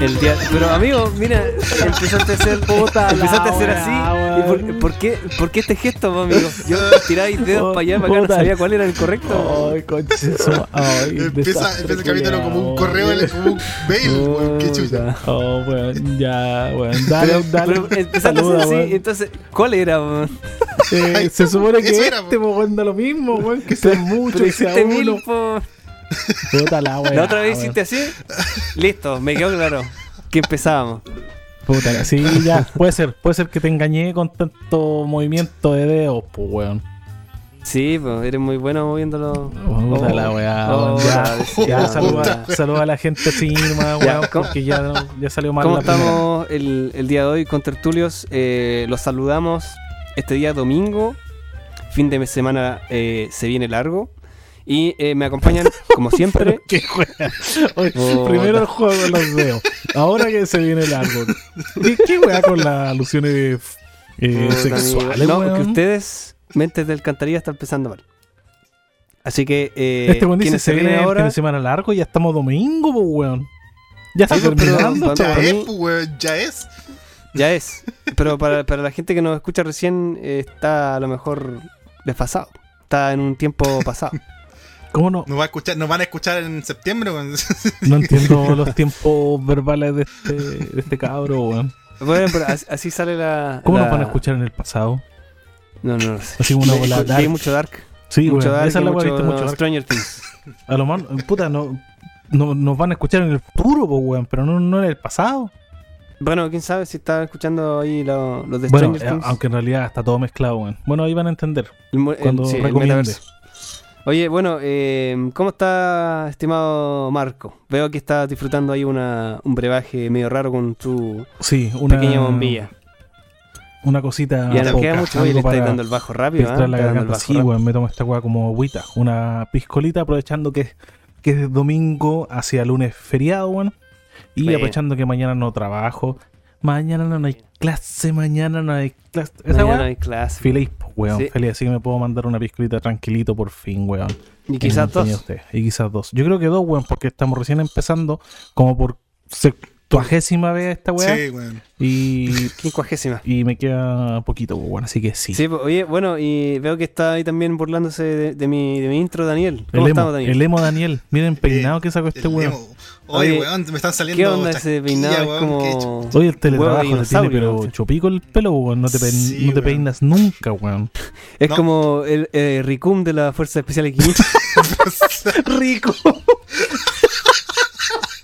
El día. Pero amigo, mira, empezaste a hacer. Puta empezaste a weá, así. ¿Y por, por qué, por qué este gesto, amigo? Yo tiráis dedos para allá, para acá, no sabía cuál era el correcto. Ay, conche ay, Empieza, empieza el capítulo como un correo, como un mail, weón. Qué chucha. Oh, weón, ya, weón. Dale, Pero, dale. pero empezaste a saluda, hacer así, weón. entonces, ¿cuál era, weón? Eh, se supone que era, este, weón, da lo mismo, weón, que sea mucho, que sea uno. mil, po. Puta la weón. La otra vez hiciste así. Listo, me quedó claro. Que empezábamos. Puta la- sí, ya, puede ser, puede ser que te engañé con tanto movimiento de dedos, pues, weón. Sí, pues eres muy bueno moviéndolo. Puta la weá, Oh, weón. Ya, decía, saluda, a la gente así Ya, weón, ¿cómo- porque ya, ya salió mal ¿Cómo la estamos el, el día de hoy con Tertulios? Eh, los saludamos este día domingo. Fin de semana eh, se viene largo. Y eh, me acompañan, como siempre. ¿Qué juega? Oye, Puta. primero el juego de los dedos. Ahora que se viene el árbol. ¿Qué, qué weá con las alusiones eh, sexuales. No, weón? que ustedes, mentes del cantaría, está empezando mal. Así que, eh, Este weón dice se viene ahora. de semana largo y ya estamos domingo, pues weón. Ya está terminando, Ya es, pues, weón, ya es. Ya es. Pero para, para la gente que nos escucha recién, eh, está a lo mejor desfasado. Está en un tiempo pasado. ¿Cómo no? Nos, va a escuchar, nos van a escuchar en septiembre, weón. No entiendo los tiempos verbales de este, de este cabro, weón. Bueno, pero así, sale la. ¿Cómo la- nos van a escuchar en el pasado? No, no, no sé. Así una bola Hay dark. mucho dark. Sí, mucho dark. Esa es la mucho, weá, ¿viste? mucho dark. Stranger Things. A lo más, puta, no, no, nos van a escuchar en el futuro, weón, pero no, no en el pasado. Bueno, quién sabe si está escuchando ahí lo- los de Bueno, Stranger eh, Things. aunque en realidad está todo mezclado, weón. Bueno, ahí van a entender El cuando sí, recomiende. Oye, bueno, eh, ¿cómo está, estimado Marco? Veo que estás disfrutando ahí una, un brebaje medio raro con tu Sí, una pequeña bombilla. Una cosita ya no queda mucho. Oye, le estáis dando el bajo rápido, filtrar la garganta. bajo Sí, rápido. me tomo esta weá como agüita. Una piscolita aprovechando que, que es domingo hacia lunes feriado, weón. Y Bueno. aprovechando que mañana no trabajo. Mañana no hay clase, mañana no hay clase. Mañana no hay clase. Weón. Sí. Feliz, así que me puedo mandar una piscolita tranquilito por fin, weón. Y quizás dos. Y quizás dos. Yo creo que dos, weón, porque estamos recién empezando como por septuagésima vez esta weá. Sí, weón. Y, Quincuagésima. y me queda poquito, weón. Así que sí. Sí, pues, oye, bueno, y veo que está ahí también burlándose de, de mi, de mi intro, Daniel. El ¿Cómo emo, estamos, Daniel? el emo Daniel. Miren peinado que sacó este El weón. Oye, Oye, weón, me están saliendo. ¿Qué onda ese peinado? Es weón, como... Oye, el teletrabajo le tiene pero weón. chopico el pelo, weón. No te, pein- Sí, no te weón. peinas nunca, weón. Es No. como el eh, Ricum de la Fuerza Especial X. Rico.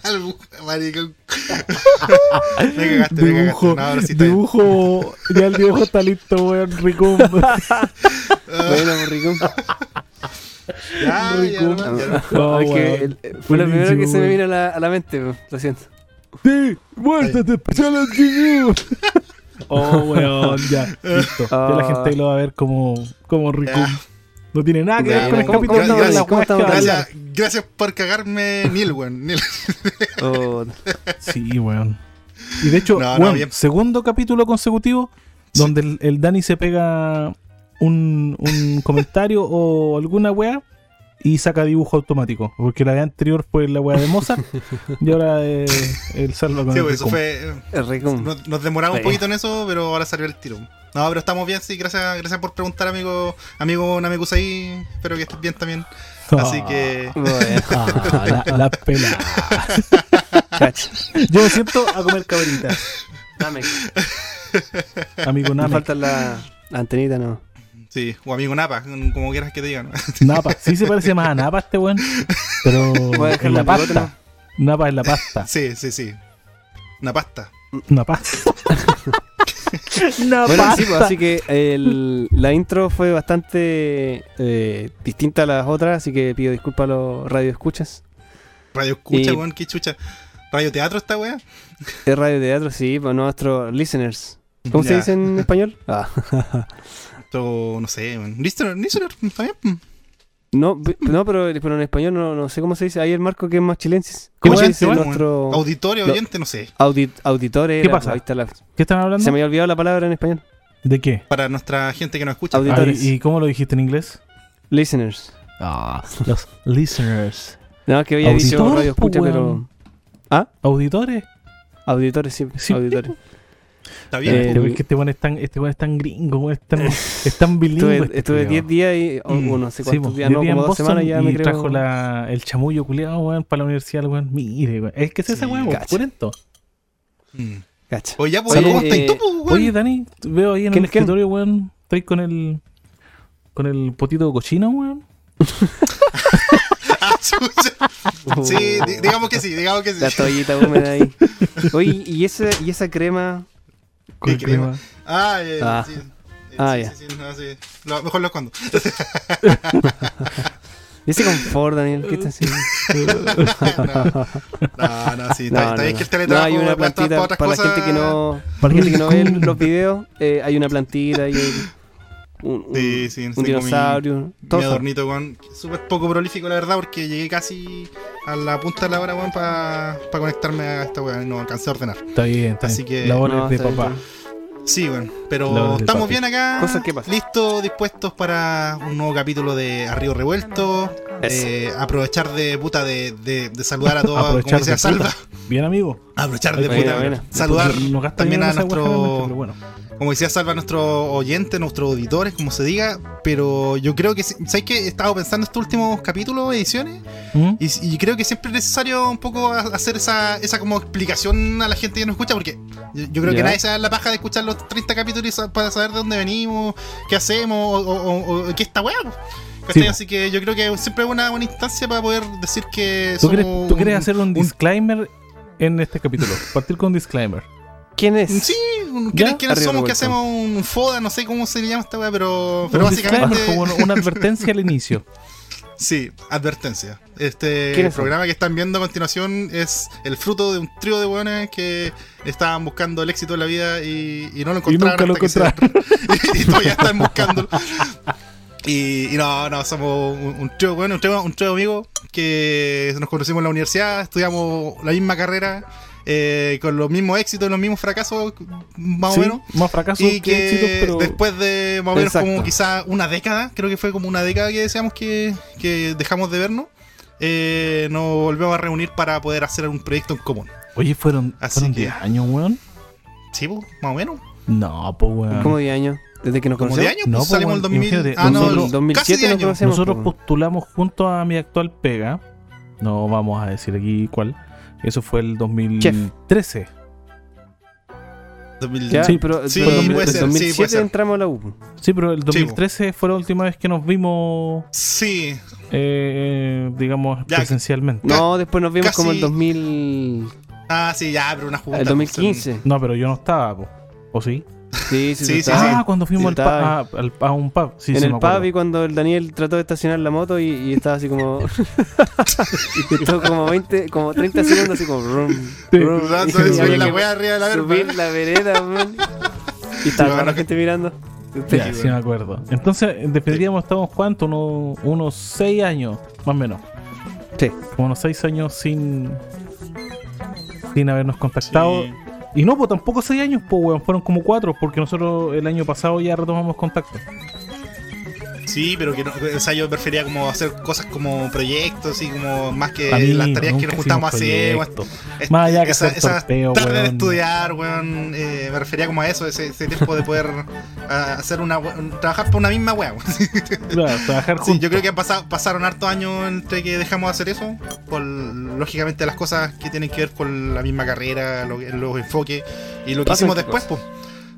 Al- maricón. me cagaste, me Dibujo, cagaste. No, sí dibujo. Ya el dibujo está listo, weón. Rico. Ah, bueno, Ricum. ya, ya, Rico. no, ya no. Que weón. eh, fue lo primero que se me weón. vino a la, a la mente, pues, lo siento. Sí, muértate, especial X. Oh, weón, ya. Listo. Ya la gente ahí lo va a ver como, como Rico. No tiene nada que ver con el ¿cómo- capítulo. de la. Gracias, gracias por cagarme, Neil, weón. Neil. Oh, Sí, weón. Y de hecho, No, weón, segundo capítulo consecutivo donde el, el Dani se pega un, un comentario o alguna weá y saca dibujo automático. Porque la vez anterior fue la weá de Mozart y ahora eh, el salva con Sí, el pues eso fue. el. Nos, nos demoramos un poquito en eso, pero ahora salió el tiro. No, pero estamos bien, sí. Gracias, gracias por preguntar, amigo, amigo Namekusai. Espero que estés bien también. Así Ah, que. Bueno, ah, la, la pela. Yo me siento a comer cabrita. Dame. Amigo Me Name. falta la, la antenita, ¿no? Sí, o amigo Napa, como quieras que te digan. Napa. Sí se parece más a Napa este weón. Pero en la bigote, pasta. Napa es la pasta. Sí, sí, sí. Una pasta. Una pasta. Una Bueno, pasta. sí, pues, así que el- la intro fue bastante eh, distinta a las otras, así que pido disculpas a los radioescuchas. Radio escucha, weón, qué chucha. Radio teatro esta weá. Es radio teatro, sí, para nuestros listeners. ¿Cómo se dice en español? Ah. Esto, no sé, weón. Listener, listener, está bien. No, no pero, pero en español no, no sé cómo se dice. Ahí el marco que es más chilensis. ¿Qué ¿Cómo se nuestro Auditorio, oyente, no sé. audit, auditores? ¿Qué pasa? ahí está la- ¿Qué están hablando? Se me había olvidado la palabra en español. ¿De qué? Para nuestra gente que nos escucha. Ah. ¿y, y cómo lo dijiste en inglés? Listeners. Ah, los listeners. No, que había dicho radio escucha, po, pero. ¿Ah? ¿Auditores? Auditores, sí, Sí. auditores. Está bien. Eh, Pero es que este weón es tan, este es tan gringo, weón, es tan, es tan bilingüe. Estuve este estuve culiao. 10 días y, o Mm. no sé Sí, cuántos po, días, no, como dos Boston semanas ya y me creo. trajo la, el chamullo culiado, weón, para la universidad, weón. Mire, weón. Es que es esa Sí, weón, purento. Mm. Cacha. Oye, ya, pues, Oye, ¿cómo estás eh, tú, pues, weón? Oye, Dani, veo ahí en ¿Quién- el escritorio, weón, estáis con el con el potito cochino, weón. Ah. Sí, di- digamos que sí, digamos que sí. La toallita húmeda ahí. Oye, ¿y esa, y esa crema? Crema. Ah, eh, Ah. sí. Eh, Ah, sí, ya. sí, sí, no, sí. Lo- mejor lo escondo. ¿Y ese confort, Daniel? ¿Qué está haciendo? No, no, sí. Está, No, está no, bien no. que el No, teletrabajo hay una plantita para otras para la gente que no, Para la gente que no ve los videos. eh, hay una plantita y un, un, Sí, sí, un mi- dinosaurio. Mi eso. adornito, weón. Súper poco prolífico, la verdad, porque llegué casi a la punta de la hora, weón, para conectarme a esta weón. y No alcancé a ordenar. Está bien, está Así bien. que- La hora No, es de papá. bien. Sí, weón. Pero estamos bien acá. Cosas que pasan. Listos, dispuestos para un nuevo capítulo de Arriba Revuelto. Eh, aprovechar de puta de, de, de saludar a todos, como decía de Salva. Bien, amigo. Aprovechar de puta. buena. Saludar también a nuestro pero bueno. Como decía Salva, a nuestros oyentes, nuestros auditores, como se diga, pero yo creo que, ¿sabes qué? He estado pensando estos últimos capítulos, ediciones, ¿Mm? y, y creo que siempre es necesario un poco hacer esa, esa como explicación a la gente que nos escucha, porque yo, yo creo que nadie se da la paja de escuchar los 30 capítulos para saber de dónde venimos, qué hacemos, o, o- o- o qué está weá. Así que yo creo que siempre es una buena instancia para poder decir que ¿Tú somos quieres, tú quieres un- hacer un disclaimer en este capítulo? Partir con un disclaimer. ¿Quién es? Sí. ¿Quiénes, quiénes somos? ¿Qué revuelto. hacemos? Un FODA, no sé cómo se le llama esta weá, pero, pero básicamente... como una, advertencia al inicio. Sí, advertencia. Este ¿Quiénes son? programa que están viendo a continuación es el fruto de un trío de buenos que estaban buscando el éxito en la vida y, y no lo encontraron. nunca lo que se- y todavía están buscándolo. Y, y no, no, somos un, un trío bueno, un trío, un trío amigo que nos conocimos en la universidad, estudiamos la misma carrera, eh, con los mismos éxitos y los mismos fracasos, más Sí, o menos. Más fracasos Y que que éxitos, pero. después de más o menos Exacto. como quizá una década, creo que fue como una década que decíamos que, que dejamos de vernos, eh, nos volvemos a reunir para poder hacer un proyecto en común. Oye, fueron, Así fueron que- 10 años, weón. Sí, pues, más o menos. No, pues, weón. ¿Cómo 10 años? ¿Desde que nos Como conocemos? 10 años, No, pues pues, salimos el bueno, 2000. imagínate, Ah, no, nosotros- el- 2007 casi 10 nos. Nosotros po. postulamos junto a mi actual pega. No vamos a decir aquí cuál. Eso fue el 2013. 2000. Ya, Sí, pero, sí, pero ser, sí, 2007 puede ser. entramos a la U. Sí, pero el 2013 fue la última vez que nos vimos, Sí, eh, digamos, Ya. presencialmente. No, después nos vimos como el Casi- 2000... ah, sí, ya, pero una junta. el pues, 2015. No, pero yo no estaba, po. ¿o sí? Sí, sí, Sí, sí. sí, estaba. ah, cuando fuimos Sí, al a, al- a un pub. Sí, en sí, el me pub y cuando el Daniel trató de estacionar la moto y, y estaba así como... y estuvo como 20, como 30 segundos así como... rum, rum, y subir la wea arriba de la verba. Subir la vereda, weón. Y estaba toda la gente mirando. Ya, sí me acuerdo. Entonces, definitivamente estamos cuánto, unos, unos 6 años, más o menos. Sí. Como unos 6 años sin sin habernos contactado. Sí. Y no, pues tampoco 6 años, pues weón, fueron como 4, porque nosotros el año pasado ya retomamos contacto. Sí, pero que no, o sea, yo prefería como hacer cosas como proyectos y como más que las tareas que nos hicimos hacer. Más allá que esa, hacer esa tarde de estudiar, weón, eh, me refería como a eso, ese, ese tiempo de poder hacer una trabajar por una misma weá. Claro, trabajar Sí, yo creo que pasado, pasaron hartos años entre que dejamos de hacer eso, por lógicamente las cosas que tienen que ver con la misma carrera, lo- los enfoques y lo que Pasan hicimos después, pues.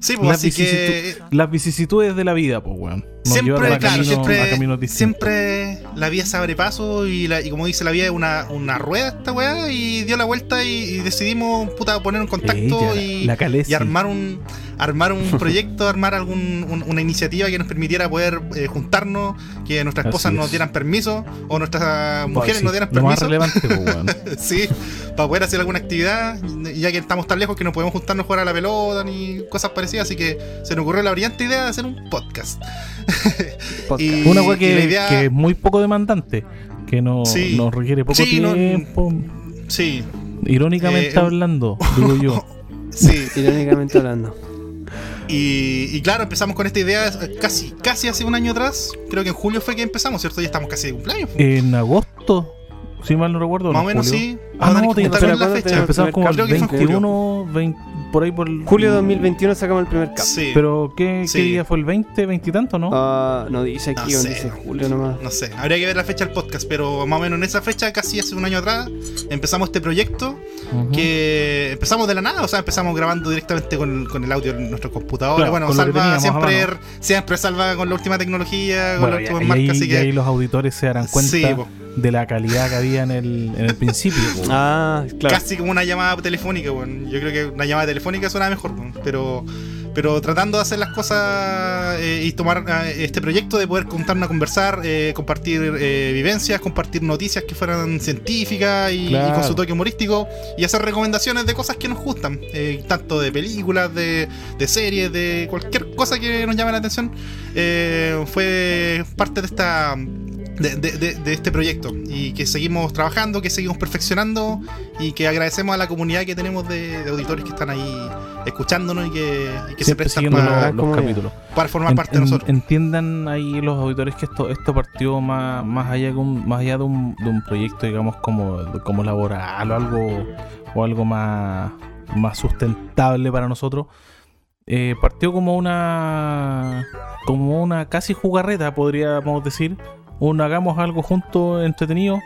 Sí, pues Las así que Las vicisitudes de la vida, pues weón. Nos siempre, a, claro, camino- siempre, siempre la vida se abre paso y, la- y como dice la vida es una, una rueda esta weá y dio la vuelta y, y decidimos puta, poner en contacto Ella, y, la y armar un armar un proyecto, armar algún, un- una iniciativa que nos permitiera poder eh, juntarnos, que nuestras esposas nos es. dieran permiso o nuestras Pues, mujeres sí, nos dieran Lo más permiso. relevante, pues weón. sí, para poder hacer alguna actividad, ya que estamos tan lejos que no podemos juntarnos a jugar a la pelota ni cosas parecidas, así que se nos ocurrió la brillante idea de hacer un podcast. Podcast. Y- Una weá que, idea- que muy poco demandante, que no, Sí. nos requiere poco Sí, no- tiempo. Sí, Irónicamente Eh, hablando, digo yo. sí. Irónicamente hablando. Y, y claro, empezamos con esta idea casi, casi hace un año atrás. Creo que en julio fue que empezamos, ¿cierto? Ya estamos casi de cumpleaños. En agosto, Si mal no recuerdo. Más o ¿no, menos Julio? sí. Ah, Vamos a no, tener que tiene juntarnos razón. la fecha. Empezamos como el Creo que fue en julio. 21, 20, por ahí por el... Julio 2021 sacamos el primer cap. Sí. Pero ¿qué, Sí. qué día fue el 20, 20 y tanto, no? Ah, no dice aquí, No sé. dice julio nomás. No sé, habría que ver la fecha del podcast, pero más o menos en esa fecha, casi hace un año atrás, empezamos este proyecto que empezamos de la nada, o sea, empezamos grabando directamente con, con el audio en nuestro computador. Claro, bueno, con lo que Salva siempre, mano. siempre salva con la última tecnología, con Bueno, la y, última y marca, así y que. ahí los auditores se darán cuenta Sí, po. De la calidad que había en el, en el principio. Ah, claro. Casi como una llamada telefónica, bueno. Yo creo que una llamada telefónica suena mejor, pero pero tratando de hacer las cosas eh, y tomar eh, este proyecto de poder juntarnos a conversar, eh, compartir eh, vivencias, compartir noticias que fueran científicas y, Claro. y con su toque humorístico y hacer recomendaciones de cosas que nos gustan, eh, tanto de películas, de, de series, de cualquier cosa que nos llame la atención. eh, fue parte de esta de, de- de- de este proyecto y que seguimos trabajando, que seguimos perfeccionando y que agradecemos a la comunidad que tenemos de, de auditores que están ahí escuchándonos y que, y que se prestan para- los, capítulos. para formar En- parte de nosotros. Entiendan ahí los auditores que esto esto partió más, más allá de un, más allá de un, de un proyecto, digamos, como, como laboral o algo, o algo más, más sustentable para nosotros. Eh, partió como una como una casi jugarreta, podríamos decir. Un hagamos algo juntos entretenido.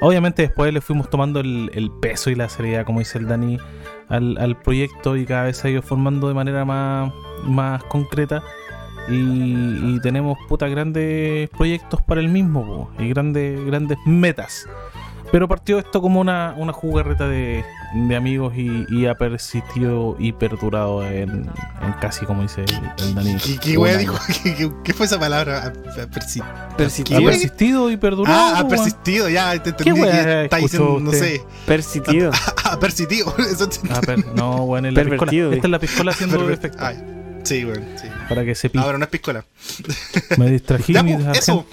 Obviamente después le fuimos tomando el, peso y la seriedad, como dice el Dani, al, proyecto y cada vez se ha ido formando de manera más, más concreta. Y, tenemos puta grandes proyectos para el mismo y grandes, grandes metas. Pero partió esto como una, una jugarreta de, de amigos y, y ha persistido y perdurado en, en casi como dice el, el Dani. ¿Qué, qué wea dijo? ¿Qué, qué- qué fue esa palabra? A- a- persi- Ha Persistido. persistido y perdurado. Ah, ha persistido, ya te ¿Qué entendí que está no sé, Persistido. ha persistido. Eso te- Ah, per- no, bueno, es la piscola. Esta es la piscola haciendo Perver- efecto. Ay, sí, bueno, sí. Para que se pique. Ahora no es piscola. Me distrají Ya, mi pues, eso.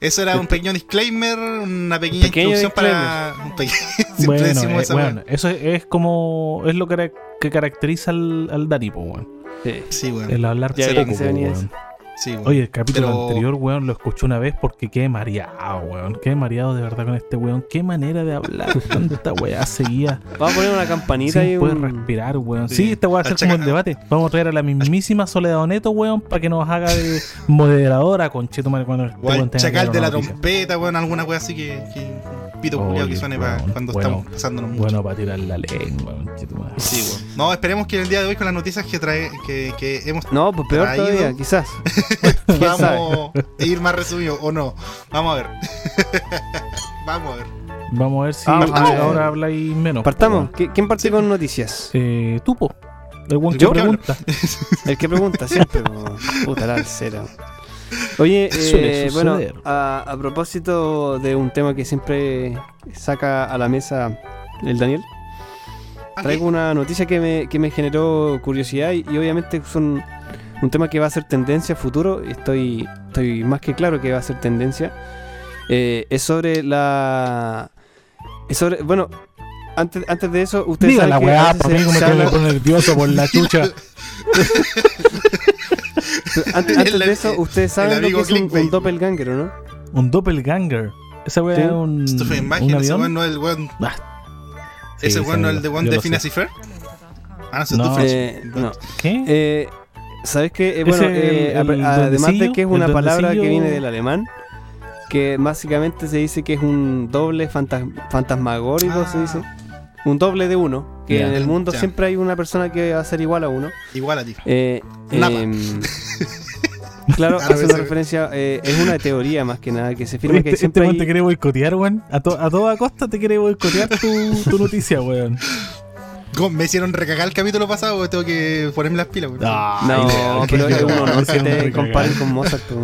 Eso era un pequeño disclaimer, una pequeña Pequeño introducción para. un pequeño- Siempre Bueno, decimos eh, esa bueno, eso es, es como. Es lo que, cara- que caracteriza al, al Dani, po, weón. Sí. Sí, weón. El hablar Ya poco, Sí, weón. Oye, el capítulo Pero- anterior, weón, lo escuché una vez porque quedé mareado, weón. Quedé mareado de verdad con este weón. Qué manera de hablar. Tanta weá seguía. Vamos a poner una campanita Sin y un... respirar, weón. Sí. Sí, esta weá va a ser como el debate. Vamos a traer a la mismísima Soledad Oneto, weón, para que nos haga de moderadora con Cheto cuando este el weón tenga que chacal de la trompeta, weón, alguna wea así que. que pito culiao que suene pa- weón, cuando bueno, estamos pasándonos mucho. Bueno, para tirar la lengua. Sí, weón. No, esperemos que el día de hoy con las noticias que trae, que, que hemos No, pues peor Traído. todavía, quizás. ¿Quién vamos a ir más resumido o no. Vamos a ver. Vamos a ver. Vamos a ver si Ah, ahora habláis menos. Partamos. ¿Qui- ¿Quién parte con noticias? Eh, tú, po. El que pregunta. El que pregunta siempre. Puta la cera. Oye, eh, bueno, a, a propósito de un tema que siempre saca a la mesa el Daniel, traigo una noticia que me, que me generó curiosidad y, y obviamente son un tema que va a ser tendencia a futuro. Estoy, estoy más que claro que va a ser tendencia. Eh, es sobre la. Es sobre. Bueno, antes, antes de eso, ustedes Diga saben la weá, para mí como que me pone nervioso por la chucha. Antes, El- antes de eso, ustedes saben lo que es un, un doppelganger, ¿o no? Un doppelganger. Esa weá Sí. es un, Esto fue imagen, ese weón no es el weón. Ah. Ese weón no es el de lo de y Ferb. Ah, no, ese es No. Eh, no. ¿Qué? Eh, ¿Sabes qué? Eh, bueno, eh, el- además de que es una palabra que viene del alemán, que básicamente se dice que es un doble fantas- fantasmagórico, se Ah. dice. Un doble de uno. Que en el mundo siempre hay una persona que va a ser igual a uno. Igual a ti. Eh, em, claro, hace una referencia, eh, es una teoría más que nada, que se firma que Este, este siempre weón hay... te quiere boicotear, weón. A, to- a toda costa te quiere boicotear tu, tu noticia, weón. ¿Cómo? Me hicieron recagar el capítulo pasado, tengo que ponerme las pilas. weón. No, pero es un honor que te comparen con Mozart. po.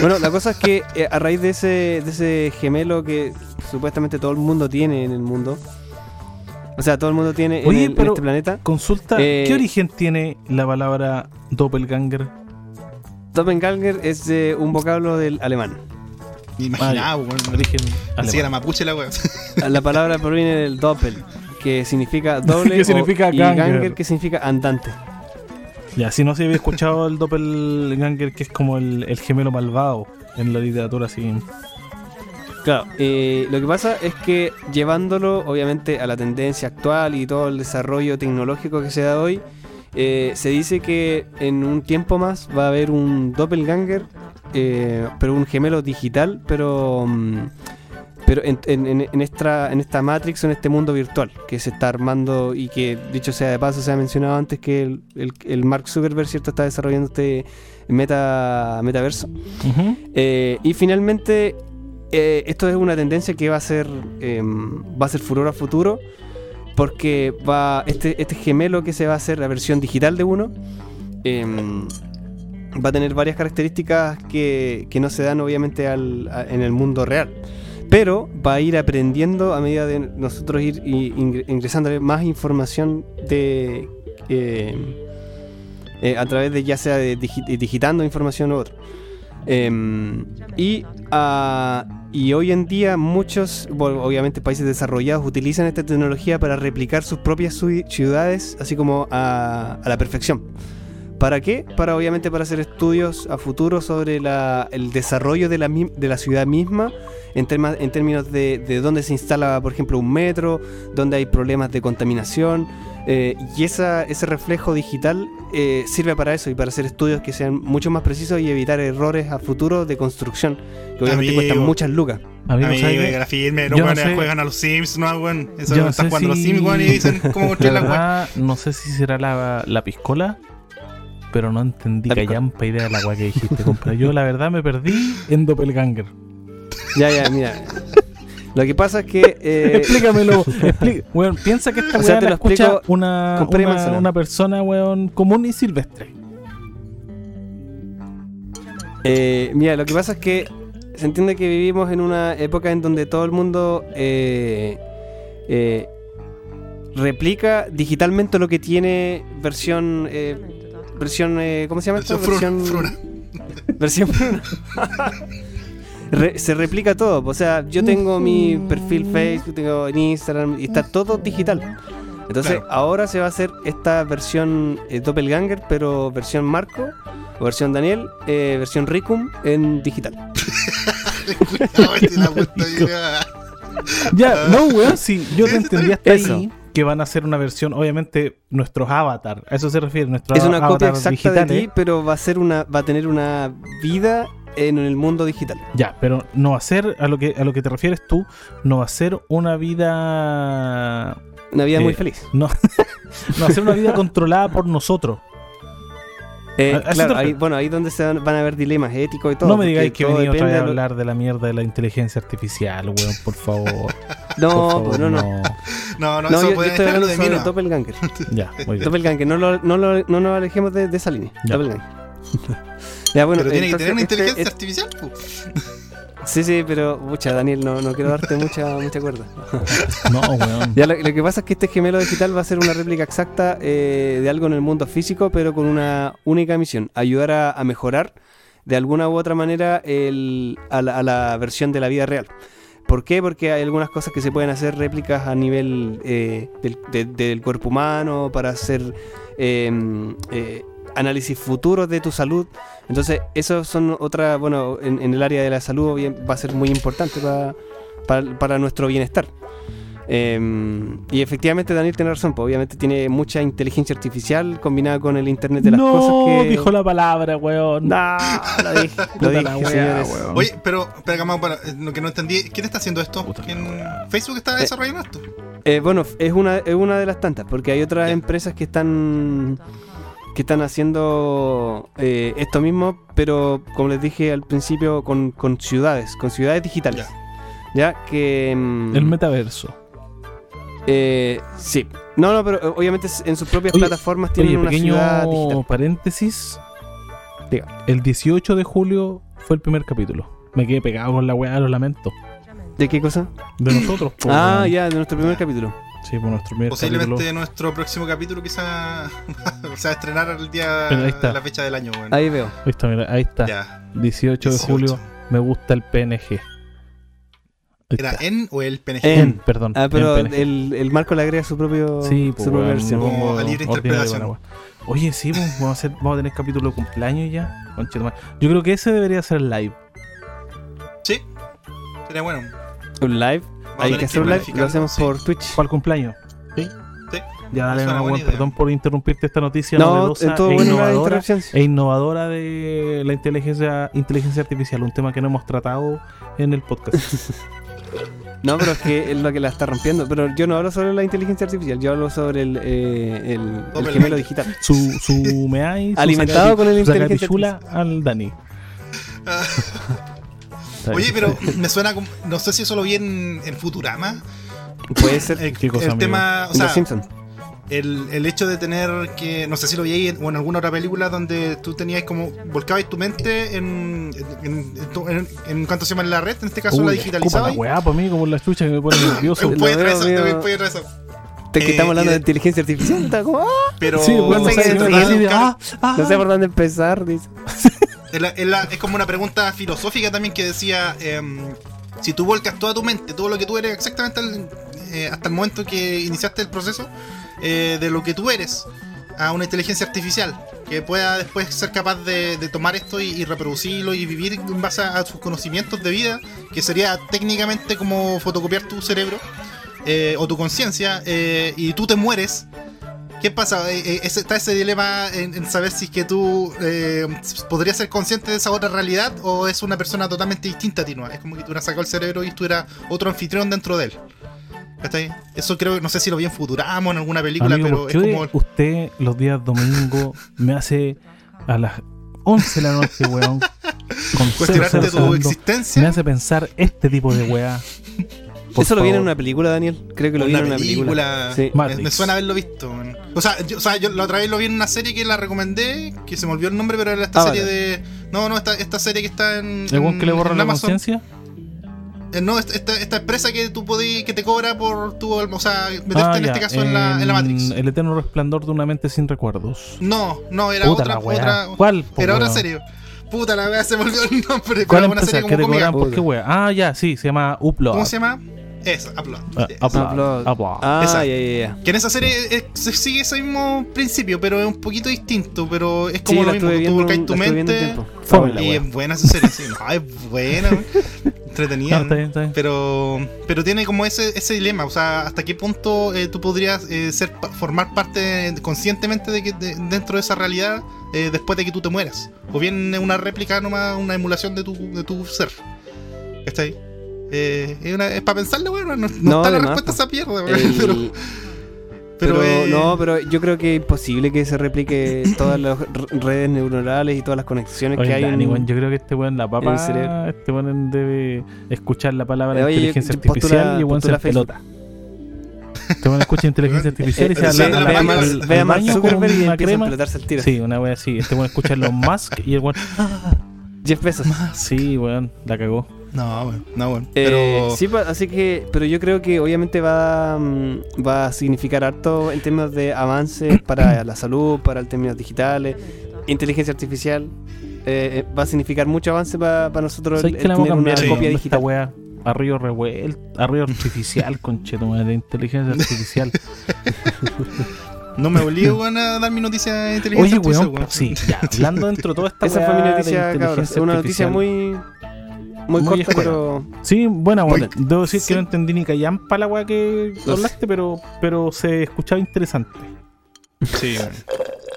Bueno, la cosa es que eh, a raíz de ese, de ese gemelo que supuestamente todo el mundo tiene en el mundo, o sea, todo el mundo tiene en, el- en este planeta, Consulta, Eh, ¿qué origen tiene la palabra doppelganger? Doppelganger es eh, un vocablo del alemán. Me imaginaba, weón. Origen Así que era mapuche la weón. La palabra proviene del doppel, que significa doble, Que o- significa y ganger, que significa andante. Ya, si no se había escuchado el doppelganger, que es como el, el gemelo malvado en la literatura, así. Claro, eh, lo que pasa es que llevándolo obviamente a la tendencia actual y todo el desarrollo tecnológico que se da hoy, eh, se dice que en un tiempo más va a haber un doppelganger, eh, pero un gemelo digital, pero, mm, pero en, en- en- esta, en esta Matrix, en este mundo virtual que se está armando y que, dicho sea de paso, se ha mencionado antes que el, el- el Mark Zuckerberg ¿cierto? está desarrollando este meta, metaverso. Eh, y finalmente, eh, esto es una tendencia que va a ser em, va a ser furor a futuro. Porque va. Este, este gemelo que se va a hacer, la versión digital de uno. em, va a tener varias características que, que no se dan obviamente al- a- en el mundo real. Pero va a ir aprendiendo a medida de nosotros ir i- ingre- ingresándole más información de em, eh, a través de ya sea de digi- digitando información u otro. Em, y, ah, y hoy en día muchos, obviamente países desarrollados, utilizan esta tecnología para replicar sus propias ci- ciudades, así como a, a la perfección. ¿Para qué? Para obviamente para hacer estudios a futuro sobre la- el desarrollo de la, de la ciudad misma en, terma- en términos de, de dónde se instala, por ejemplo, un metro, dónde hay problemas de contaminación. eh, y esa, ese reflejo digital eh, sirve para eso y para hacer estudios que sean mucho más precisos y evitar errores a futuro de construcción, que obviamente Amigo. cuestan muchas lucas. Amigo, Amigo, ¿sabes qué? que la firme, los Yo no sé- juegan a los Sims, no, weón. Eso no están jugando a los si- Sims, weón, y dicen cómo La construir la weón. verdad, no sé si será la, la piscola, pero no entendí callampa idea de la weá que dijiste, compadre. Yo la verdad me perdí en Doppelganger. Ya, ya, mira. Lo que pasa es que... eh, Explícamelo. weón, piensa que esta O sea, weá te la escucha una, una persona, weón, común y silvestre. Eh, mira, lo que pasa es que se entiende que vivimos en una época en donde todo el mundo eh, eh, replica digitalmente lo que tiene versión eh, versión eh, ¿cómo se llama esto? Versión fruna, versión fruna. Re- se replica todo, o sea, yo tengo mi perfil Facebook, tengo en Instagram y está todo digital. Entonces, Claro. ahora se va a hacer esta versión eh, Doppelganger, pero versión Marco, o versión Daniel, eh, versión Ricum en digital. Cuidado, la. Ya, no, weón, sí, yo te entendí hasta Eso. ahí que van a hacer una versión, obviamente, nuestros avatar, a eso se refiere, nuestros es una copia exacta de ti, pero va a ser una, va a tener una vida en el mundo digital. Ya, pero no va a ser, a lo que, a lo que te refieres tú, no va a ser una vida. Una vida Eh, muy feliz. No, no va a ser una vida controlada por nosotros. Eh, a- a eso te claro, ahí, bueno, ahí donde se van, van a haber dilemas éticos y todo. no me digáis que venía otra vez a lo- hablar de la mierda de la inteligencia artificial, weón, por favor. No, por favor, pues no, no. No, no, No, eso yo, yo puede estoy estar hablando de sobre mí, no. Doppelganger. Ya, muy bien. Doppelganger, no, lo, no, lo- no nos alejemos de, de esa línea. Ya. Doppelganger. ya, bueno, Pero tiene que entonces tener una este- inteligencia este- artificial. Sí, sí, pero, mucha, Daniel, no, no quiero darte mucha, mucha cuerda. No, weón. Ya, lo, lo que pasa es que este gemelo digital va a ser una réplica exacta eh, de algo en el mundo físico, pero con una única misión: ayudar a, a mejorar de alguna u otra manera el- a, la, a la versión de la vida real. ¿Por qué? Porque hay algunas cosas que se pueden hacer réplicas a nivel eh, del, de- del cuerpo humano para hacer eh, eh, análisis futuros de tu salud. Entonces, eso son otra, bueno, en, en el área de la salud va a ser muy importante para, para, para nuestro bienestar. Eh, y efectivamente Daniel tiene razón, pues obviamente tiene mucha inteligencia artificial combinada con el Internet de las no, cosas que... dijo la palabra, weón. No, lo dije, lo dije, la wea, weón. Oye, pero, para, eh, lo que no entendí, ¿quién está haciendo esto? Puta ¿Quién- la wea. ¿Facebook está desarrollando esto? Eh, bueno, es una, es una de las tantas, porque hay otras empresas que están que están haciendo eh, esto mismo, pero como les dije al principio, con, con ciudades, con ciudades digitales. Ya, que... mm, El metaverso. eh, sí. No, no, pero eh, obviamente en sus propias Oye, plataformas tienen Oye, una pequeño ciudad digital. paréntesis. Diga. El 18 de julio fue el primer capítulo. Me quedé pegado con la weá, lo lamento. ¿De qué cosa? De nosotros. Ah, ya, de nuestro primer capítulo. Sí, por nuestro primer Posiblemente capítulo. nuestro próximo capítulo quizá se va a estrenar el día Pero ahí está. la fecha del año. Ahí veo. Ahí está, mira, ahí está. Ya. 18 de 18. julio. Me gusta el PNG. Ahí ¿Era está. en o el PNG? En. Perdón. Ah, pero en el, el Marco le agrega su propio Sí, su pues, propia versión. Como a libre interpretación. Oye, sí, pues, vamos a, hacer, vamos a tener capítulo de cumpleaños ya. Yo creo que ese debería ser live. Sí, Sería bueno. Un live. Hay que hacer un live. Lo hacemos sí. por Twitch. Para el cumpleaños. Sí. Ya dale, no, perdón por interrumpirte esta noticia No, novedosa en todo e bueno innovadora, e innovadora de la inteligencia, inteligencia artificial, un tema que no hemos tratado en el podcast. No, pero es que es lo que la está rompiendo. Pero yo no hablo sobre la inteligencia artificial, yo hablo sobre el, eh, el, el gemelo digital. su su meai, su Alimentado con el inteligencia sacatichula al Dani. Oye, pero me suena como. No sé si eso lo vi en, en Futurama. Puede ser El, ¿Qué cosa, el tema. O sea, el, el hecho de tener que. No sé si lo vi ahí en, o en alguna otra película donde tú tenías como. Volcabas tu mente en. En, en, tu- en- en cuanto se llama en la red, en este caso Uy, la escupa digitalizabas. la weá, pues, amigo, por la chucha que me pone nervioso. Lo Puede traer veo eso, también puede traer eso. Es que eh, estamos hablando de de- inteligencia artificial. Está como, ¡ah! Pero. Sí, bueno, no sé, no, ah, ah. No sé por dónde empezar. Dice. Es, como una pregunta filosófica también que decía, em, si tú volcas toda tu mente, todo lo que tú eres exactamente eh, hasta el momento que iniciaste el proceso, eh, de lo que tú eres, a una inteligencia artificial, que pueda después ser capaz de, tomar esto y, y reproducirlo y vivir en base a, a sus conocimientos de vida, que sería técnicamente como fotocopiar tu cerebro eh, o tu conciencia, eh, y tú te mueres. ¿Qué pasa? Eh, eh, está ese dilema en, en saber si es que tú eh, podrías ser consciente de esa otra realidad o es una persona totalmente distinta a ti. ¿no? Es como que tú hubieras sacado el cerebro y tú eras otro anfitrión dentro de él. ¿Cachai? Eso creo no sé si lo vi en Futurama o en alguna película, Amigo, pero ¿por es como. usted los días domingo me hace a las 11 de la noche, weón? Con Cuestionarte 00 tu segundos, me existencia. hace pensar este tipo de weá. Por Eso lo vi en una película, Daniel. Creo que lo vi Una en una película. Sí. Me, Matrix. me suena haberlo visto. man. O sea, yo, o sea, yo la otra vez lo vi en una serie que la recomendé, que se me olvidó el nombre, pero era esta Ah, serie vale. de. No, no, esta, esta serie que está en. ¿El weón que le en- borra en la conciencia? Eh, no, esta, esta, esta empresa que tú podí, que te cobra por tu. O sea, meterte Ah, en ya, este caso en, la, en la Matrix. El eterno resplandor de una mente sin recuerdos. No, no, era Puta otra. otra ¿Cuál, era otra serie. Puta la wea, se me olvidó el nombre. ¿Cuál Pero una empresa serie que te cobran por qué weá? Ah, ya, sí, se llama Upload. ¿Cómo se llama? Eso, Upload. Sí. Upload. Upload. Upload. Ah, Esa. ya, ya, ya. Que en esa serie se sigue ese mismo principio, pero es un poquito distinto. Pero es como lo mismo. Tú volcáis un- tu mente. Y wea. es buena esa serie, sí. No, es buena, entretenida. No, está bien, está bien. Pero, pero tiene como ese, ese dilema, o sea, hasta qué punto eh, tú podrías eh, ser formar parte conscientemente de que de- dentro de esa realidad eh, después de que tú te mueras. O bien es una réplica nomás, una emulación de tu, de tu ser. ¿Está ahí? Eh, es, una- es para pensarle, bueno, no, no No, está la respuesta a esa mierda, weón, El- pero, pero, pero, eh, no, pero yo creo que es imposible que se replique todas las redes neuronales y todas las conexiones Oye, que hay Dani, en, yo creo que este weón, la papa, este weón debe escuchar la palabra Eh, oye, inteligencia yo- artificial y weón se pelota. Este weón escucha inteligencia artificial y eh, se sí, habla al más baño con Zuckerberg y empieza a crema. explotarse el tiro. Sí, una wea así. Este weón escucha Elon Musk y el weón. Jeff Bezos. Sí, weón, la cagó. No, bueno, no, bueno. Eh, Pero, sí, pa- así que, pero yo creo que obviamente va, mm, va a significar harto en términos de avances para la salud, para el términos digitales, inteligencia artificial. eh, eh, va a significar mucho avance para nosotros el, ¿Sabes el que la vamos a tener una cambiar copia esta digital. wea? A río revuelto, a río artificial, conchetumadre, de inteligencia artificial. no me obligo weón, a dar mi noticia de inteligencia Oye, artificial, weón, sí, ya, hablando dentro de toda esta Esa fue mi noticia, inteligencia Una noticia muy, muy, Muy corta, escuela. pero Sí, buena, Muy- buena. Debo decir sí. que no entendí ni callampa la weá que Lo hablaste, pero, pero se escuchaba interesante. Sí,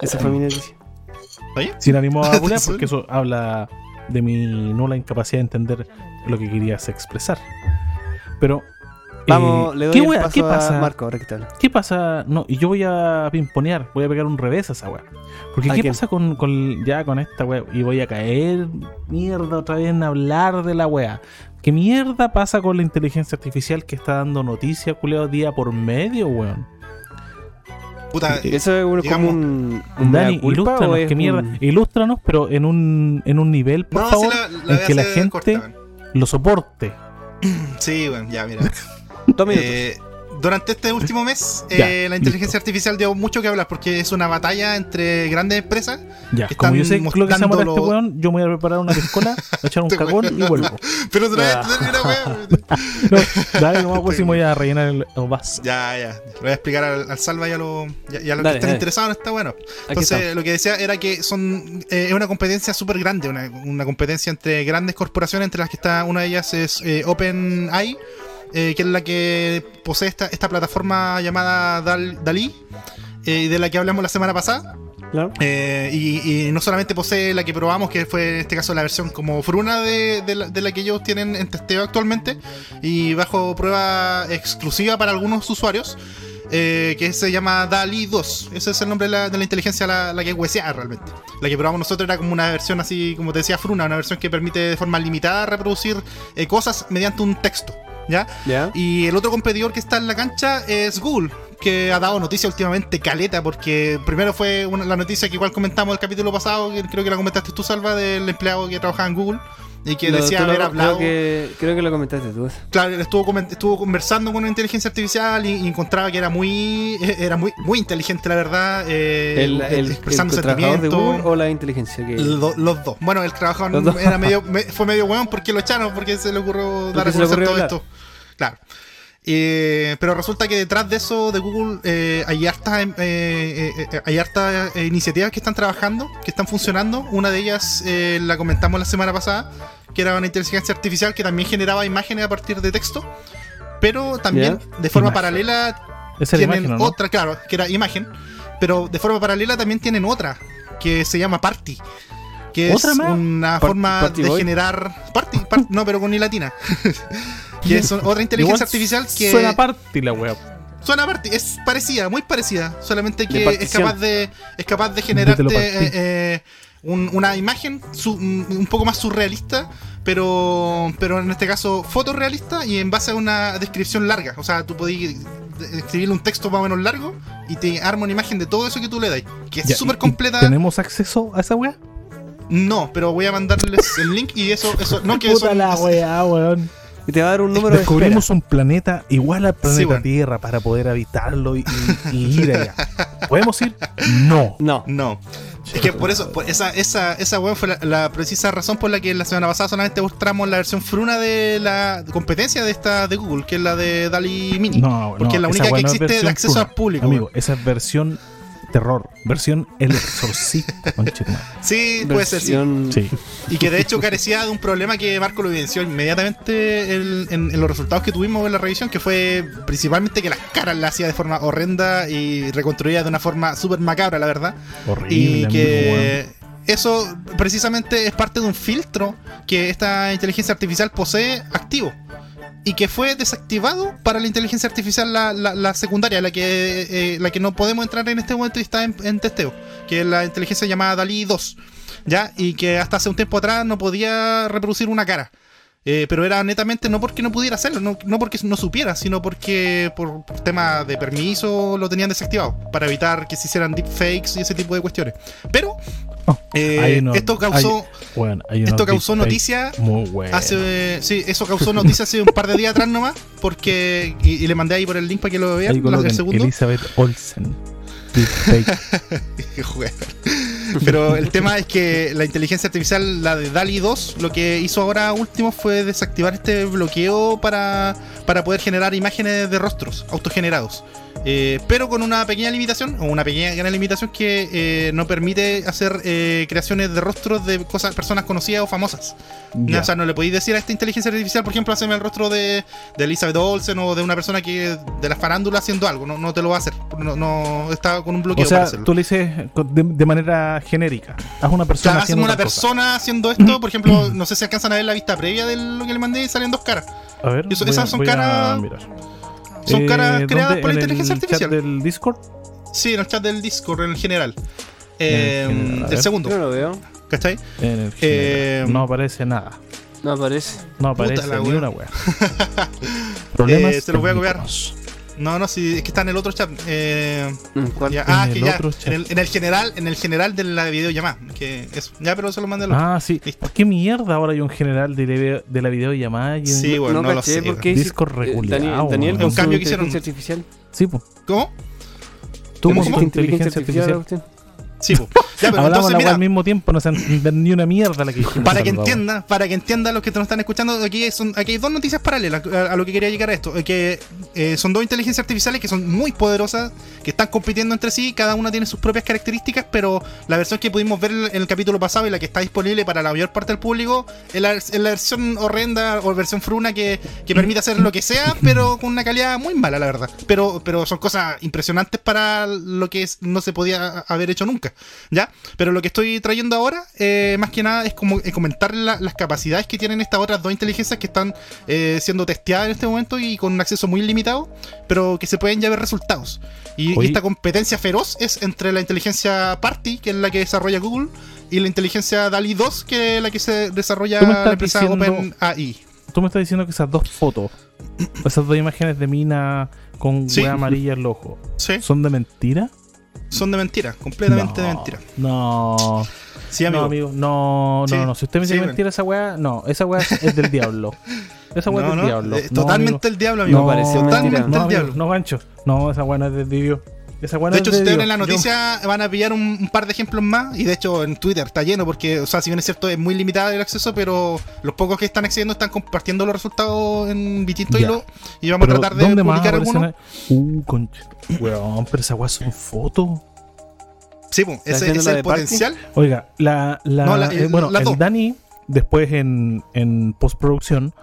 esa fue mi noticia. Sin ánimo a bulear, Sí. porque eso habla de mi nula incapacidad de entender lo que querías expresar. Pero. Vamos, eh, le doy ¿qué, el wea- paso ¿Qué a pasa? Marco. ¿Qué pasa? No, y yo voy a pimponear, voy a pegar un revés a esa weá. Porque ¿A ¿qué quién? pasa con, con- ya con esta weá? Y voy a caer mierda otra vez en hablar de la weá. ¿Qué mierda pasa con la inteligencia artificial que está dando noticias, culeo, día por medio, weón? Puta, ¿Eso es un- digamos- como un, un Dani, ilústranos, qué mierda. un- Ilústranos, pero en un, en un nivel, por no, favor, sí, la, la en que la corta, gente lo soporte. Sí, bueno, ya, mira. Dos minutos. Eh, durante este último mes, Ya, eh, la inteligencia listo. artificial dio mucho que hablar porque es una batalla entre grandes empresas. Ya, que como yo están sé lo que se llama este lo- weón, yo me voy a preparar una piscola, a echar un cagón y vuelvo. Pero otra vez, una wea. No, dale, nomás pues si me voy a rellenar el, el vaso. Ya, ya. Le voy a explicar al, al Salva y a, lo- y a- y a los Dale, que estén dale. interesados en esta bueno. Entonces, está. lo que decía era que son eh, es una competencia súper grande, una, una competencia entre grandes corporaciones, entre las que está una de ellas es eh, OpenAI, eh, que es la que posee esta, esta plataforma llamada Dal- Dalí, eh, y de la que hablamos la semana pasada. Claro. Eh, y, y no solamente posee la que probamos, que fue en este caso la versión como fruna de, de la, de la que ellos tienen en testeo actualmente, y bajo prueba exclusiva para algunos usuarios, eh, que se llama DALI 2. Ese es el nombre de la, de la inteligencia, la, la que es hueseada realmente. La que probamos nosotros era como una versión así, como te decía, fruna, una versión que permite de forma limitada reproducir eh, cosas mediante un texto. ¿Ya? Y el otro competidor que está en la cancha es Google, que ha dado noticia últimamente caleta, porque primero fue una- la noticia que igual comentamos el capítulo pasado, que creo que la comentaste tú, Salva, del empleado que trabajaba en Google. Y que Lo- decía haber hablado. Creo que, creo que lo comentaste tú. Claro, estuvo, estuvo conversando con una inteligencia artificial y, y encontraba que era muy era muy, muy inteligente, la verdad. eh, El, el, el expresando de sentimientos. O la inteligencia. Que... Lo- los dos. Bueno, el trabajador era medio, me- fue medio weón porque lo echaron, porque se le ocurrió dar a conocer todo hablar. esto. Claro. Eh, pero resulta que detrás de eso de Google eh, hay hartas em, eh, hay hartas iniciativas que están trabajando, que están funcionando. Una de ellas la comentamos la semana pasada, que era una inteligencia artificial que también generaba imágenes a partir de texto, pero también de forma Imagen. paralela tienen imagen, ¿o ¿no? otra, claro, que era imagen, pero de forma paralela también tienen otra, que se llama Party. Que ¿Otra es una forma Party de generar. Party, par- no, pero con i latina. que es otra inteligencia artificial que. Suena party la wea. Suena Party, es parecida, muy parecida. Solamente que es capaz de. Es capaz de generarte eh, eh, un- una imagen su- un poco más surrealista. Pero, pero en este caso fotorrealista y en base a una descripción larga. O sea, tú podías escribirle un texto más o menos largo y te arma una imagen de todo eso que tú le das. Que es súper ¿y- y completa. ¿Tenemos acceso a esa wea? No, pero voy a mandarles el link y eso, eso, no que eso. Puta la wea, weón. Y te va a dar un número de. Descubrimos un planeta igual al planeta. Tierra para poder habitarlo y, y- y ir allá. ¿Podemos ir? No. No. No. Es que por eso, por esa, esa, esa web fue la, la precisa razón por la que la semana pasada solamente mostramos la versión fruna de la competencia de esta de Google, que es la de DALI Mini. No, porque es la única que wea no es existe de acceso fruna. al público. Amigo, esa es versión terror. Versión El Exorcista. Sí, puede ser, sí. Y que de hecho carecía de un problema que Marco lo evidenció inmediatamente en, en- en los resultados que tuvimos en la revisión, que fue principalmente que las caras las hacía de forma horrenda y reconstruía de una forma súper macabra, la verdad. Horrible. Y amigo, que eso precisamente es parte de un filtro que esta inteligencia artificial posee activo. Y que fue desactivado para la inteligencia artificial la, la- secundaria, la que, eh, la que no podemos entrar en este momento y está en, testeo, que es la inteligencia llamada DALI 2. ¿Ya? Y que hasta hace un tiempo atrás no podía reproducir una cara. Eh, pero era netamente no porque no pudiera hacerlo, no, no porque no supiera, sino porque por, por tema de permiso lo tenían desactivado para evitar que se hicieran deepfakes y ese tipo de cuestiones. Pero eh, uno- esto causó, hay- bueno, hay unos esto causó noticia Muy bueno. hace, sí, eso causó noticia hace un par de días atrás nomás, porque y, y le mandé ahí por el link para que lo vean. Elizabeth Olsen. Pero el tema es que la inteligencia artificial, la de DALI 2, lo que hizo ahora último fue desactivar este bloqueo para, para poder generar imágenes de rostros autogenerados. Eh, pero con una pequeña limitación, o una pequeña gran limitación que eh, no permite hacer eh, creaciones de rostros de cosas, personas conocidas o famosas. O sea, no le podéis decir a esta inteligencia artificial, por ejemplo, haceme el rostro de, de Elizabeth Olsen o de una persona que de la farándula haciendo algo. No, no te lo va a hacer. No, no está con un bloqueo O sea, para tú le dices de, de manera genérica. Haz una persona Claro, hacen haciendo una cosa. persona haciendo esto, por ejemplo, no sé si alcanzan a ver la vista previa de lo que le mandé y salen dos caras. A ver, Eso- esas a- son caras-. Son Eh, caras creadas ¿dónde? por la ¿En inteligencia el artificial. Chat del Discord? Sí, en el chat del Discord, en el general. Eh, En el general, el segundo, Yo no lo veo. ¿cachai? En el Eh, no aparece nada. No aparece. No aparece ni wea. una wea. Problemas. Eh, se los voy a copiar. No, no, sí, es que está en el otro chat. Eh, ya- En ah, el que ya. otro chat. En el, en el general, en el general de la videollamada. Que eso. Ya, pero se lo mandé al otro. Ah, sí. Listo. ¿Qué mierda ahora hay un general de, la- de la videollamada? y un- Sí, bueno, no, lo caché sé. Discord hici- eh, Daniel, Daniel Un cambio que hicieron. inteligencia artificial. Sí, pues. ¿Cómo? Tú ¿Cómo, con tu inteligencia artificial. cuestión. Sí, po. Ya, pero Hablamos entonces, mira, al mismo tiempo, no se entiende ni una mierda la que dijimos. Para que Salva, weón. entienda, para que entiendan los que nos están escuchando, aquí, son, aquí hay dos noticias paralelas a, a lo que quería llegar a esto. Que eh, son dos inteligencias artificiales que son muy poderosas, que están compitiendo entre sí, cada una tiene sus propias características, pero la versión que pudimos ver en el capítulo pasado y la que está disponible para la mayor parte del público es la, es la versión horrenda o versión fruna que, que permite hacer lo que sea, pero con una calidad muy mala, la verdad. Pero, pero son cosas impresionantes para lo que es- no se podía haber hecho nunca. ¿Ya? Pero lo que estoy trayendo ahora, eh, más que nada, es como eh, comentar la- las capacidades que tienen estas otras dos inteligencias que están eh, siendo testeadas en este momento y con un acceso muy limitado, pero que se pueden ya ver resultados. Y, esta competencia feroz es entre la inteligencia Party, que es la que desarrolla Google, y la inteligencia DALI 2, que es la que se desarrolla la empresa OpenAI. Tú me estás diciendo que esas dos fotos, esas dos imágenes de mina con Sí. hueá amarilla en ojos, Sí, ¿son de mentira? Son de mentira, completamente de mentira. No. Sí, amigo. No, amigo. No, no, Sí. no. Si usted me dice mentira esa weá, no. Esa weá es, del diablo. Esa weá No, es del no, diablo. eh, totalmente amigo. el diablo, amigo. No, pareció totalmente mentira. el No, amigo, diablo. no, gancho. No, esa weá no es de Dios. De hecho, de si ustedes ven en la Yo- noticia van a pillar un, un par de ejemplos más. Y de hecho, en Twitter está lleno porque, o sea, si bien es cierto, es muy limitado el acceso, pero los pocos que están accediendo están compartiendo los resultados en distintos hilos. Y vamos a tratar de ¿dónde más publicar algunos. Uh, concha. Weón, pero esa weá son fotos. Sí, pues, ¿Estás ese, es el potencial. Oiga, la, la, No, la- eh, bueno, el. Dani después en, en postproducción,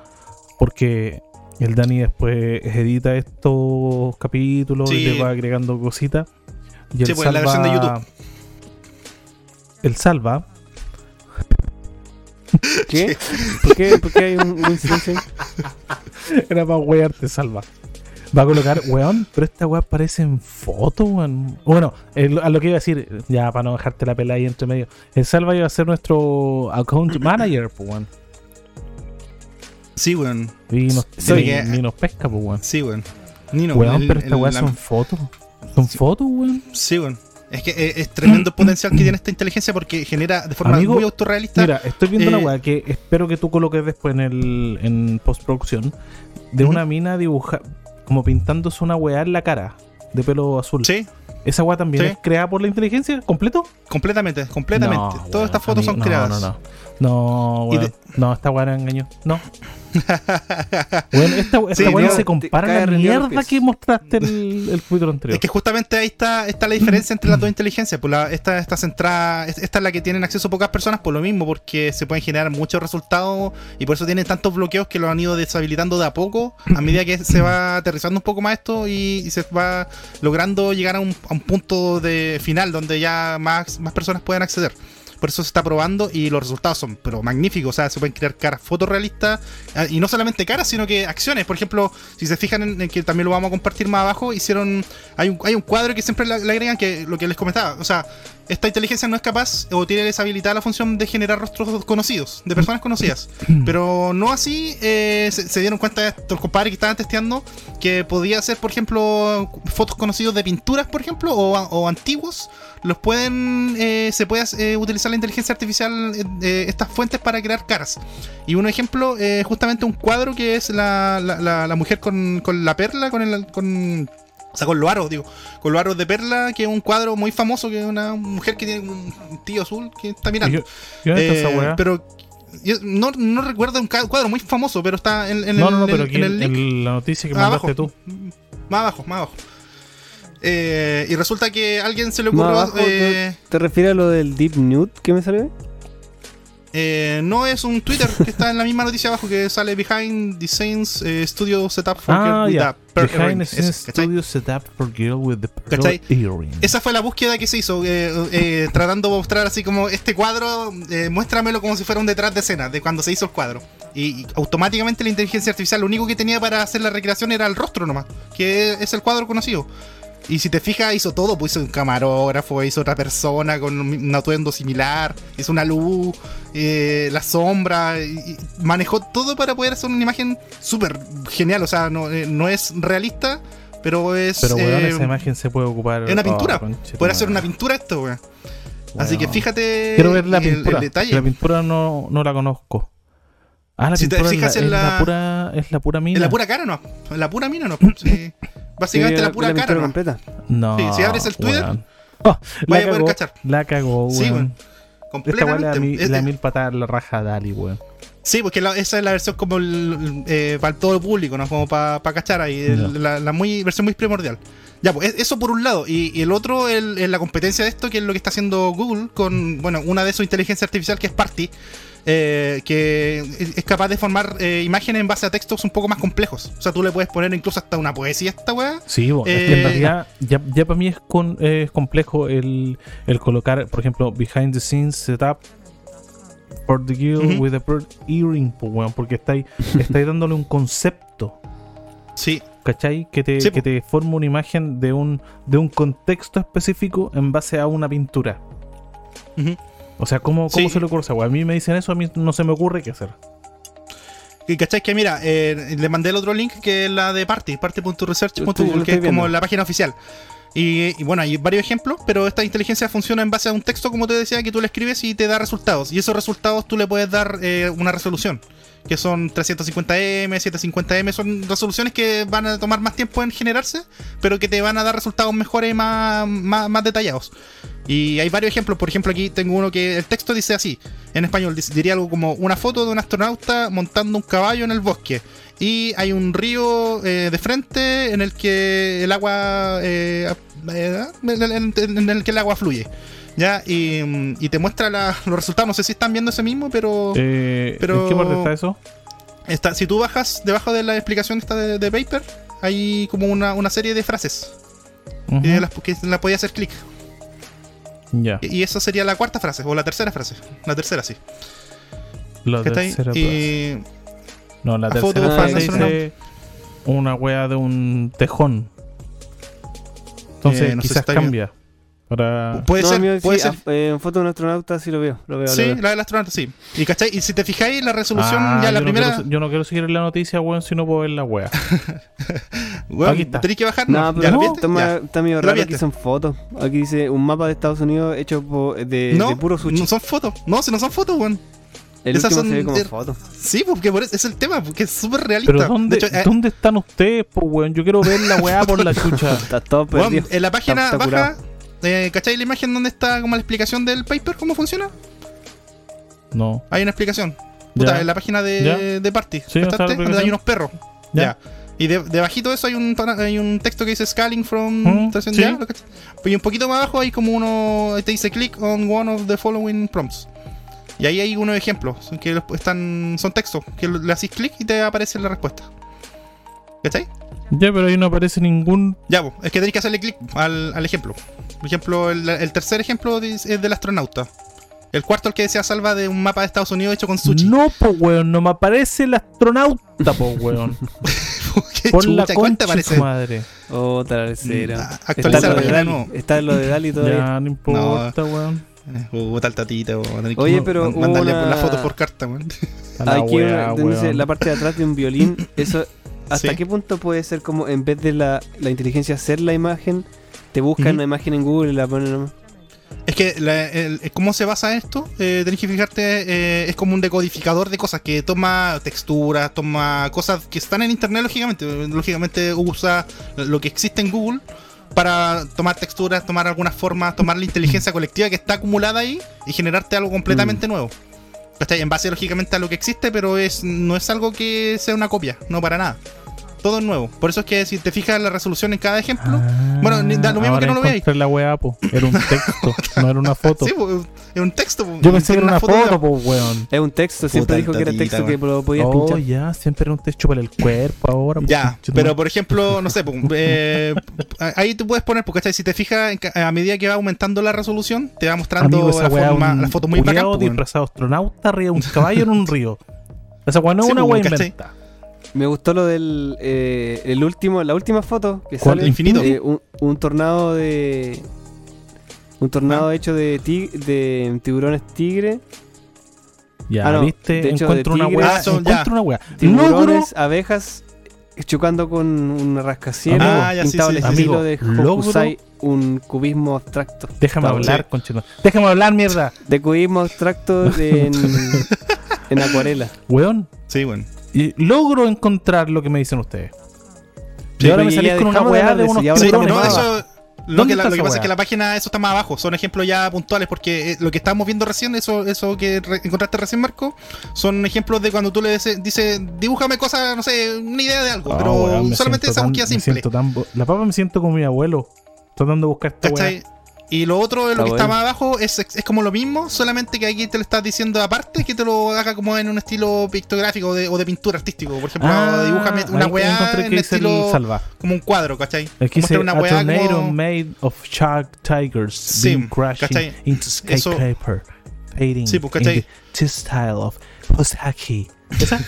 porque el Dani después edita estos capítulos y le va agregando cositas. Y Sí, el pues, la versión de YouTube. El salva ¿Qué? ¿Por qué, por qué hay un, ahí? Era para wearte, salva. Va a colocar, weón, pero esta weá aparece en foto, weón. Bueno, el- a lo que iba a decir, ya para no dejarte la pelea ahí entre medio. El salva iba a ser nuestro account manager, pues, weón. Sí, weón. Y nos, Sí, ni, que- ni nos pesca, pues, weón. Sí, weón. Nino, Weón, el- pero esta weá la- son fotos. Son fotos, weón. Sí, weón. Es que eh, es tremendo el potencial que tiene esta inteligencia porque genera de forma Amigo, muy autorrealista. Mira, estoy viendo eh, una weá que espero que tú coloques después en el en postproducción de una mina dibuja como pintándose una weá en la cara de pelo azul. Sí, ¿Esa weá también Sí. es creada por la inteligencia? ¿Completo? completamente, completamente. No, Todas weón, estas fotos son creadas. No, no, no. No, weón. de- No, esta weá era engaño. No. Bueno, esta, esta Sí, weá no no, se compara a la mierda que mostraste el, el capítulo anterior. Es que justamente ahí está, está la diferencia entre las dos inteligencias. Pues la- esta, esta centrada, es- esta es la que tienen acceso pocas personas por lo mismo, porque se pueden generar muchos resultados y por eso tienen tantos bloqueos que lo han ido deshabilitando de a poco a medida que se va aterrizando un poco más esto y, y se va logrando llegar a un, a un punto de final donde ya más, más personas puedan acceder. Por eso se está probando y los resultados son pero magníficos. O sea, se pueden crear caras fotorrealistas ah, y no solamente caras, sino que acciones. Por ejemplo, si se fijan en, que también lo vamos a compartir más abajo, hicieron. Hay un, hay un cuadro que siempre le, le agregan que lo que les comentaba. O sea, esta inteligencia no es capaz o tiene deshabilitada la función de generar rostros conocidos, de personas conocidas. Pero no así eh, se, se dieron cuenta estos compadres que estaban testeando que podía hacer, por ejemplo, fotos conocidos de pinturas, por ejemplo, o, o antiguos. Los pueden, eh, se puede eh, utilizar la inteligencia artificial, eh, eh, estas fuentes para crear caras. Y un ejemplo, eh, justamente un cuadro que es la, la, la- la mujer con, con la perla, con el, con, o sea, con los aros, digo, con los aros de perla, que es un cuadro muy famoso, que es una mujer que tiene un tío azul que está mirando. ¿Y qué- dónde está esa Eh, weá? pero yo no, no recuerdo un cuadro muy famoso, pero está en, en no, el, no, en pero el- aquí en en, el link. en la noticia que Más mandaste abajo. tú. Más abajo, más abajo. Eh, y resulta que a alguien se le ocurrió. abajo, eh, ¿Te refieres a lo del Deep Nude que me sale? Eh, no es un Twitter que está en la misma noticia abajo que sale Behind the Scenes eh, Studio Setup for Ah, Girl with ya. a Pearl Behind the scenes studio setup for girl with the pearl earring. Esa fue la búsqueda que se hizo, eh, eh, tratando de mostrar así como este cuadro, eh, muéstramelo como si fuera un detrás de escena de cuando se hizo el cuadro. Y, y automáticamente la inteligencia artificial lo único que tenía para hacer la recreación era el rostro nomás, que es el cuadro conocido. Y si te fijas, hizo todo, pues hizo un camarógrafo, hizo otra persona con un atuendo similar, hizo una luz, eh, la sombra, y, y manejó todo para poder hacer una imagen súper genial. O sea, no, eh, no es realista, pero es. Pero weón, eh, esa imagen se puede ocupar. es una pintura. Oh, conche Puede tu hacer una pintura esto, weón. Así que fíjate Quiero ver la el- el, pintura. detalle. La pintura no, no la conozco. Ah, la Si te pintura es, fijas la, en es la- pura, es la pura mina. En la pura cara no. En la pura mina no. Sí. Básicamente Sí, la pura cara pintura no. completa. No. Sí, si abres el Twitter, weón. Oh, la vaya a poder cachar. La cagó, Sí, weón. weón. Esta da Completamente. mil- patadas la raja a Dali, weón. Sí, porque la- esa es la versión como el- eh, para todo el público, ¿no? Como para cachar ahí, el- la, la muy, versión muy primordial. Ya, pues es- eso por un lado. Y, y el otro el- es la competencia de esto, que es lo que está haciendo Google con, bueno, una de su inteligencia artificial que es Party, eh, que es capaz de formar eh, imágenes en base a textos un poco más complejos. O sea, tú le puedes poner incluso hasta una poesía a esta weá. Sí, es que Eh, en realidad ya, ya para mí es, con, es complejo el, el colocar, por ejemplo, behind the scenes setup for the girl with a bird earring, porque estáis, dándole un concepto, Sí, ¿cachai? Que te, Sí, que po. te forma una imagen de un, de un contexto específico en base a una pintura. Ujú. O sea, ¿cómo, cómo Sí. se le ocurre esa? A mí me dicen eso, a mí no se me ocurre qué hacer. Y cachai que mira, eh, le mandé el otro link que es la de Party, party.research.google, que es como la página oficial. Y, y bueno, hay varios ejemplos, pero esta inteligencia funciona en base a un texto, como te decía, que tú le escribes y te da resultados. Y esos resultados tú le puedes dar eh, una resolución, que son 350M, 750M, son resoluciones que van a tomar más tiempo en generarse, pero que te van a dar resultados mejores y más, más, más detallados. Y hay varios ejemplos, por ejemplo aquí tengo uno que el texto dice así, en español diría algo como una foto de un astronauta montando un caballo en el bosque. Y hay un río eh, de frente en el que el agua eh, eh, en el que el agua fluye. Ya, y, y te muestra la- los resultados. No sé si están viendo ese mismo, pero Eh, pero- ¿En qué parte está eso? está, si tú bajas debajo de la explicación esta de, de Paper, hay como una, una serie de frases Ujú. que, las, que la podía hacer clic. Ya, Y esa sería la cuarta frase, o la tercera frase. La tercera, sí. la tercera frase. Y No, la tercera frase dice una wea de un tejón. Entonces Eh, no quizás bien. Para... puede no, ser, amigo, puede sí, ser. a- eh, en foto de un astronauta sí lo veo. Lo veo, lo Sí, veo. la del astronauta, sí. Y, ¿cachai? y si te fijáis, la resolución Ah, ya la yo primera. No quiero, yo no quiero seguir en la noticia, weón, si no puedo ver la wea. Weón, Aquí está. Tenéis que bajar, No, ¿no? pero ¿Ya no, viste? está, Ya. ma- está medio ¿Lo raro que son fotos. Aquí dice un mapa de Estados Unidos hecho po- de, No, de puro sushi. no son fotos. No, si no son fotos, weón. el esas último son se ve como de- foto. Sí, porque por eso es el tema, porque es súper realista. Pero ¿dónde, de hecho, eh, ¿dónde están ustedes, po, weón? Yo quiero ver la weá por la chucha. Está todo weón, perdido. en la página Está- está baja, eh, ¿cachai la imagen donde está como la explicación del paper? ¿Cómo funciona? No. Hay una explicación. Puta, en la página de, Party. Sí. Donde hay unos perros. Ya. Y de, debajito de eso hay un, hay un texto que dice scaling from. Mm, ¿te hacen sí. ya? Y un poquito más abajo hay como uno. Te dice click on one of the following prompts. Y ahí hay unos ejemplos que están, son textos. Que le haces clic y te aparece la respuesta. ¿Cachai? Ya, pero ahí no aparece ningún. Ya, es que tenéis que hacerle clic al, al ejemplo. Por ejemplo, el, el tercer ejemplo es es del astronauta. El cuarto, el que decía salva de un mapa de Estados Unidos hecho con sushi. No, po, weón. No me aparece el astronauta, po, weón. ¿Qué Por la chucha, ¿cuánto concha aparece? madre. Otra lecera. Ah, Está actualiza lo la de página nuevo. Está lo de Dali todavía. Ya, no importa, weón. Eh, uh, tal tatita, weón. Oye, pero man- mandarle por la una- foto por carta, weón. Aquí dice la parte de atrás de un violín. Eso, ¿Hasta Sí. qué punto puede ser como en vez de la, la inteligencia hacer la imagen, te buscan Ujú. la imagen en Google y la ponen nomás? Es que, la- el- ¿cómo se basa esto? Eh, tenés que fijarte, eh, es como un decodificador de cosas que toma texturas, toma cosas que están en internet, lógicamente. Lógicamente usa lo que existe en Google para tomar texturas, tomar algunas formas, tomar la inteligencia colectiva que está acumulada ahí y generarte algo completamente nuevo. En base, lógicamente, a lo que existe, pero es no es algo que sea una copia, no para nada. Todo es nuevo. Por eso es que si te fijas la resolución en cada ejemplo, Ah, Bueno, ni- da lo mismo que no lo veáis. la weá, po. Era un texto, no era una foto. sí, es un texto. pues, Yo pensé que era una foto foto, po, weón. Es un texto, siempre Puta dijo que era texto que lo podías Oh, pinchar. ya, siempre era un texto para el cuerpo ahora. po, Ya, pero por ejemplo, no sé, pues, eh, ahí tú puedes poner, porque ¿cachai? si te fijas, a medida que va aumentando la resolución, te va mostrando Amigo, la, weá forma, un la foto muy bacán. weón. disfrazado astronauta arriba un caballo en un río. Esa weá no es Sí, una weá inventa. Me gustó lo del eh, el último, la última foto que ¿Cuál? sale. Infinito. eh, un, un tornado de un tornado Ah. hecho de ti- de tiburones tigre, Ya, Ah, no, viste, de hecho, encuentro de una tigres- weá, Ah, son- encuentro ya. una weá. tiburones, Logro, abejas chocando con un rascacielos Ah, ya, sí, pintado sí, al sí. estilo Amigo, de Hokusai, un cubismo abstracto. Déjame hablar, Sí. conchito. Déjame hablar, mierda. De cubismo abstracto en, en acuarela. Weón, Sí, bueno. Y logro encontrar lo que me dicen ustedes. Sí, y ahora me pues, salís con una weá de unos Sí, tiburones no, eso. Lo ¿Dónde que, la- está lo que esa pasa weá? es que la página, eso está más abajo. Son ejemplos ya puntuales porque eh, lo que estábamos viendo recién, eso eso que re- encontraste recién, Marco, son ejemplos de cuando tú le dices, dice, dibújame cosas, no sé, una idea de algo, Ah, pero me solamente esa búsqueda simple. tan La papa me siento como mi abuelo, tratando de buscar esta weá. Y lo otro, lo Está que está más abajo, es, es como lo mismo, solamente que aquí te lo estás diciendo aparte, que te lo haga como en un estilo pictográfico o de, o de pintura artístico. Por ejemplo, Ah, dibújame una weá en que estilo salva. como un cuadro, ¿cachai? Aquí dice una a weá tornado como- made of shark tigers Sí, being crashing ¿cachai? into skyscraper fading Sí, pues, in ¿cachai? the style of Posaki. ¿Esa?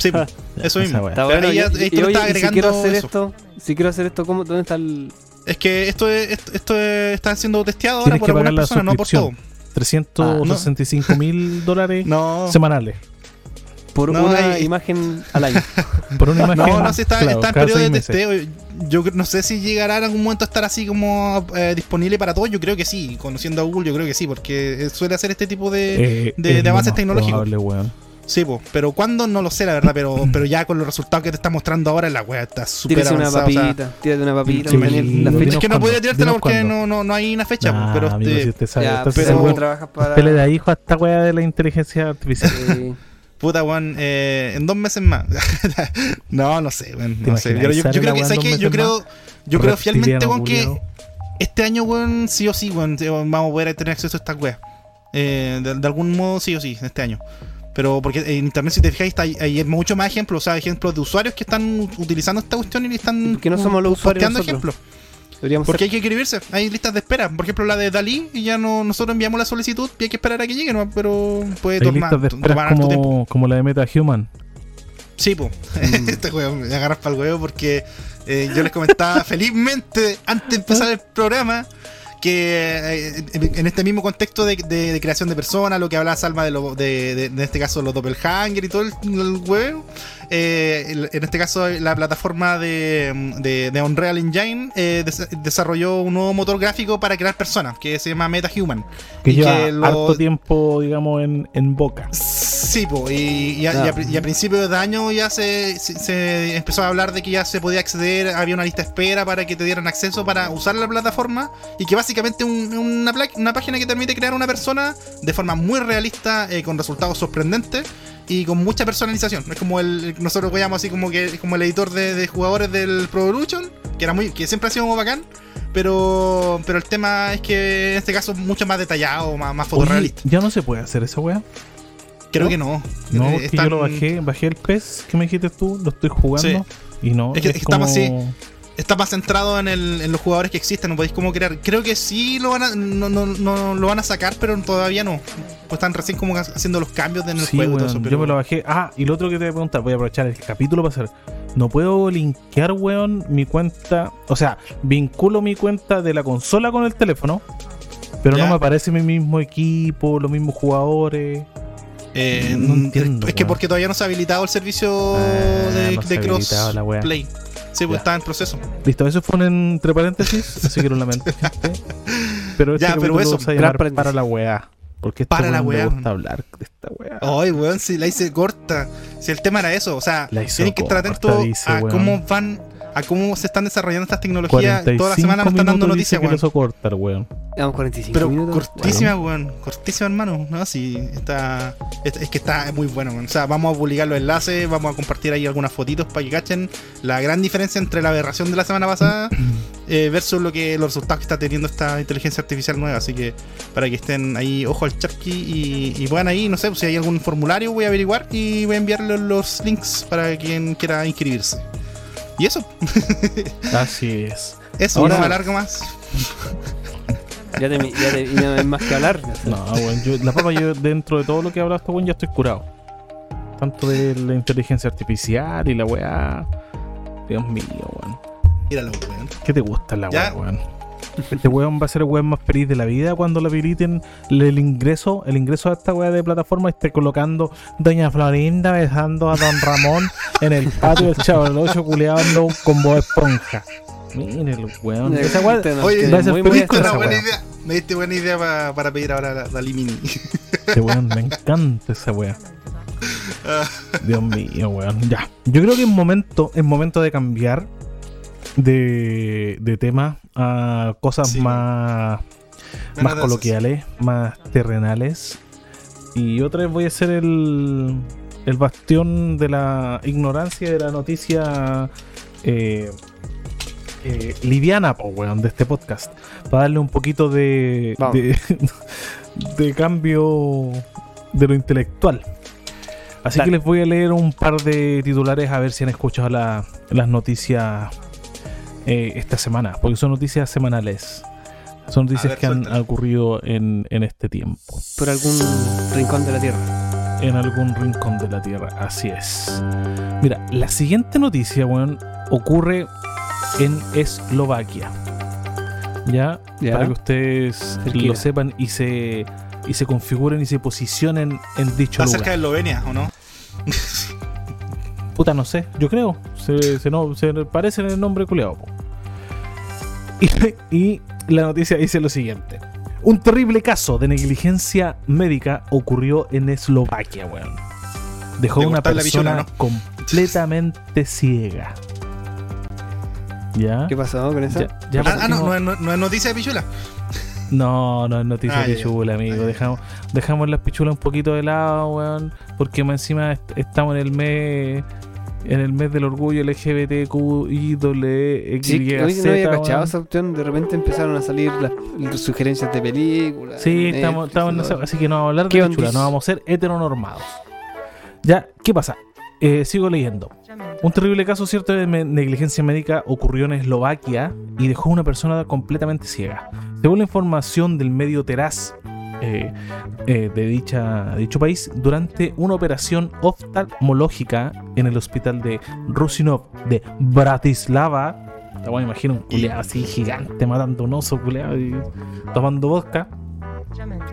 Sí, pues, eso mismo. Está bueno, y- y lo oye, y si quiero agregando hacer eso. esto, si quiero hacer esto, ¿cómo, ¿dónde está el...? Es que esto, es, esto, esto es- está siendo testeado ahora Tienes por que pagar algunas personas, no por todo. suscripción. 365 mil dólares No, semanales. Por No, una hay- imagen al año. Por una imagen. no, no, si está, claro, está en periodo de testeo. Yo no sé si llegará en algún momento a estar así como eh, disponible para todos. Yo creo que sí. Conociendo a Google, yo creo que sí, porque eh, suele hacer este tipo de. Eh, de- avances tecnológicos. probable, weón. Sí, po. pero cuándo no lo sé, la verdad. Pero, pero ya con los resultados que te está mostrando ahora, la wea está súper Tírate una avanzada. o sea, papita, tírate una papita, Sí, Daniel, la fecha. es que no podía tirártela porque no, no, no hay una fecha, po, Nah, pero amigo, este, si usted sabe, Ya, pero trabajas para... Usted le da hijo a esta weá de la inteligencia artificial. eh, Puta, weón, eh, en dos meses más. no, no sé, weón. ¿Te No sé. yo, creo que, weá en ¿sabes dos qué? Yo creo, yo creo fielmente, weón, que este año, weón, sí o sí, weón, te- vamos a poder tener acceso a estas weas. Eh, de, de algún modo, sí o sí, este año. Pero porque en internet, si te fijáis, está, hay, hay mucho más ejemplos, o sea, ejemplos de usuarios que están utilizando esta cuestión y están ¿Por qué no somos los usuarios ejemplos. deberíamos Porque ser- hay que inscribirse, hay listas de espera. Por ejemplo, la de Dalí, y ya no, nosotros enviamos la solicitud y hay que esperar a que llegue, ¿no? pero puede Hay tomar, listas de tomar tiempo. como, como la de MetaHuman. Sí, po. Mm. este juego me agarras para el huevo porque eh, yo les comentaba felizmente antes de empezar el programa que eh, en este mismo contexto de, creación de personas, lo que hablaba Salma de, lo, de, en este caso los doppelhanger y todo el huevo, eh, en este caso la plataforma de, de, de Unreal Engine eh, des- desarrolló un nuevo motor gráfico para crear personas que se llama MetaHuman. Que lleva que lo- harto tiempo, digamos, en, en boca. Sí, po, y, y a, Ya. y a pri- y a principios de año ya se, se- se empezó a hablar de que ya se podía acceder, había una lista de espera para que te dieran acceso para usar la plataforma y que básicamente un- una, página que te permite crear una persona de forma muy realista, eh, con resultados sorprendentes y con mucha personalización. Es como el nosotros veíamos así como que como el editor de, de jugadores del Pro Evolution, que era muy que siempre ha sido muy bacán. Pero, pero el tema es que en este caso es mucho más detallado, más, más fotorrealista. ya no se puede hacer esa weá. Creo ¿no? que no. No, Eh, están- yo lo bajé, bajé el PES que me dijiste tú, lo estoy jugando. Y no, Es que es estamos como- así. Está más centrado en, el- en los jugadores que existen, no podéis cómo crear. Creo que sí lo van a, no, no, no lo van a sacar, pero todavía no. Pues están recién como haciendo los cambios en el Sí, juego todo yo me lo bajé. Ah, y lo otro que te voy a preguntar, voy a aprovechar el capítulo para hacer. No puedo linkear, weón, mi cuenta. O sea, vinculo mi cuenta de la consola con el teléfono. Pero Ya. no me aparece mi mismo equipo, los mismos jugadores. Eh, No entiendo, Es que porque todavía no se ha habilitado el servicio Ah, de, de crossplay. Sí, pues Ya. está en proceso. Listo, eso fue un entre paréntesis, así que lo lamento, gente. Pero este Ya, pero eso, a llamar para la weá. Porque este Para la weá. me gusta hablar de esta weá. Ay, weón, si la hice corta. Si el tema era eso, o sea, tienen que estar atentos a weón. cómo van, a cómo se están desarrollando estas tecnologías. 45 Toda la semana nos están dando noticias, weón. cortar, weón. Llevamos 45 Pero minutos. cortísima, weón. Cortísima, hermano. No, sí, está. Es, es que está muy bueno, weón. O sea, vamos a publicar los enlaces, vamos a compartir ahí algunas fotitos para que cachen la gran diferencia entre la aberración de la semana pasada eh, versus lo que los resultados que está teniendo esta inteligencia artificial nueva. Así que para que estén ahí, ojo al chapki y, y puedan ahí, no sé, si hay algún formulario, voy a averiguar y voy a enviarle los links para quien quiera inscribirse. Y eso, Así es. eso, Ahora- no me alargo más. Ya te, ya te y no hay más que hablar. No, weón. Yo, la papa, yo dentro de todo lo que he hablado hasta weón, ya estoy curado. Tanto de la inteligencia artificial y la weá. Dios mío, weón. Míralo, weón. ¿Qué te gusta la weá, weón? Este weón va a ser el weón más feliz de la vida cuando le habiliten el ingreso, el ingreso a esta weá de plataforma y esté colocando Doña Florinda besando a Don Ramón en el patio del Chavo del Ocho culeando con voz esponja. Miren el weón. Esa weá Oye, va a ser muy, esa buena weá. idea. Me diste buena idea pa- para pedir ahora la, la Limini. Este weón, me encanta esa weá. Dios mío, weón. Ya. Yo creo que es momento, es momento de cambiar de, de tema a cosas Sí. más, más coloquiales, más terrenales. Y otra vez voy a ser el, el bastión de la ignorancia de la noticia eh, eh, liviana, po, weón, de este podcast. Para darle un poquito de, de, de cambio de lo intelectual. Así Dale. que les voy a leer un par de titulares a ver si han escuchado la- las noticias eh, esta semana, porque son noticias semanales. Son noticias ver, que han ocurrido en, en este tiempo, Por algún rincón de la tierra. en algún rincón de la Tierra. Así es. Mira, la siguiente noticia, weón, ocurre en Eslovaquia. ¿Ya? Ya. Para que ustedes lo sepan y se, y se configuren y se posicionen en dicho Está lugar. cerca de Eslovenia, ¿o no? Puta, no sé, yo creo. Se, se, no, se parece en el nombre culeado. Y, y la noticia dice lo siguiente. Un terrible caso de negligencia médica ocurrió en Eslovaquia, weón. Dejó De una persona completamente ciega. ¿Ya? ¿Qué pasó con eso? Ya, ya Ah, ah, no, no, es- no, no es noticia de pichula. No, no es noticia Ah, ya. pichula, amigo. Ah, ya. Dejamos, dejamos las pichulas un poquito de lado, weón. Porque más encima est- estamos en el mes. En el mes del orgullo LGBTQIWXYZ. Sí, no había cachado esa opción. De repente empezaron a salir las, las sugerencias de películas. Sí, estamos, estamos en esa- así que no vamos a hablar ¿Qué de pichula, no vamos a ser heteronormados. Ya, ¿qué pasa? Eh, sigo leyendo. Un terrible caso, cierto, de negligencia médica ocurrió en Eslovaquia y dejó a una persona completamente ciega. Según la información del medio Teraz eh, eh, de dicha, dicho país, durante una operación oftalmológica en el hospital de Rusinov de Bratislava, ah, bueno, imagino un culeado así gigante matando un oso culeado y tomando vodka,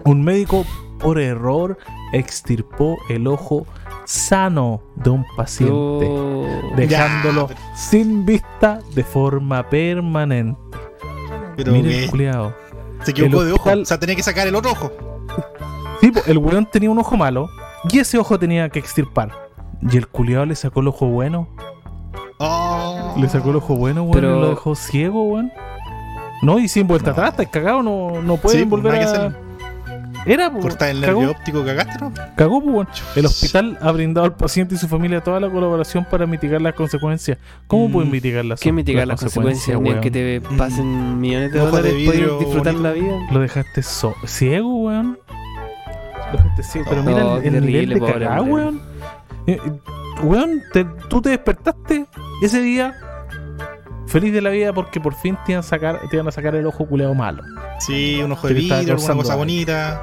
un médico por error extirpó el ojo sano de un paciente Oh. dejándolo Ya, sin vista de forma permanente. Pero Mira el. Se equivocó de ojo. O sea, tenía que sacar el otro ojo. Sí, el weón tenía un ojo malo y ese ojo tenía que extirpar. Y el culiao le sacó el ojo bueno. Oh. Le sacó el ojo bueno, weón, Pero- y lo dejó ciego, weón. No, y sin vuelta No. atrás, está cagado, no, no pueden Sí, volver a. Era, Cortar el cagó, nervio óptico, cagaste, ¿no? cagó, weón. El hospital ha brindado al paciente y su familia toda la colaboración para mitigar las consecuencias. ¿Cómo Mm. pueden mitigar las, ¿Qué mitigar las consecuencias? Ni el weón? que te pasen millones de Ojo de dólares vidrio disfrutar bonito. la vida. Lo dejaste so ciego, weón. Lo dejaste ciego. Pero mira Oh, el, nivel de pobre weón. Eh, eh, weón, te- tú te despertaste ese día feliz de la vida porque por fin te iban a sacar, te iban a sacar el ojo culeado malo. Sí, un ojo de vidrio, alguna cosa bonita.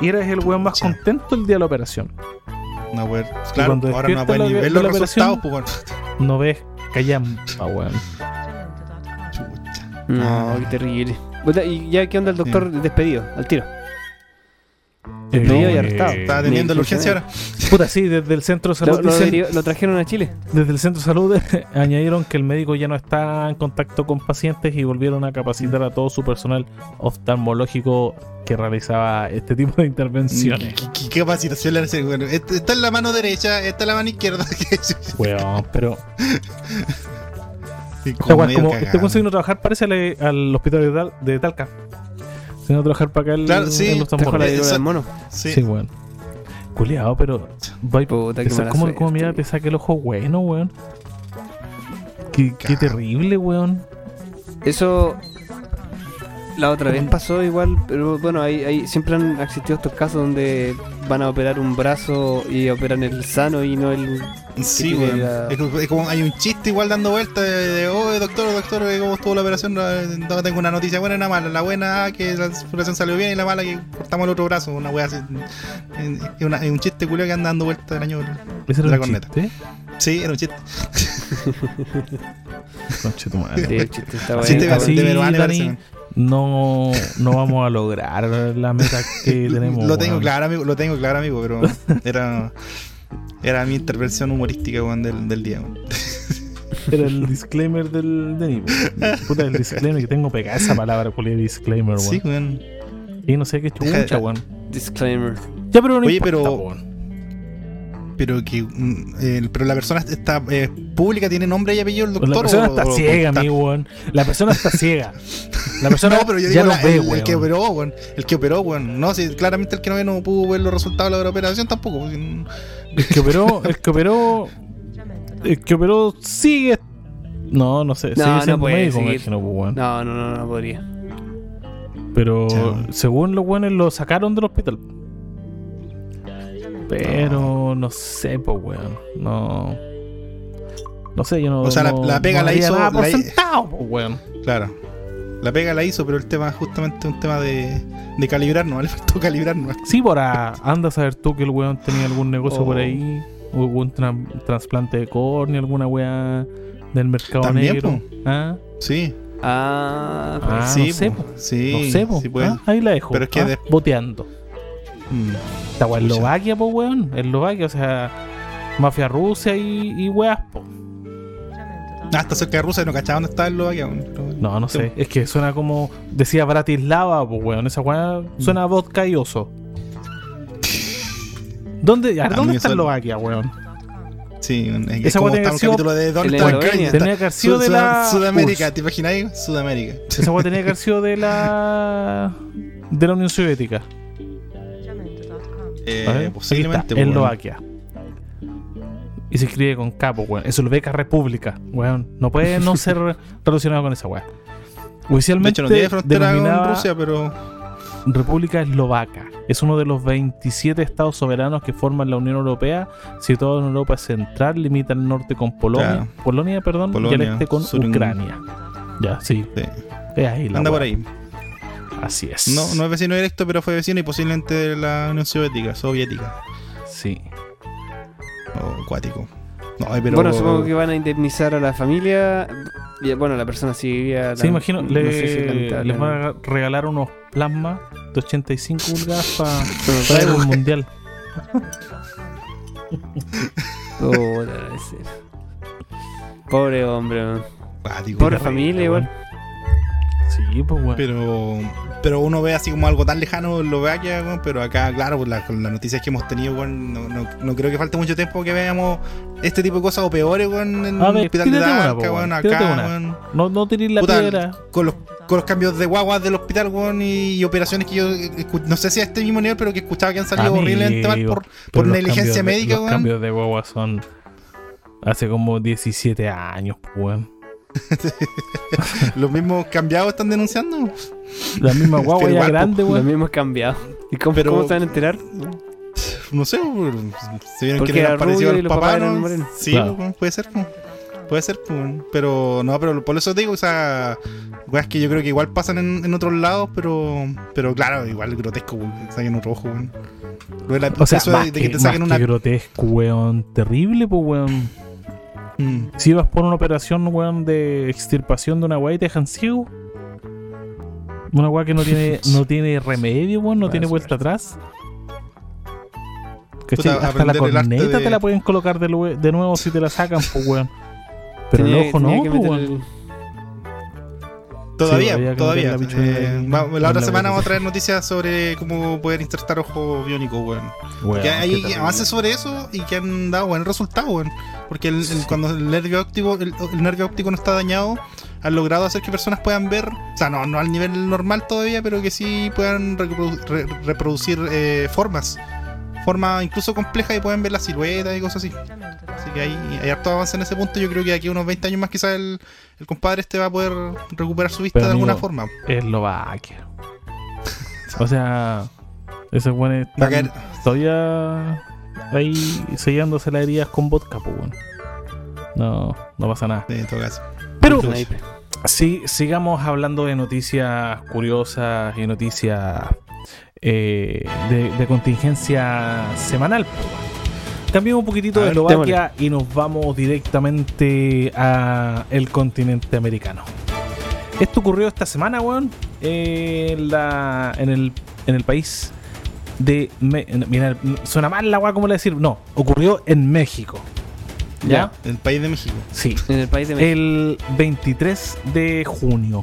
Y eres el weón más Sí. contento el día de la operación. No, weón. Claro, cuando ahora no la- ni de ver los resultados, operación- pues, weón. No ves callampa, weón. Chucha. No, qué terrible. ¿Y ya qué onda el doctor despedido? Al tiro. Despedido y Eh, arrestado. Estaba atendiendo la urgencia ahora. Puta, sí, desde el centro de salud Lo, lo dicen- deriva- lo trajeron a Chile. Desde el centro de salud añadieron que el médico ya no está en contacto con pacientes y volvieron a capacitar a todo su personal oftalmológico que realizaba este tipo de intervenciones. ¿Qué, qué- qué capacitación le hace? Bueno, esta esta es la mano derecha, esta es la mano izquierda. Pero Sí, como como cagado. este weón se vino a trabajar, parece al, al hospital de, Tal- de Talca. Vino a trabajar para acá el, Claro, sí, en los la tambores. Viruela del mono. Sí. Sí, weón. Culeado, pero. va y- Puta, mala ¿Cómo, suerte. cómo mira te saca el ojo bueno, weón? Qué, qué terrible, weón. Eso la otra vez pasó igual, pero bueno, ahí, ahí siempre han existido estos casos donde van a operar un brazo y operan el sano y no el... Sí, la- Es, como- es como hay un chiste igual dando vueltas de, de, oh, doctor, doctor, eh, ¿cómo estuvo la operación? No, no tengo una noticia buena y una mala. La buena, ah, que la operación salió bien y la mala, que cortamos el otro brazo. Una wea así. Es una- es un chiste culo que anda dando vueltas del año. ¿Ese La era un corneta. chiste? Sí, era un chiste. Conche tu madre. Sí, el chiste está Chiste bueno. Así, de peruano, Dani, parece. No, no vamos a lograr la meta que tenemos. Lo tengo claro, amigo, lo tengo claro, amigo, pero era, era mi intervención humorística weón, del, del día. Era el disclaimer del weón. Puta, el disclaimer que tengo pegada esa palabra, culiao, disclaimer, weón. Sí, weón. Y no sé qué chucha, weón. Disclaimer. Ya, pero no Oye, importa, pero-. Pero que mm, eh, pero la persona está eh, pública, tiene nombre y apellido el La doctor. persona o- está o- ciega, está- amigo, weón. La persona está ciega. La persona No, pero yo ya digo no la- ve, el, weón. el que operó, weón. El que operó, weón. No, si claramente el que no ve no pudo ver los resultados de la operación tampoco. El que operó, el que operó, el que operó sigue. No, no sé, No, sigue no siendo puede médico, pues, weón. No, no, no, no podría. Pero según los buenos lo sacaron del hospital. Pero no sé, pues weón. No. No sé, yo no. O sea, la- no- la pega no la hizo- nada por la- sentado, pues weón. Claro. La pega la hizo, pero el tema es justamente un tema de, de calibrarnos. Le faltó calibrarnos. Sí, por a, anda a saber tú que el weón tenía algún negocio Oh. por ahí. O algún tran- trasplante de córnea, alguna weá del mercado También, negro. ¿Ah? Sí. Ah, Ah, sí, no sé, po. po. Sí, no sé, po. sí puede. Ah, ahí la dejo. Pero es que ah, de- Boteando. Mm. Esta weá. Eslovaquia, po, weón. Eslovaquia, o sea, mafia rusa y, y weas, po. Ah, está cerca de Rusia y no cachaba dónde estaba el Eslovaquia. weón. No, no sé. Es que suena como. Decía Bratislava, pues, weón. Esa weá suena a vodka y oso. ¿Dónde, a ver, A ¿dónde está Eslovaquia, weón? Sí, es Esa como está un tenía que haber capítulo de ¿Dónde en está. Ucrania? Tenía que haber sido de la. Sudamérica. ¿te imaginas ahí? Sudamérica. Esa weá tenía que haber sido de la. de la Unión Soviética. Eh, posiblemente. está, pues, Eslovaquia. Y se escribe con capo, weón. Eslovaquia República, weón. No puede no ser relacionado con esa weá. De Oficialmente hecho, no tiene frontera con Rusia, pero. República Eslovaca. Es uno de los 27 estados soberanos que forman la Unión Europea, situado en Europa Central, limita al norte con Polonia. Polonia, perdón, y al este con Ucrania. Ya, sí, sí, es ahí la anda por ahí. Así es. No, no es vecino directo, pero fue vecino y posiblemente de la Unión Soviética. Soviética. Sí. O acuático. No, ay, pero. Bueno, supongo que van a indemnizar a la familia. Y bueno, la persona sí vivía. Sí, imagino, no le- sé si Cantabria, les ¿no? van a regalar unos plasmas de 85 pulgadas para Pero el mundial. Oh. Pobre hombre, man. Pobre familia, igual. Sí, pues, weón. Pero, pero uno ve así como algo tan lejano Eslovaquia, weón, pero acá, claro, pues con las noticias que hemos tenido, weón, no, no, no creo que falte mucho tiempo que veamos este tipo de cosas o peores, weón, en el hospital de una, Talca, weón, acá, una. weón. No, no tirís la Puta, piedra. Con los, con los cambios de guaguas del hospital, weón, y, y operaciones que yo escu- no sé si a este mismo nivel, pero que escuchaba que han salido horriblemente mal por, por negligencia de- médica, Los weón. cambios de guagua son hace como 17 años, pues, weón. Los mismos cambiados están denunciando. La misma guagua ya grande, weón. mismo es cambiado. ¿Y cómo, Pero- cómo se van a enterar? No sé, se vieron Porque que le era han parecido rubio y al los papá, papás eran ¿no? Sí, Claro. puede ser. Puede ser, pero no, pero por eso te digo, o sea, weas que yo creo que igual pasan en, en otros lados, pero pero claro, igual grotesco, weón, que saquen otro ojo, weón. Lo de la- O sea, eso más de, de que, que te saquen más una que grotesco, weón. Terrible, pues, weón. Mm. Si vas por una operación, weón, de extirpación de una weá y te dejan ciego. Una weá que no tiene, no tiene remedio, weón, no tiene vuelta atrás. ¿Cachai? Puta, Hasta la aprender el arte corneta de- te la pueden colocar de, lue- de nuevo si te la sacan, pues, weón. Pero Tenía- el ojo tenía no, que pues, meter weón. el- Todavía, que todavía. la Eh, en la otra la semana vamos a traer noticias sobre cómo poder insertar ojo biónico, weón. Weón, que hay avances sobre eso y que han dado buen resultado, weón. Porque el- el- cuando el nervio óptico, el, el nervio óptico no está dañado, han logrado hacer que personas puedan ver, o sea, no, no al nivel normal todavía, pero que sí puedan reprodu- re- reproducir eh, formas. Formas incluso complejas y pueden ver la silueta y cosas así. Así que hay, hay harto avance en ese punto. Yo creo que aquí a unos 20 años más quizás el, el compadre este va a poder recuperar su vista Pero, de alguna amigo, forma. Eslovaquia. O sea, Va a están todavía ahí sellándose las heridas con vodka, pues, weón. No, no pasa nada. En todo caso. Pero sí, sigamos hablando de noticias curiosas y noticias eh, de, de contingencia semanal. Cambiamos un poquitito A de ver, Eslovaquia y nos vamos directamente a el continente americano. Esto ocurrió esta semana, weón, en, la, en, el, en el país de... Me- mira, suena mal la weá, ¿cómo le decir? No, ocurrió en México. ¿Ya? En el país de México. Sí. En el país de México. El 23 de junio.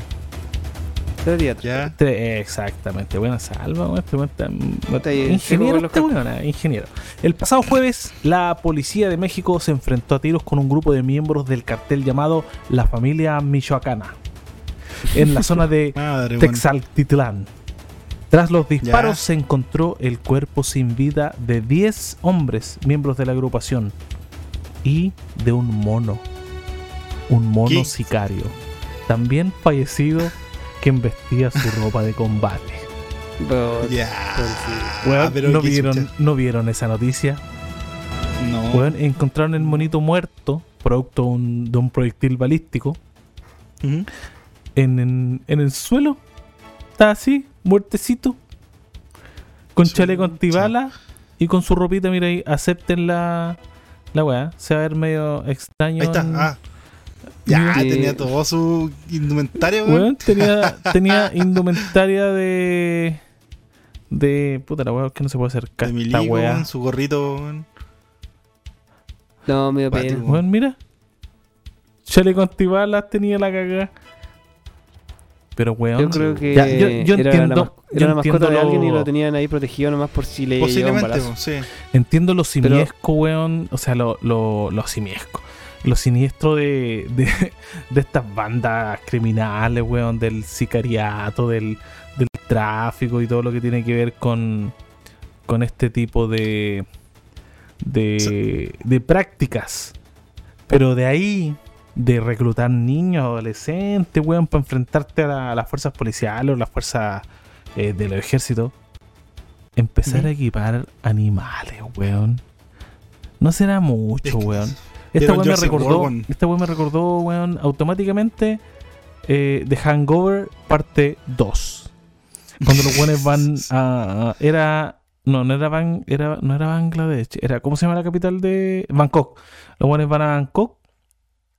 Exactamente, buena salva, este ingeniero, este ah, ingeniero. El pasado jueves, la policía de México se enfrentó a tiros con un grupo de miembros del cartel llamado La Familia Michoacana en la zona de Madre. Texaltitlán. Tras los disparos Ya. se encontró el cuerpo sin vida de 10 hombres miembros de la agrupación y de un mono, un mono ¿Qué? sicario, también fallecido quien vestía su ropa de combate. Pero- Ya. pero sí. Weón, Ah, pero ¿no, vieron. ¿No vieron esa noticia? No. Weón, encontraron el monito muerto, producto un- de un proyectil balístico, en, en- en el suelo. Está así, muertecito. Con chaleco antibala y con su ropita, mira ahí, acepten la, la weá. Se va a ver medio extraño. Ahí está. en- Ah. Ya, tenía todo su indumentario, weón. Weón, tenía, tenía indumentaria de. De. Puta la weá, que no se puede acercar De milico, weón, su gorrito, weón. No, me dio Cuático. pena. Weón, mira. Chaleco antibalas tenía la cagada. Pero weón. Yo creo que Ya, yo- yo era entiendo- la, yo la mascota de alguien y lo- tenían ahí protegido nomás por si le un Posiblemente, weón, sí. Entiendo lo simiesco, weón. O sea, lo, lo, lo simiesco. Lo siniestro de, de, de estas bandas criminales, weón. Del sicariato, del, del tráfico y todo lo que tiene que ver con, con este tipo de, de, de prácticas. Pero de ahí, de reclutar niños, adolescentes, weón, para enfrentarte a, la- a las fuerzas policiales o las fuerzas eh, del ejército. Empezar a equipar animales, weón. No será mucho, weón. Esta weón me recordó, World, esta weón me recordó, weón, automáticamente eh, The Hangover parte 2. Cuando los weones van a, era no, no era Ban, era no era Bangladesh, era ¿cómo se llama la capital de Bangkok? Los weones van a Bangkok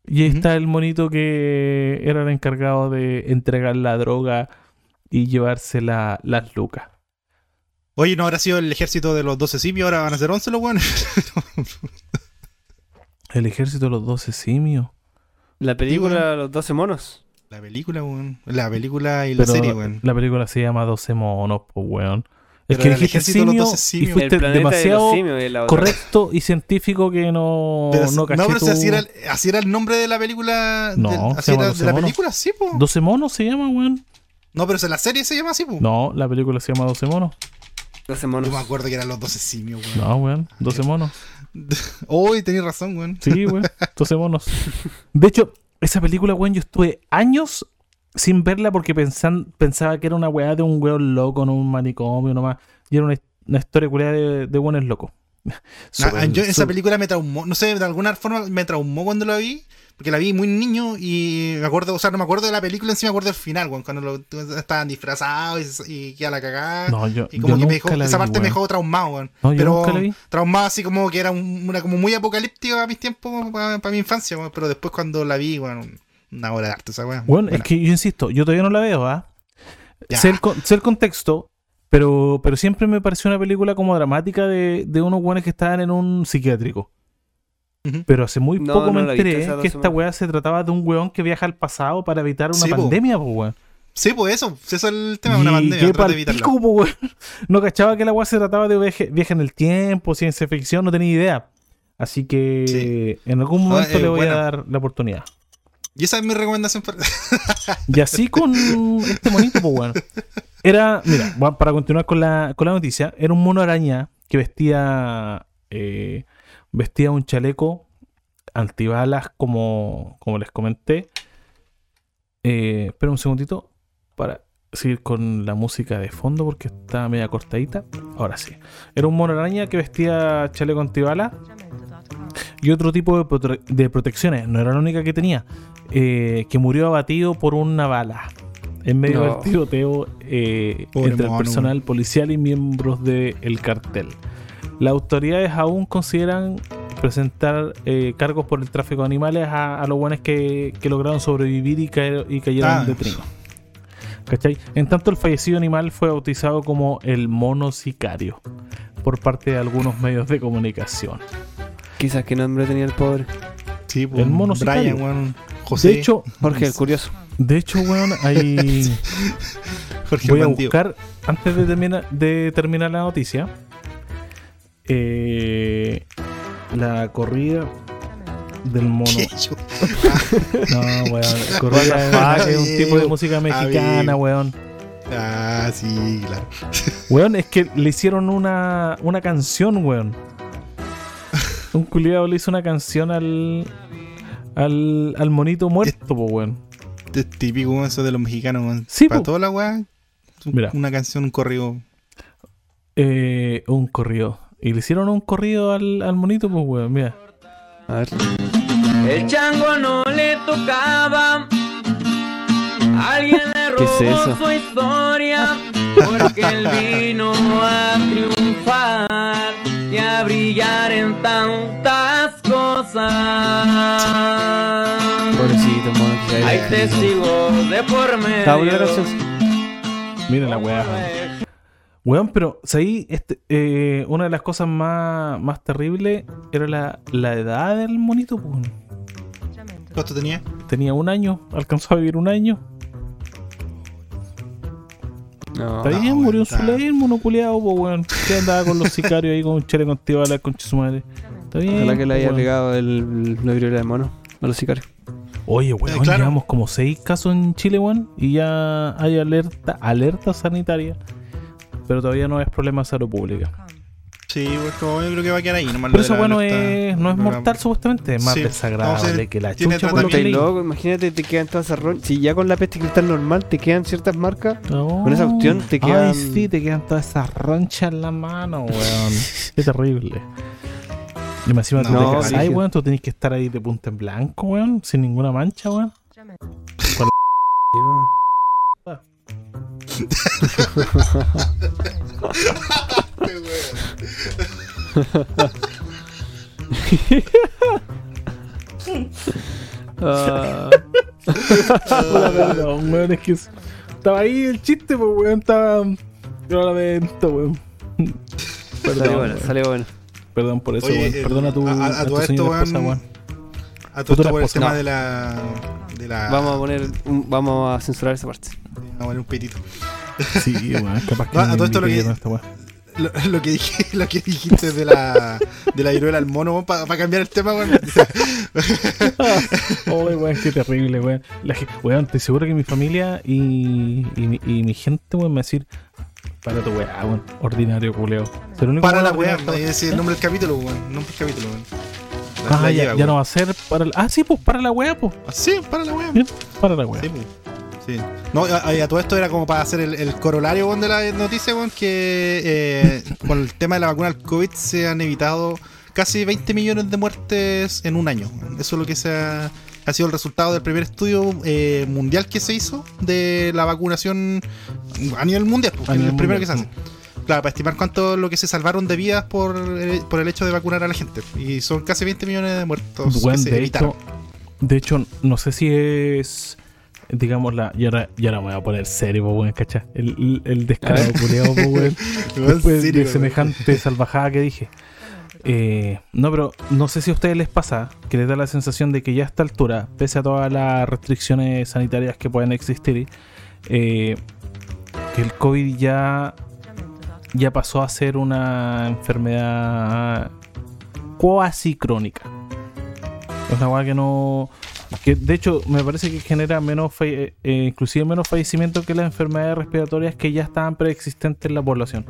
y ahí está el monito que era el encargado de entregar la droga y llevarse la- las lucas. Oye, ¿no habrá sido el ejército de los 12 simios? Ahora van a ser 11 los weones. El ejército de los 12 simios. La película Los 12 monos. La película, weón. La película y la Pero serie, weón. la película se llama 12 monos, pues weón. Es Pero que dijiste ejército de los simio 12 y simios. fuiste el de demasiado los simios correcto y científico que no, Pero, no no, caché pero si tu- así era, el, así era el nombre de la película. No, del- así llama era 12 de la monos. película, sí, po. 12 monos se llama, weón. No, pero la serie se llama así, po. No, la película se llama 12 monos. 12 Yo monos. me acuerdo que eran los 12 simios, weón. No, weón, 12 monos. Uy, tenías razón, weón. Sí, weón, 12 monos. De hecho, esa película, weón, yo estuve años sin verla porque pensan, pensaba que era una weá de un weón loco, no un manicomio nomás. Y era una, una historia culiada de, de weones locos. Ah, yo esa película me traumó, no sé, de alguna forma me traumó cuando la vi, porque la vi muy niño y me acuerdo, o sea, no me acuerdo de la película en sí, me acuerdo del final, cuando lo- estaban disfrazados y, se- y queda la cagada. No, yo, y como yo que me dejó, esa vi, parte me dejó traumado. No, pero traumado así como que era un- una como muy apocalíptica a mis tiempos, para, mi infancia, pero después cuando la vi, una obra de arte esa weón. Bueno, es que yo insisto, yo todavía no la veo, ¿ah? Ya. Sé con- sé el contexto, pero, pero siempre me pareció una película como dramática de, de unos weones que estaban en un psiquiátrico. Pero hace muy No, poco no me enteré que esta semanas. weá se trataba de un weón que viaja al pasado para evitar una Sí, pandemia, po, weón. Sí, pues eso, eso es el tema de una pandemia, qué de po, weón. No cachaba que la weá se trataba de viaje, viaje en el tiempo, ciencia ficción, no tenía idea. Así que en algún Ah, momento eh, le voy a dar la oportunidad. Y esa es mi recomendación para... Y así con este monito, pues bueno. Era, mira, para continuar con la, con la noticia, era un mono araña que vestía eh, vestía un chaleco antibalas como, como les comenté. Eh, espera un segundito para seguir con la música de fondo porque está media cortadita. Ahora sí. Era un mono araña que vestía chaleco antibalas y otro tipo de, de protecciones. No era la única que tenía. eh, que murió abatido por una bala en medio No. del tiroteo eh, entre el personal policial y miembros del cartel. las autoridades aún consideran presentar eh, cargos por el tráfico de animales a, a los buenos que, que lograron sobrevivir y, caer- y cayeron Ah. de trino. ¿Cachai? En tanto, el fallecido animal fue bautizado como el mono sicario por parte de algunos medios de comunicación. Quizás qué nombre tenía el pobre. Sí, pues, El mono Brian, sicario. weón. José. De hecho, Jorge, el curioso. de hecho, weón, hay. Jorge Voy a Bandido. buscar, antes de terminar, de terminar la noticia, eh, la corrida del mono. No, weón. Corrida the es, un tipo de música mexicana, weón. Ah, sí, claro. Weón, es que le hicieron una, una canción, weón. Un culiado le hizo una canción al. Al, al monito muerto, po, weón. Es típico eso de los mexicanos, weón. Sí, Para po. toda la weá. Mira. Una canción, un corrido. Eh, un corrido. Y le hicieron un corrido al, al monito, pues, weón. Mira. A ver. El chango no le tocaba. Alguien le ¿Qué es robó eso? su historia. Porque él vino a triunfar brillar en tantas cosas. Pobrecito, mono. que se Hay testigos de por medio. Mira la weá. Weón, pero ahí este, eh, una de las cosas más, más terribles era la, la edad del monito, pues. ¿Cuánto tenía? Tenía un año, alcanzó a vivir un año. No. Está bien, murió en su está- ley el monoculeado, pues, weón. Que andaba con los sicarios ahí con un chale contigo a la concha de su madre. Está bien. Ojalá que le haya pegado el, la viruela de mono a los sicarios. Oye, weón, Eh, claro. llevamos como seis casos en Chile, weón, y ya hay alerta, alerta sanitaria, pero todavía no es problema de salud pública. Sí, pues como yo creo que va a quedar ahí. Nomás Pero eso, la bueno, es, no es programa. mortal supuestamente, es más Sí, desagradable no, que la chucha por lo que loco, imagínate, te quedan todas esas ronchas. Si ya con la peste cristal normal te quedan ciertas marcas. No. Con esa cuestión te quedan- Ay, sí, te quedan todas esas ronchas en la mano, weón. Qué terrible. Y más encima No, tú te casás, weón, tú tenés que estar ahí de punta en blanco, weón, sin ninguna mancha, weón. Ah, Puta, perdón, weón, es que es- estaba ahí el chiste, pues, weón, estaba. Yo lo lamento, weón. salió Perdón, bueno, weón. salió bueno. Perdón por eso, Oye, weón. el- Perdona a tu, a- a- a a tu todo esto, weón, esposa, weón. A todo esto por el tema No. de la. De la Vamos a poner, un- vamos a censurar esa parte. Vamos a poner un petito. Sí, weón, capaz que No, a todo esto lo que- weón. Lo, lo que dije, lo que dijiste de la de la viruela al mono, para cambiar el tema, weón. Ay, weón, qué terrible, weón. La weón, estoy seguro que mi familia y, y, mi- y mi gente, weón, me va a decir, para tu weá, weón, ordinario culeo. Para la weá, ese es el nombre del capítulo, weón. Nombre del capítulo, weón. Ah, ya, lleva, ya no va a ser para la... Ah, sí, pues para la weá, pues. Ah, Sí, para la weá. Para la weá. Sí, pues. Sí. No, a, todo esto era como para hacer el, el corolario de la noticia, que eh, con el tema de la vacuna al COVID se han evitado casi 20 millones de muertes en un año. Eso es lo que se ha, ha sido el resultado del primer estudio eh, mundial que se hizo de la vacunación a nivel mundial, porque A nivel el primero que se hace. Claro, para estimar cuánto es lo que se salvaron de vidas por el, por el hecho de vacunar a la gente. Y son casi 20 millones de muertos que se de evitaron. hecho, de hecho, no sé si es, digamos, la. Y ahora, y ahora me voy a poner serio, po, weón, ¿cachai? El, el, descarado culiao, po, weón. Weón, Después serio, de semejante salvajada que dije. Eh, no, pero no sé si a ustedes les pasa que les da la sensación de que ya a esta altura, pese a todas las restricciones sanitarias que pueden existir, eh, que el COVID ya, ya pasó a ser una enfermedad cuasi crónica. Es una que no. Que de hecho me parece que genera menos falle- eh, inclusive menos fallecimientos que las enfermedades respiratorias que ya estaban preexistentes en la población.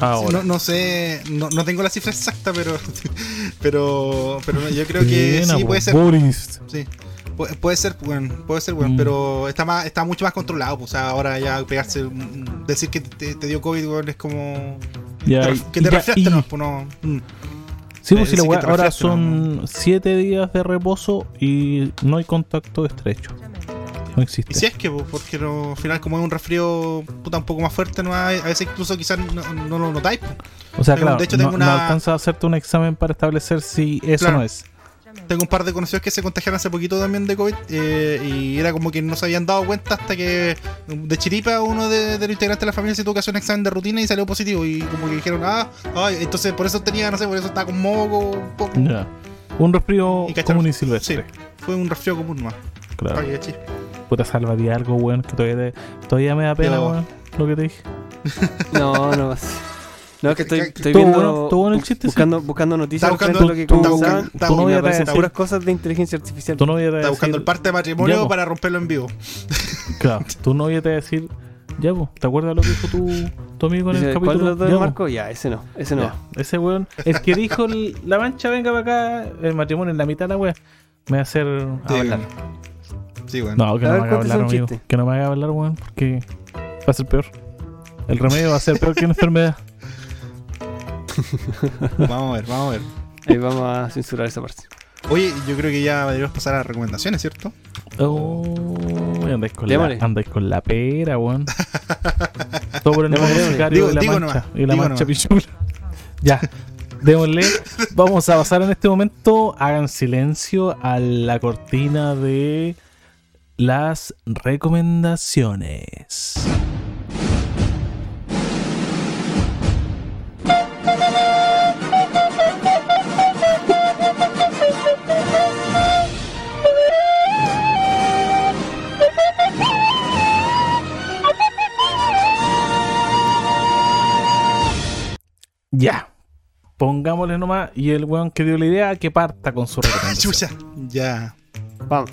Ahora. No, no sé, no, no tengo la cifra exacta, pero pero pero no, yo creo que sí puede ser. Boris. Sí. Pu- Puede ser, bueno, puede ser, bueno, Mm. pero está más, está mucho más controlado, pues, o sea, ahora ya pegarse, mm, decir que te, te dio COVID, es como Ya, te que te ya- y- no, pues no. mm. Sí, Eh, pues si la weá ahora son 7 días de reposo y no hay contacto estrecho. No existe. Y si es que, pues, porque no, al final, como es un resfrío puta un poco más fuerte, no hay- a veces incluso quizás no, no lo notáis. pues. o sea, tengo- claro, de hecho, no, tengo no una- alcanza a hacerte un examen para establecer si eso Claro. no es. Tengo un par de conocidos que se contagiaron hace poquito también de COVID eh, y era como que no se habían dado cuenta hasta que de chiripa uno de, de los integrantes de la familia se tuvo que hacer un examen de rutina y salió positivo y como que dijeron, ah, ay, entonces por eso tenía, no sé, por eso estaba con moco un poco. Ya. Un resfrío común y Sí, silvestre. fue un resfrío común más. Claro. Ay. Puta salvaría algo, weón, que todavía, te- todavía me da pena, weón, lo que te dije. No, no. No, es que estoy, viendo. bueno- el chiste, sí. buscando, buscando noticias a lo buscando- que conversaban. tú no a puras cosas de inteligencia artificial. Está buscando el parte de matrimonio para romperlo en vivo. Claro, tu novia te va a decir, ya, po, ¿te acuerdas lo que dijo tu, tu amigo en el ¿Cuál de capítulo? Marco? Ya, ese no. Ese no. Ya, Ese weón, el que dijo el- la mancha venga para acá, el matrimonio en la mitad de la wea, me va a hacer Sí, hablar. Sí, bueno. No, que A no ver, me haga hablar, amigo. chiste. Que no me haga hablar, weón, porque va a ser peor. El remedio va a ser peor que la enfermedad. Vamos a ver, vamos a ver. Ahí vamos a censurar esa parte. Oye, yo creo que ya deberíamos pasar a las recomendaciones, ¿cierto? Oh, andáis con, la, andáis con la pera, weón. Todo por el Digo- de la digo mancha. nomás, y la mancha pichula. Ya. Démosle. Vamos a pasar en este momento. Hagan silencio a la cortina de las recomendaciones. Ya. Pongámosle nomás. Y el weón que dio la idea que parta con su recomendación. Chucha, ya. Vamos.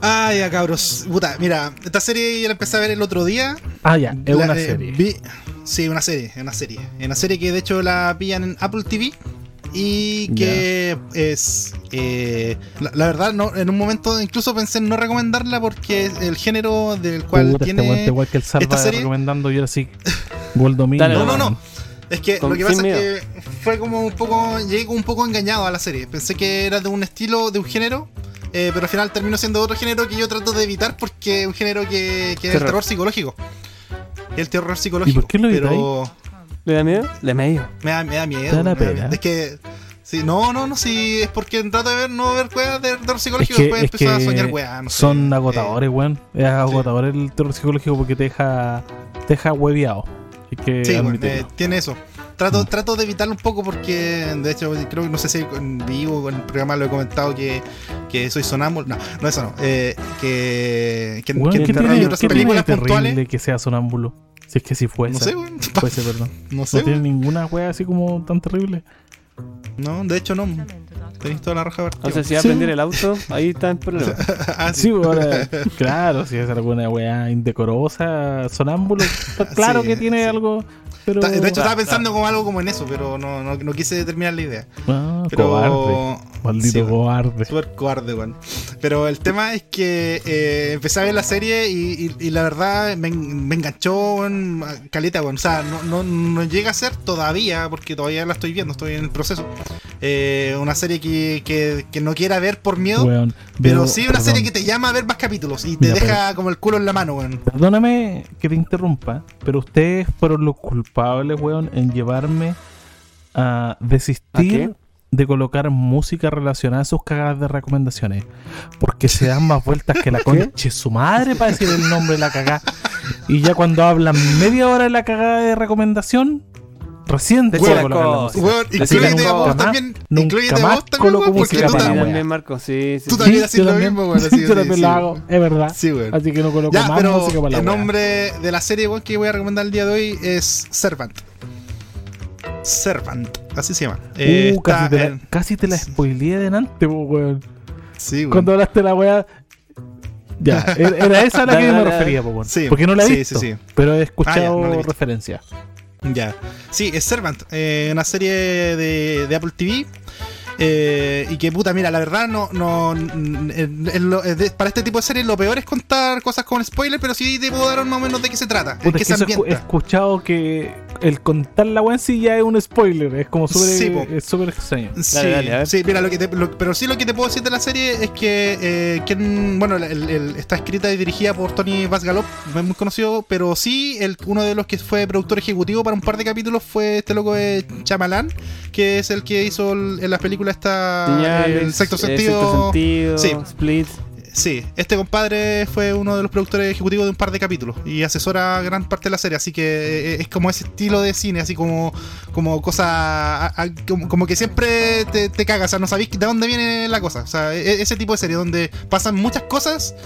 Ah, ya, cabros. Puta, mira, esta serie ya la empecé a ver el otro día. Ah, ya. Es La- una eh, serie. vi- sí, una serie, es una serie. Es una serie que de hecho la pillan en Apple TV. Y que es. eh, la, la verdad, no, en un momento incluso pensé en no recomendarla porque el género del cual Puta, este tiene. está igual que el Salva esta serie- recomendando y ahora sí. Goldomino. Dale, No, no, no. Es que Con- lo que pasa miedo. es que fue como un poco. Llegué como un poco engañado a la serie. Pensé que era de un estilo, de un género. eh, pero al final terminó siendo otro género que yo trato de evitar porque es un género que, que es el Terror. psicológico. El terror psicológico. ¿Y por qué lo Pero ¿Le da miedo? Le medio. me da, me da miedo. Te da la me da pena. miedo. Es que. Sí, no, no, no, sí, es porque trato de ver, no ver weas de terror Es psicológico que, después es empezó a que soñar weas. no sé. son Eh, agotadores, weón. Es agotador el terror psicológico porque te deja, te deja hueviado. Que Sí, bueno, eh, tiene eso. Trato, trato de evitarlo un poco porque, de hecho, creo que no sé si en vivo o en el programa lo he comentado que, que soy sonámbulo. No, no, eso no. Eh, que que, Weón, que ¿qué en tiene, otras qué tiene películas de terrible puntuales. que sea sonámbulo? Si es que si fuese. No sé, weón. Fuese, perdón. No No sé, tiene weón. ninguna wea así como tan terrible. No, de hecho, no. Tenéis toda la raja verde. O sea, si va a Sí. prender el auto, ahí está el problema. ah, Sí, sí. ahora, claro, si es alguna weá indecorosa, sonámbulo, claro Sí, que tiene sí. algo, pero... De hecho, estaba pensando como algo como en eso, pero no, no, no quise terminar la idea. Ah, Pero. cobarde, maldito cobarde. Súper cobarde, weón. Pero el tema es que eh, empecé a ver la serie y, y- y la verdad me, en- me enganchó, a caleta, weón. O sea, no, no, no llega a ser todavía, porque todavía la estoy viendo, estoy en el proceso. eh, una serie que, que, que no quiera ver por miedo, Weón, pero veo- sí una perdón, serie que te llama a ver más capítulos y te Mira, deja como el culo en la mano, weón. Perdóname que te interrumpa, pero ustedes fueron los culpables, weón, en llevarme a ¿A desistir qué? de colocar música relacionada a sus cagadas de recomendaciones. Porque se dan más vueltas que la concha de su madre para decir el nombre de la cagada. Y ya cuando hablan media hora de la cagada de recomendación, recién cosas. música. Weón, Así incluyete a vos más- también. Incluyete a más vos también, weón, porque música tú Sí, también. Marco. Sí, sí. Tú sí. también haces lo mismo, weón, yo sí, también sí, lo hago, es verdad. Sí, weón. Así que no coloco Ya, más pero música para la el nombre de la serie weón, que voy a recomendar el día de hoy es Servant. Servant, así se llama. Eh, Uh, casi está te, la, en- casi te la spoileé delante, weón. Sí, weón. Cuando hablaste de la weá. Ya, era esa a la que yo me refería, weón. Sí, Porque no la he sí, visto. sí, sí. Pero he Ah, escuchado ya, no referencias. Ya. Sí, es Servant, eh, una serie de, de Apple TV Eh, y que puta, mira, la verdad no, no en- en lo- de- para este tipo de series lo peor es contar cosas con spoiler, pero sí te puedo dar más o menos de qué se trata, Puta, qué es se que eso he escuchado que el contar la weá en sí ya es un spoiler. Es como súper Sí, es súper extraño. Sí, dale, a ver. sí, mira, lo que te- lo- pero sí lo que te puedo decir de la serie es que, eh, quien- bueno, el- el- está escrita y dirigida por Tony Vasgalop, no es muy conocido, pero sí, el, uno de los que fue productor ejecutivo para un par de capítulos fue este loco de Chamalan, que es el que hizo el- en las películas esta Señales, el sexto eh, sentido. Sexto sentido, Sí. Split. Sí, este compadre fue uno de los productores ejecutivos de un par de capítulos y asesora gran parte de la serie, así que eh, es como ese estilo de cine, así como, como cosa, como, que siempre te, te cagas, o sea, no sabéis de dónde viene la cosa, o sea, e- ese tipo de serie donde pasan muchas cosas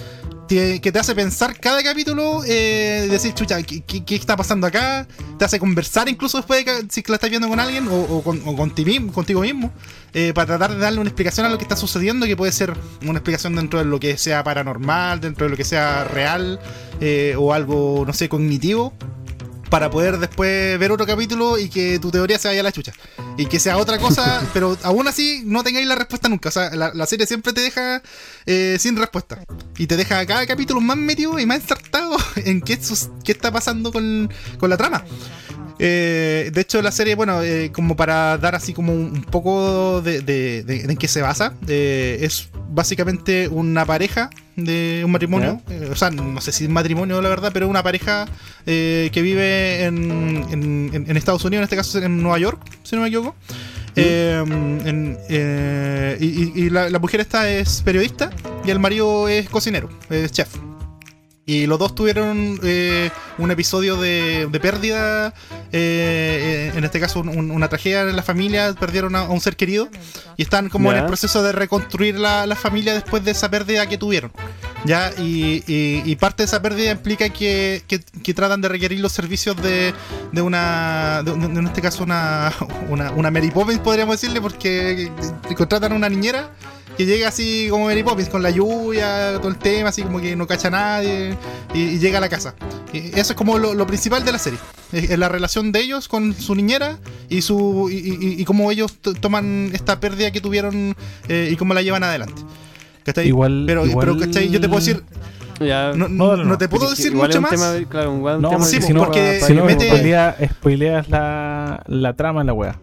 que te hace pensar cada capítulo, eh, decir, chucha, ¿qué, está pasando acá? Te hace conversar incluso después de que, la estás viendo con alguien o, con, o ti mismo- contigo mismo, eh, para tratar de darle una explicación a lo que está sucediendo, que puede ser una explicación dentro de lo que sea paranormal, dentro de lo que sea real, eh, o algo, no sé, cognitivo. Para poder después ver otro capítulo y que tu teoría se vaya a la chucha. Y que sea otra cosa, pero aún así no tengáis la respuesta nunca. O sea, la, la serie siempre te deja eh, sin respuesta. Y te deja cada capítulo más metido y más ensartado en qué, qué está pasando con, con la trama. Eh, de hecho, la serie, bueno, eh, como para dar así como un, poco de, de- de- de en qué se basa, eh, es básicamente una pareja de un matrimonio, eh, o sea, no sé si es matrimonio la verdad, pero una pareja eh, que vive en, en- Estados Unidos, en este caso en Nueva York, si no me equivoco. En- y y- y la, la mujer esta es periodista y el marido es cocinero, es chef. Y los dos tuvieron eh, un episodio de, de pérdida, eh, eh, en este caso un- un- una tragedia en la familia, perdieron a, a un ser querido y están como en el proceso de reconstruir la, la familia después de esa pérdida que tuvieron. ¿ya? Y, y- y parte de esa pérdida implica que, que- que tratan de requerir los servicios de, de una, de, de- en este caso una, una, una Mary Poppins podríamos decirle, porque contratan a una niñera que llega así como Mary Poppins, con la lluvia, todo el tema, así como que no cacha a nadie, y, y llega a la casa. Y eso es como lo, lo principal de la serie. Es, la relación de ellos con su niñera y su y, y- y cómo ellos to- toman esta pérdida que tuvieron eh, y cómo la llevan adelante. ¿Cachai? Igual- pero, igual- pero ¿cachai? yo te puedo decir, Ya, no, No, no, no no. te puedo decir mucho más. tema, claro, un No, tema sí, porque Si no, spoileas la, la trama en la wea.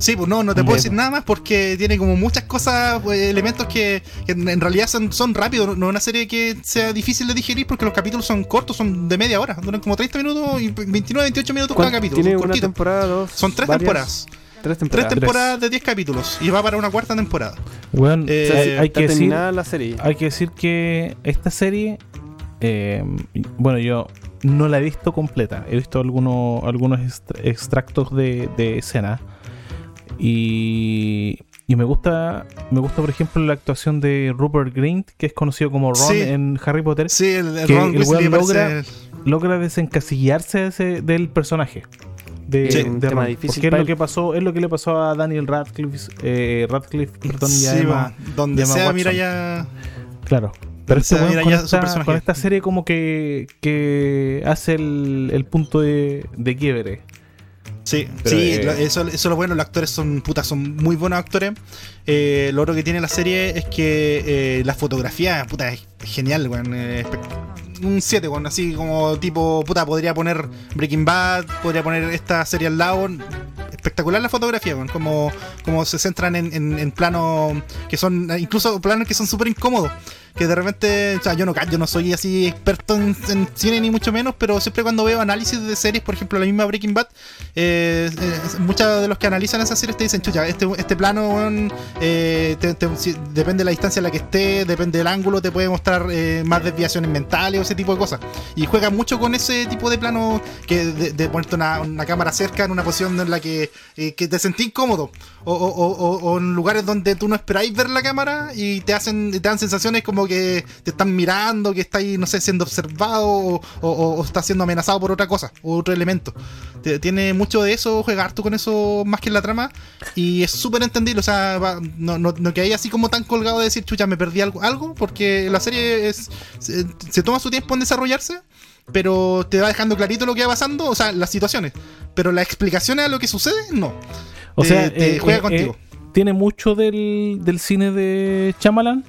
Sí, pues no, no te puedo decir nada más porque tiene como muchas cosas, pues, elementos que, que en en realidad son, son rápidos, no es una serie que sea difícil de digerir porque los capítulos son cortos, son de media hora, duran como 30 minutos y 29, 28 minutos cada ¿Cuánto- capítulo. Tiene son una temporada, dos. Son tres varias? temporadas. Tres Tres temporadas. temporadas de 10 capítulos y va para una cuarta temporada. Eh, O sea, hay, que decir, la serie. hay que decir que esta serie, eh, bueno, yo no la he visto completa. He visto algunos, algunos extra- extractos de, de escena. Y, y me gusta, me gusta, por ejemplo, la actuación de Rupert Grint, que es conocido como Ron Sí. en Harry Potter. Sí, el, el Que Ron el Weasley weón parece- logra desencasillarse ese- del personaje. De, Sí, de Ron. difícil Porque es lo que pasó, es lo que le pasó a Daniel Radcliffe, eh, Radcliffe perdón, y a Sí, Emma- donde y a Emma sea, Watson. mira ya. Claro. Pero este sea, weón con, esta, con esta serie como que, que hace el, el punto de, de quiebre. Sí, Pero, sí, eh, eso, eso es lo bueno, los actores son putas, son muy buenos actores. Eh, lo otro que tiene la serie es que eh, la fotografía, puta, es genial, weón. eh, un 7, weón, así como tipo, puta, podría poner Breaking Bad, podría poner esta serie al lado. Espectacular la fotografía, weón, como, como se centran en, en, en planos que son, incluso planos que son súper incómodos. Que de repente, o sea, yo no, yo no soy así experto en, cine ni mucho menos, pero siempre cuando veo análisis de series, por ejemplo, la misma Breaking Bad, eh, eh, muchos de los que analizan esas series te dicen, chucha, este, este plano, eh, depende de la distancia en la que esté, depende del ángulo, te puede mostrar eh, más desviaciones mentales o ese tipo de cosas. Y juega mucho con ese tipo de plano que de, de ponerte una, cámara cerca en una posición en la que, te sentís incómodo. O- o en lugares donde tú no esperáis ver la cámara y te hacen te dan sensaciones como que te están mirando, que estáis, no sé, siendo observado o, o, o estás siendo amenazado por otra cosa, otro elemento. Tiene mucho de eso, juega harto con eso más que en la trama y es súper entendible, o sea, va- no, no, no que hay así como tan colgado de decir, chucha, me perdí algo, algo porque la serie es se, se toma su tiempo en desarrollarse, pero te va dejando clarito lo que va pasando, o sea, las situaciones, pero las explicaciones a lo que sucede, no. O Te- sea, te eh, juega eh, contigo. eh, tiene mucho del, del cine de Chamalan.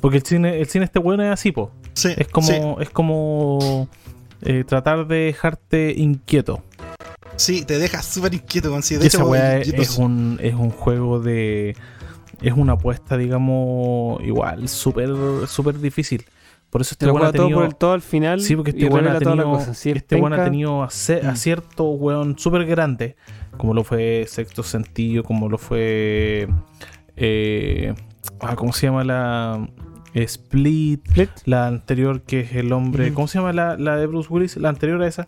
Porque el cine, el cine este bueno es así, po. Sí, Es como, sí, es como eh, tratar de dejarte inquieto. sí, te deja súper inquieto. Sí, de hecho, esa es, es un, es un juego de. Es una apuesta, digamos, igual, súper súper difícil. Por eso Te este weón ha juega todo tenido. por el todo al final. Sí, porque y este weón ha tenido. Si este weón ha penca, tenido Mm. acierto, weón, súper grande. Como lo fue Sexto Sentido, como lo fue. eh, ah, ¿Cómo se llama la. Split? Split. La anterior que es el hombre. ¿Cómo se llama la, la de Bruce Willis? La anterior a esa.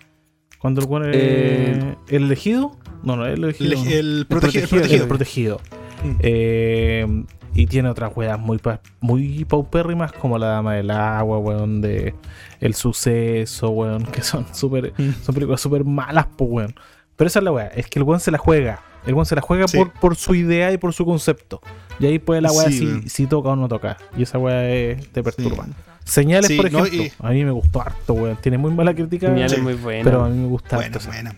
Cuando el weón es- Eh, ¿El elegido? No, no, el elegido. El, protegido. El protegido. protegido. Mm. Eh, y tiene otras weas muy, pa- muy paupérrimas como la Dama del Agua, weón, de El Suceso, weón, que son súper Mm. son películas súper malas, pues, weón. Pero esa es la wea, es que el weón se la juega. El weón se la juega Sí. por, por su idea y por su concepto. Y ahí puede la Sí, si, si toca o no toca. Y esa es- te perturba. Sí. Señales, Sí, por no, ejemplo. y- A mí me gustó harto, weón. Tiene muy mala crítica. Señal es Sí. muy buena. Pero a mí me gusta Bueno, harto. buena.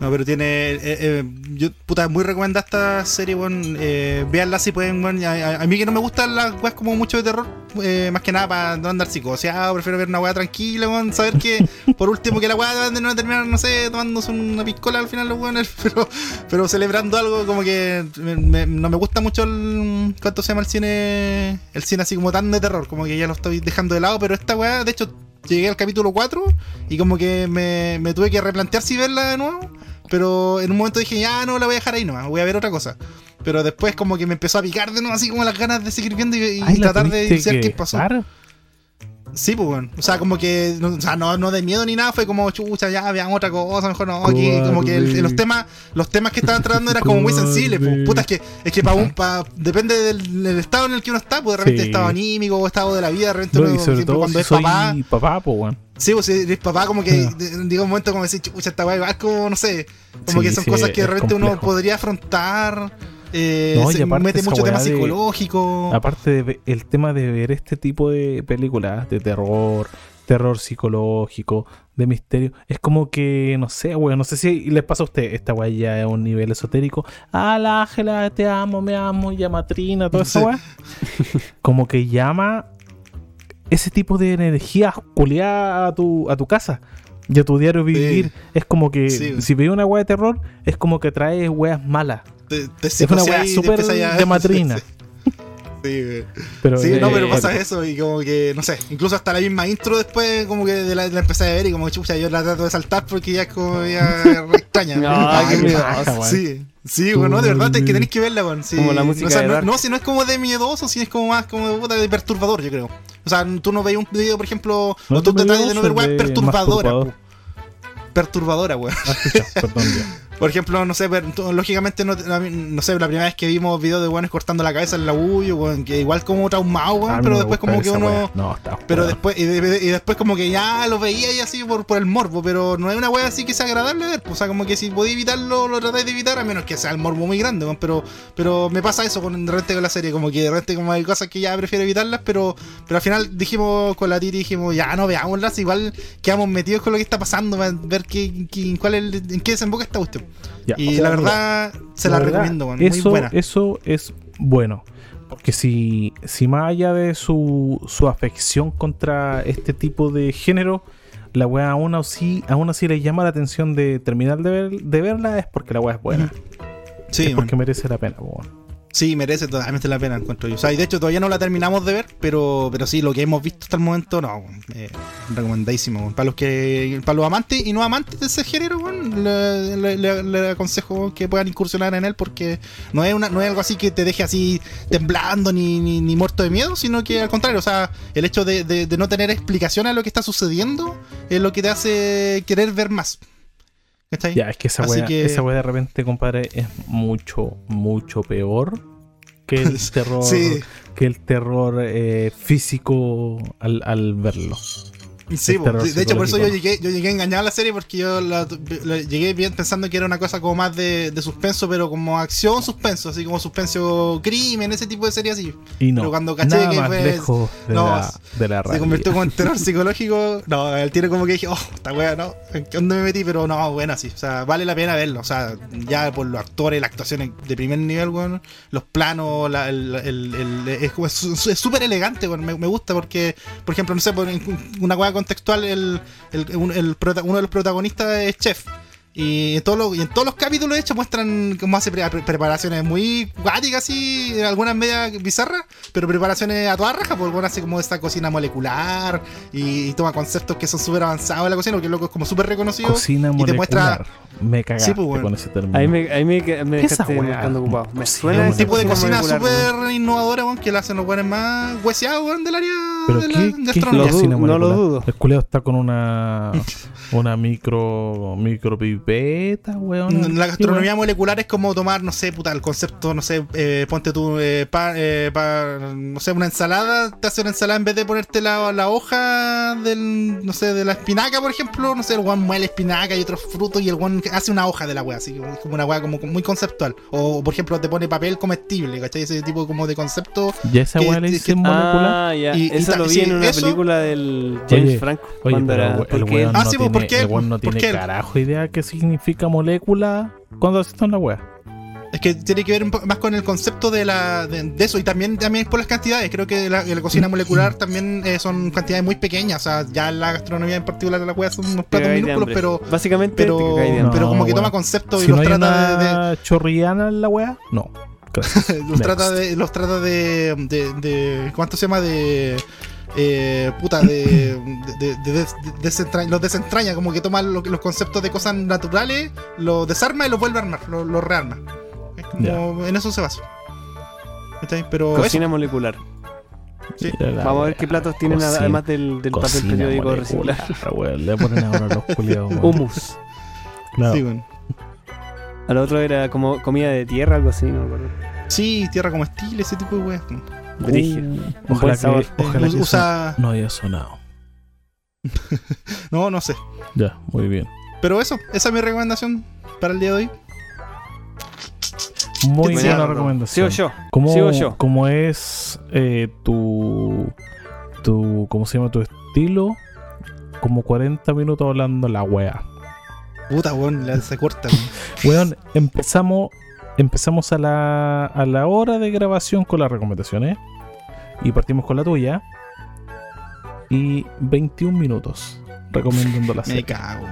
No, pero tiene. eh, eh, yo, puta, muy recomendada esta serie, weón. Eh, véanla si pueden, weón. A, a- a mí que no me gustan las weas como mucho de terror, eh, más que nada para no andar psicoseado, prefiero ver una wea tranquila, weón. Saber que, por último, que la wea van a no terminar, no sé, tomándose una piscola al final, los weones, pero, pero celebrando algo como que me- me- no me gusta mucho el. ¿Cuánto se llama el cine? El cine así como tan de terror, como que ya lo estoy dejando de lado, pero esta wea, de hecho. Llegué al capítulo 4 y como que me, me tuve que replantear si verla de nuevo. Pero en un momento dije, ya no la voy a dejar ahí nomás, voy a ver otra cosa. Pero después como que me empezó a picar de nuevo así como las ganas de seguir viendo y, y Ay, la tratar de que qué pasó. dejar. Sí, pues bueno. O sea, como que, no, o sea, no, no de miedo ni nada, fue como chucha, ya veamos otra cosa, mejor no. Aquí, como que el- los temas, los temas que estaban tratando eran como muy sensibles, pues. Puta, es que, es que para un, pa, depende del, del estado en el que uno está, pues de repente Sí. estado anímico o estado de la vida, de repente No, uno, sobre todo cuando si es soy papá. papá, pues, weón. Sí, pues si eres papá, como que Ah. llega un momento como decir, chucha, esta weá igual como, no sé, como Sí, que son sí, cosas que de repente uno podría afrontar. Eh, No, y se aparte mete mucho tema de- psicológico. Aparte de ve- el tema de ver este tipo de películas de terror, terror psicológico, de misterio, es como que, no sé, weón, no sé si les pasa a usted, esta weá ya es un nivel esotérico. Ah, la Ángela, te amo, me amo, llama Trina, toda esa weá. Como que llama ese tipo de energía culiada a tu, a tu casa. Y a tu diario vivir. Es como que Sí. si veis una weá de terror, es como que trae weas malas. Te, te Es una weá súper de matrina. Sí, güey. Pero Sí, eh, no, pero eh, pasa eso y como que, no sé, incluso hasta la misma intro después como que de la, la empecé a ver y como chucha, yo la trato de saltar porque ya es como ya re extraña. No, qué weón. Sí, sí, bueno, de verdad es que tenéis que verla, weón. Sí, Como la música o sea, de no, Dark. no, si no es como de miedoso, si es como más como de, puta, de perturbador, yo creo. O sea, tú no veis un video, por ejemplo, No o tú te tratas de no ver de perturbadora. Perturbadora, weón. Ah, perdón, ya. Por ejemplo, no sé, per- tú- lógicamente, no, no sé, la primera vez que vimos videos de weones cortando la cabeza en la que igual como traumado, mí pero después como que uno... No, está Pero después, y, de- y después como que ya lo veía y así por, por el morbo, pero no es una wea así que sea agradable ver, o sea, como que si podéis evitarlo, lo tratáis de evitar, a menos que sea el morbo muy grande, pero, pero me pasa eso con, de repente con la serie, como que de repente como hay cosas que ya prefiero evitarlas, pero, pero al final dijimos con la Titi, dijimos, ya no veámoslas, igual quedamos metidos con lo que está pasando, ver qué, qué- cuál es el- en qué desemboca esta cuestión. Ya, Y o sea, la mira, verdad, se la, verdad, recomiendo, muy eso, buena. Eso es bueno. Porque si, si más allá de su, su afección contra este tipo de género, la weá aún así, aún así le llama la atención de terminar de, ver, de verla, es porque la weá es buena. Sí, es porque merece la pena, weón. Sí, merece totalmente la pena, encuentro yo. O sea, y de hecho todavía no la terminamos de ver, pero, pero sí, lo que hemos visto hasta el momento, no, eh, recomendadísimo. Para los que, para los amantes y no amantes de ese género, le, le- le- le aconsejo que puedan incursionar en él porque no es una, no es algo así que te deje así temblando ni, ni, ni muerto de miedo, sino que al contrario, o sea, el hecho de, de- de no tener explicación a lo que está sucediendo es lo que te hace querer ver más. ¿Cachai? Ya, es que esa weá, que- esa weá de repente, compadre, es mucho, mucho peor que el terror, Sí. que el terror eh, físico al, al verlo. Sí, El de hecho por eso yo llegué, yo llegué engañado a la serie porque yo la, la- llegué bien pensando que era una cosa como más de, de suspenso, pero como acción suspenso, así como suspenso crimen, ese tipo de serie así. Y no, Pero cuando caché nada que más fue- lejos de, no, la, de la Se convirtió como en terror psicológico. No, al tiro como que dije, oh, esta wea, no, ¿en qué dónde me metí? Pero no, bueno, sí, o sea, vale la pena verlo. O sea, ya por los actores, la actuación de primer nivel, weón, los planos, la- el, el- el- es súper elegante, weón, me, me gusta porque, por ejemplo, no sé, una wea contextual, el, uno de los protagonistas es chef. Y en, todos los, y en todos los capítulos, de hecho, muestran cómo hace pre- pre- preparaciones muy guáticas, así, algunas medias bizarras, pero preparaciones a toda raja, porque bueno, hace como esta cocina molecular y, y toma conceptos que son súper avanzados en la cocina, porque el loco es como súper reconocido. Cocina y te muestra- molecular. Me cagaste Sí, pues, bueno. con ese término. Ahí me, ahí me, me ¿Qué es esa dejaste weá? buscando ocupado. Me suena un tipo de cocina weón. súper innovadora, weón, que la hacen los buenos más hueseados, weón, del área Pero de qué, la qué. Lo dudo, no lo dudo. El culeo está con una una micro micropipeta, weón. La gastronomía molecular es como tomar, no sé, puta, el concepto, no sé, eh, ponte tú, eh, pa- eh, pa- no sé, una ensalada, te hace una ensalada en vez de ponerte la, la hoja del, no sé, de la espinaca, por ejemplo, no sé, el guan muele espinaca y otros frutos y el guan hace una hoja de la wea, así como- es como una wea como muy conceptual. O, por ejemplo, te pone papel comestible, ¿cachai? Ese tipo como de concepto. Ya esa weá le dicen molecular. Ah, ya. Y- y eso lo vi sí, en una eso- película del James Oye, Franco. Oye, pero el, Ah, sí, pues, ¿por tiene, qué? el weón no ¿Por tiene qué? carajo idea qué significa molécula cuando hace esto en la weá. Es que tiene que ver más con el concepto de la de, de eso y también también es por las cantidades. Creo que la, la cocina molecular también eh, son cantidades muy pequeñas. O sea, ya la gastronomía en particular de la wea son unos platos de minúsculos, pero Básicamente pero, de No, como que toma conceptos y Si no los hay trata de, una chorrillana en la weá, no. De- los trata de los trata de, de, de- ¿cuánto se llama? de eh, puta de, de, de- de- desentra- los desentraña como que toma lo- los conceptos de cosas naturales los desarma y los vuelve a armar los los rearma es como en eso se basa ¿Cachai? pero eso, Cocina molecular. sí. Vamos a ver qué platos tienen Cocina- además del, del papel periódico weón. Le ponen ahora los culiados. Humus. Claro. Sí, bueno. Al otro era como comida de tierra, algo así, no me acuerdo. Sí, tierra comestible, ese tipo de weas. Uh, ojalá que, ojalá que Usa- eso no haya sonado. No, no sé. Ya, muy bien. Pero eso, esa es mi recomendación para el día de hoy. Muy ¿Qué buena recomendación. ¿Sigo yo? ¿Cómo, ¿Sigo yo? cómo es eh, tu, tu. ¿Cómo se llama tu estilo? Como 40 minutos hablando la wea. Puta, weón, la se corta. Weón, empezamos, empezamos a la, a la hora de grabación con las recomendaciones. Y partimos con la tuya. Y 21 minutos recomendando la Me serie. cago.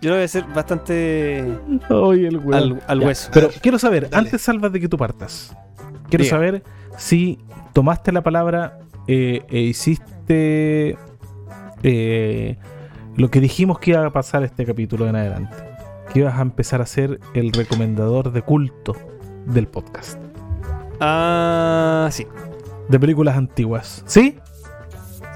Yo lo voy a hacer bastante Ay, el weón. al, hueso. Pero quiero saber, Dale. antes salvas de que tú partas, quiero Diga. saber si tomaste la palabra eh, e hiciste eh, lo que dijimos que iba a pasar este capítulo en adelante. Que ibas a empezar a ser el recomendador de culto del podcast. Ah, sí. De películas antiguas. ¿Sí?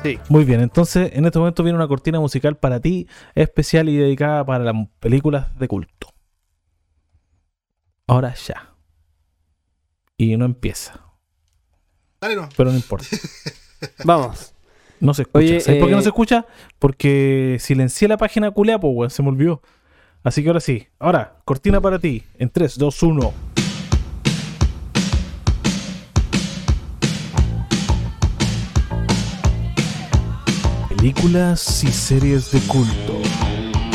Sí. Muy bien, entonces en este momento viene una cortina musical para ti, especial y dedicada para las películas de culto. Ahora ya. Y no empieza, Dale, no. pero no importa. Vamos. No se escucha. Oye, ¿Sabes por qué no eh, se escucha? Porque silencié la página culea, pues, weón, se me olvidó. Así que ahora sí. Ahora, cortina para ti. En 3, 2, 1. Películas y series de culto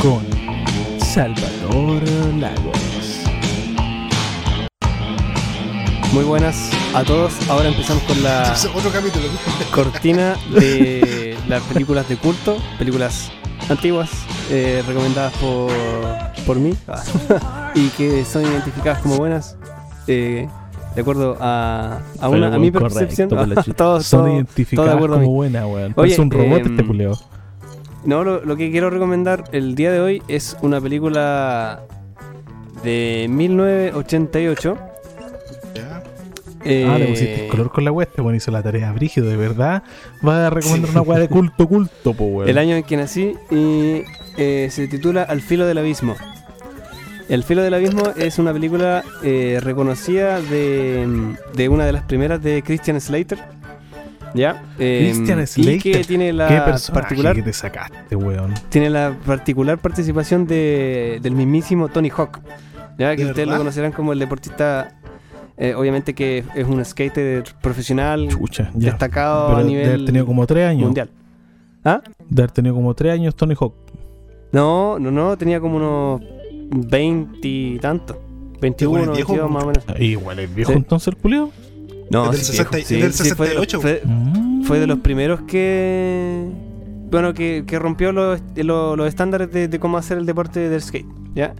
con Salvador Lagos. Muy buenas a todos. Ahora empezamos con la Otro capítulo. cortina de las películas de culto, películas antiguas, eh, recomendadas por, por mí ah, y que son identificadas como buenas. eh, de acuerdo a, a, una, a mi percepción. Correcto, Pelachi. Todo- Son todo- identificadas todo de acuerdo a como mí. buenas, weón. Oye, Parece un robot em, este culeo. No, lo, lo que quiero recomendar el día de hoy es una película de 1988. Ya. eh, Ah, le pusiste el color con la wea, este weón hizo la tarea brígido, de verdad. Va a recomendar una weá de culto, culto, po weón. El año en que nací y eh, se titula Al filo del abismo. El filo del abismo es una película eh, reconocida de, de una de las primeras de Christian Slater. ¿Ya? Eh, Christian y Slater. que tiene ¿Qué la particular que te sacaste, weón? tiene la particular participación de, del mismísimo Tony Hawk. Ya que ¿De ustedes lo conocerán como el deportista, eh, obviamente que es un skater profesional Chucha, ya. destacado Pero a de nivel haber tenido como tres años. mundial. ¿Ah? De haber tenido como tres años Tony Hawk. No, no, no, tenía como unos 20 y tantos. 21, Igual es viejo, 22 más o menos. Ah, Igual es viejo Sí. entonces el culio. No, Es del sí, 60 viejo, es del sí, sí, fue de los- 68. fue- Mm. fue de los primeros que bueno que, que rompió los, lo- los estándares de, de cómo hacer el deporte del skate ya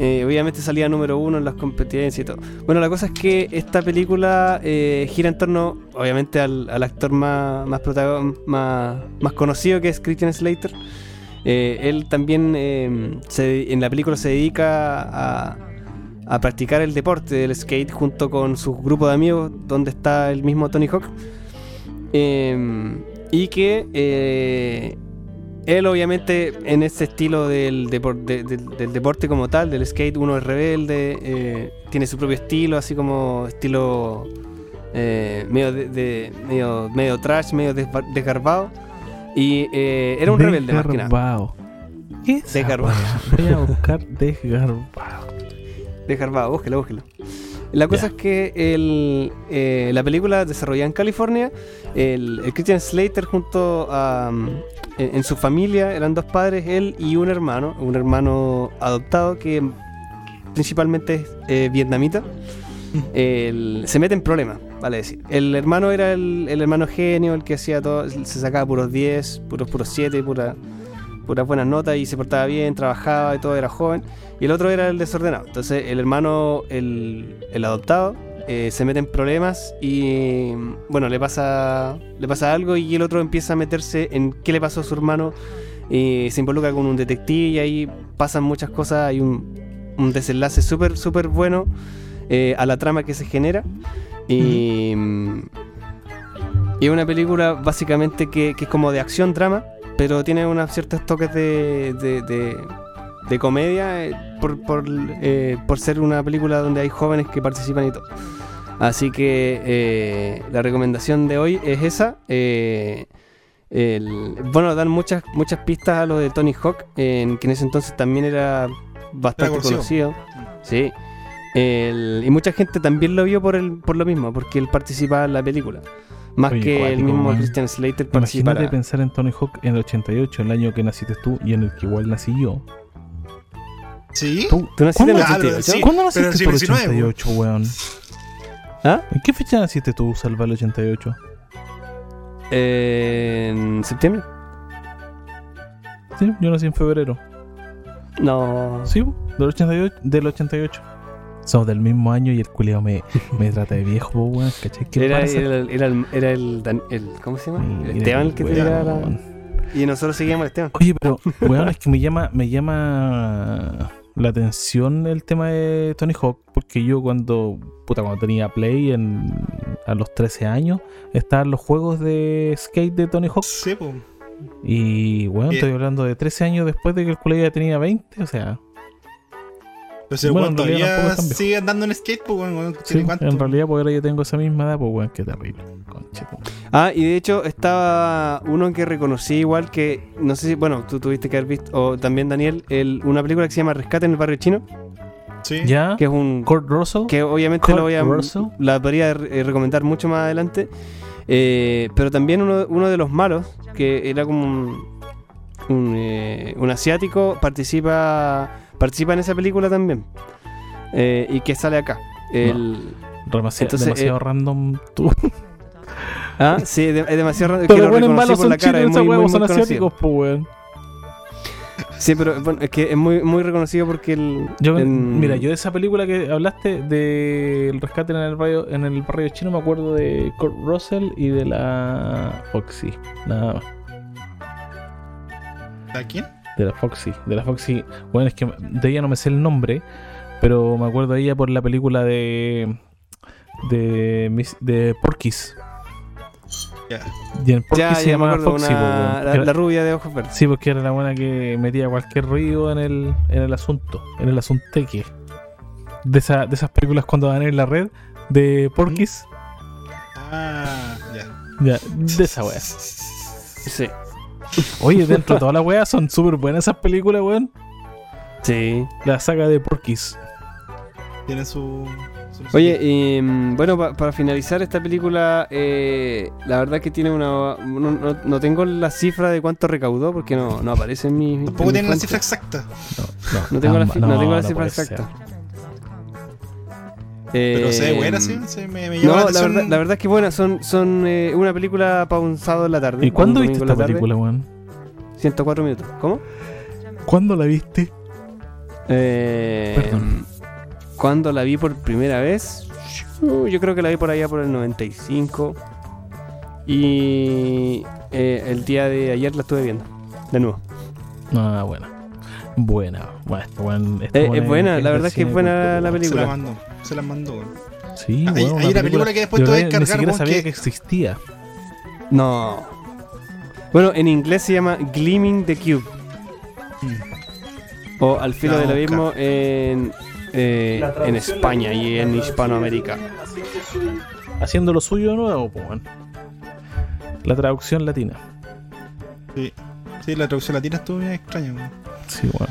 Eh, obviamente salía número uno en las competencias y todo bueno la cosa es que esta película eh, gira en torno obviamente al, al actor más más, protagon- más más conocido que es Christian Slater Eh, él también eh, en la película se dedica a, a practicar el deporte del skate junto con su grupo de amigos donde está el mismo Tony Hawk eh, y que él obviamente en ese estilo del, del- deporte como tal, del skate, uno es rebelde, tiene su propio estilo, así como estilo medio, medio, medio trash, medio desgarbado. Y eh, era un rebelde más que nada. Desgarbado. Voy a buscar desgarbado. Desgarbado, búsquelo, búsquelo. La cosa es que el, eh, la película desarrollada en California, el, el Christian Slater junto a... mm, en, en su familia eran dos padres, él y un hermano, un hermano adoptado que principalmente es eh, vietnamita. El- se mete en problemas, vale decir. El hermano era el, el hermano genio, el que hacía todo, se sacaba puros 10, puros puros 7, pura, puras buenas notas y se portaba bien, trabajaba y todo, era joven. Y el otro era el desordenado. Entonces el hermano, el, el adoptado, eh, se mete en problemas y bueno, le pasa, le pasa algo y el otro empieza a meterse en qué le pasó a su hermano y se involucra con un detective y ahí pasan muchas cosas, hay un, un desenlace súper, súper bueno eh, a la trama que se genera. Y, y es una película básicamente que, que es como de acción-drama, pero tiene unos ciertos toques de, de, de- de comedia eh, por, por, eh, por ser una película donde hay jóvenes que participan y todo. Así que eh, la recomendación de hoy es esa. eh, el- bueno, dan muchas, muchas pistas a lo de Tony Hawk, en, que en ese entonces también era bastante Era conocido. conocido. Sí. El- y mucha gente también lo vio por, el, por lo mismo, porque él participaba en la película. Más Oye, que el mismo man. Christian Slater Imagínate participara. pensar en Tony Hawk en el 88, el año que naciste tú y en el que igual nací yo. ¿Sí? ¿Tú, ¿Tú naciste en el Ah, pero 88? sí. ¿Cuándo naciste en por el 19, 88, weón? ¿Ah? ¿En qué fecha naciste tú, Salva, el 88? En septiembre. Sí, yo nací en febrero. No. Sí, del 88. Del 88. Somos del mismo año y el culiao me, me trata de viejo, weón. ¿Cachai? ¿Qué Era, pasa? era, el- era el, era el, Dan- el- ¿Cómo se llama? El Esteban el que te tiraba Y nosotros seguíamos al Esteban. Oye, pero, weón, es que me llama, me llama la atención el tema de Tony Hawk, porque yo cuando, puta, cuando tenía Play en, a los 13 años, estaban los juegos de skate de Tony Hawk. Sí, pues. Y, weón, Bien. estoy hablando de 13 años después de que el colega ya tenía 20, o sea, Pero si Bueno, en realidad sigue andando en skate, pues, weón, weón, sí, ¿tiene cuánto? en realidad, porque ahora yo tengo esa misma edad, pues, weón, qué terrible. Conchito. Ah, y de hecho estaba uno que reconocí igual que, no sé si, bueno, tú tuviste que haber visto, o también Daniel, el, una película que se llama Rescate en el Barrio Chino, Sí. ¿Ya? que es un... Kurt Russell. que obviamente Kurt lo voy a, Russell. la podría eh, recomendar mucho más adelante, eh, pero también uno, uno de los malos, que era como un, un, eh, un asiático, participa, participa en esa película también, eh, y que sale acá. El, Demasi- Entonces, demasiado eh, random tú. Ah, sí, de- es demasiado raro. Todos que los lo por son la cara, chinos, es esos muy, muy, huevos muy son conocido. asiáticos, pues, weón. Sí, pero bueno, es que es muy, muy reconocido porque el. Yo, en- Mira, yo de esa película que hablaste del rescate en el barrio, en el barrio chino me acuerdo de Kurt Russell y de la Foxy. Nada más. ¿A quién? De la Foxy. De la Foxy. Bueno, es que de ella no me sé el nombre, pero me acuerdo de ella por la película de. de. De Porky's. Ya. Y en Porky's Ya, se ya llamaba Foxy, una- po, weón. la, Era- la rubia de ojos verdes. Sí, porque era la buena que metía cualquier ruido en el, en el asunto, en el asunteque. De, esa, de esas películas cuando dan en la red de Porky's. Ah, ya. Ya, de esa wea. Sí. Oye, dentro de todas las weas son súper buenas esas películas, weón. Sí. La saga de Porky's. Tienen su. su- Oye, y, mm, bueno, pa- para finalizar esta película, eh, la verdad que tiene una... No, no- no tengo la cifra de cuánto recaudó porque no, no aparece en mi... en Tampoco mi tienen la cifra exacta. No, No tengo la, no tengo la no cifra ser. Pero se ve Eh, buena, sí. sí, me, me llama No, la verdad, la verdad es que buena, son, son eh, una película para un sábado en la tarde. ¿Y cuándo viste esta película, weón? 104 minutos. ¿Cómo? ¿Cuándo la viste? Eh, Perdón. ¿Cuándo la vi por primera vez? Uh, Yo creo que la vi por allá por el 95. Y eh, el día de ayer la estuve viendo. De nuevo. Ah, buena. Buena. Bueno, este este Eh, es buena, la verdad es que es buena la weón. Se película. la mandó. Se la mandó. Sí, Hay- weón, hay una película que después tuve que Ni cargar, siquiera weón, sabía que- que existía. No. Bueno, en inglés se llama Gleaming the Cube. O Al filo del abismo en, eh, en España y en Hispanoamérica. Haciendo lo suyo de nuevo, pues, weón. La traducción latina. Sí. Sí, la traducción latina estuvo bien extraña, weón. Sí, weón.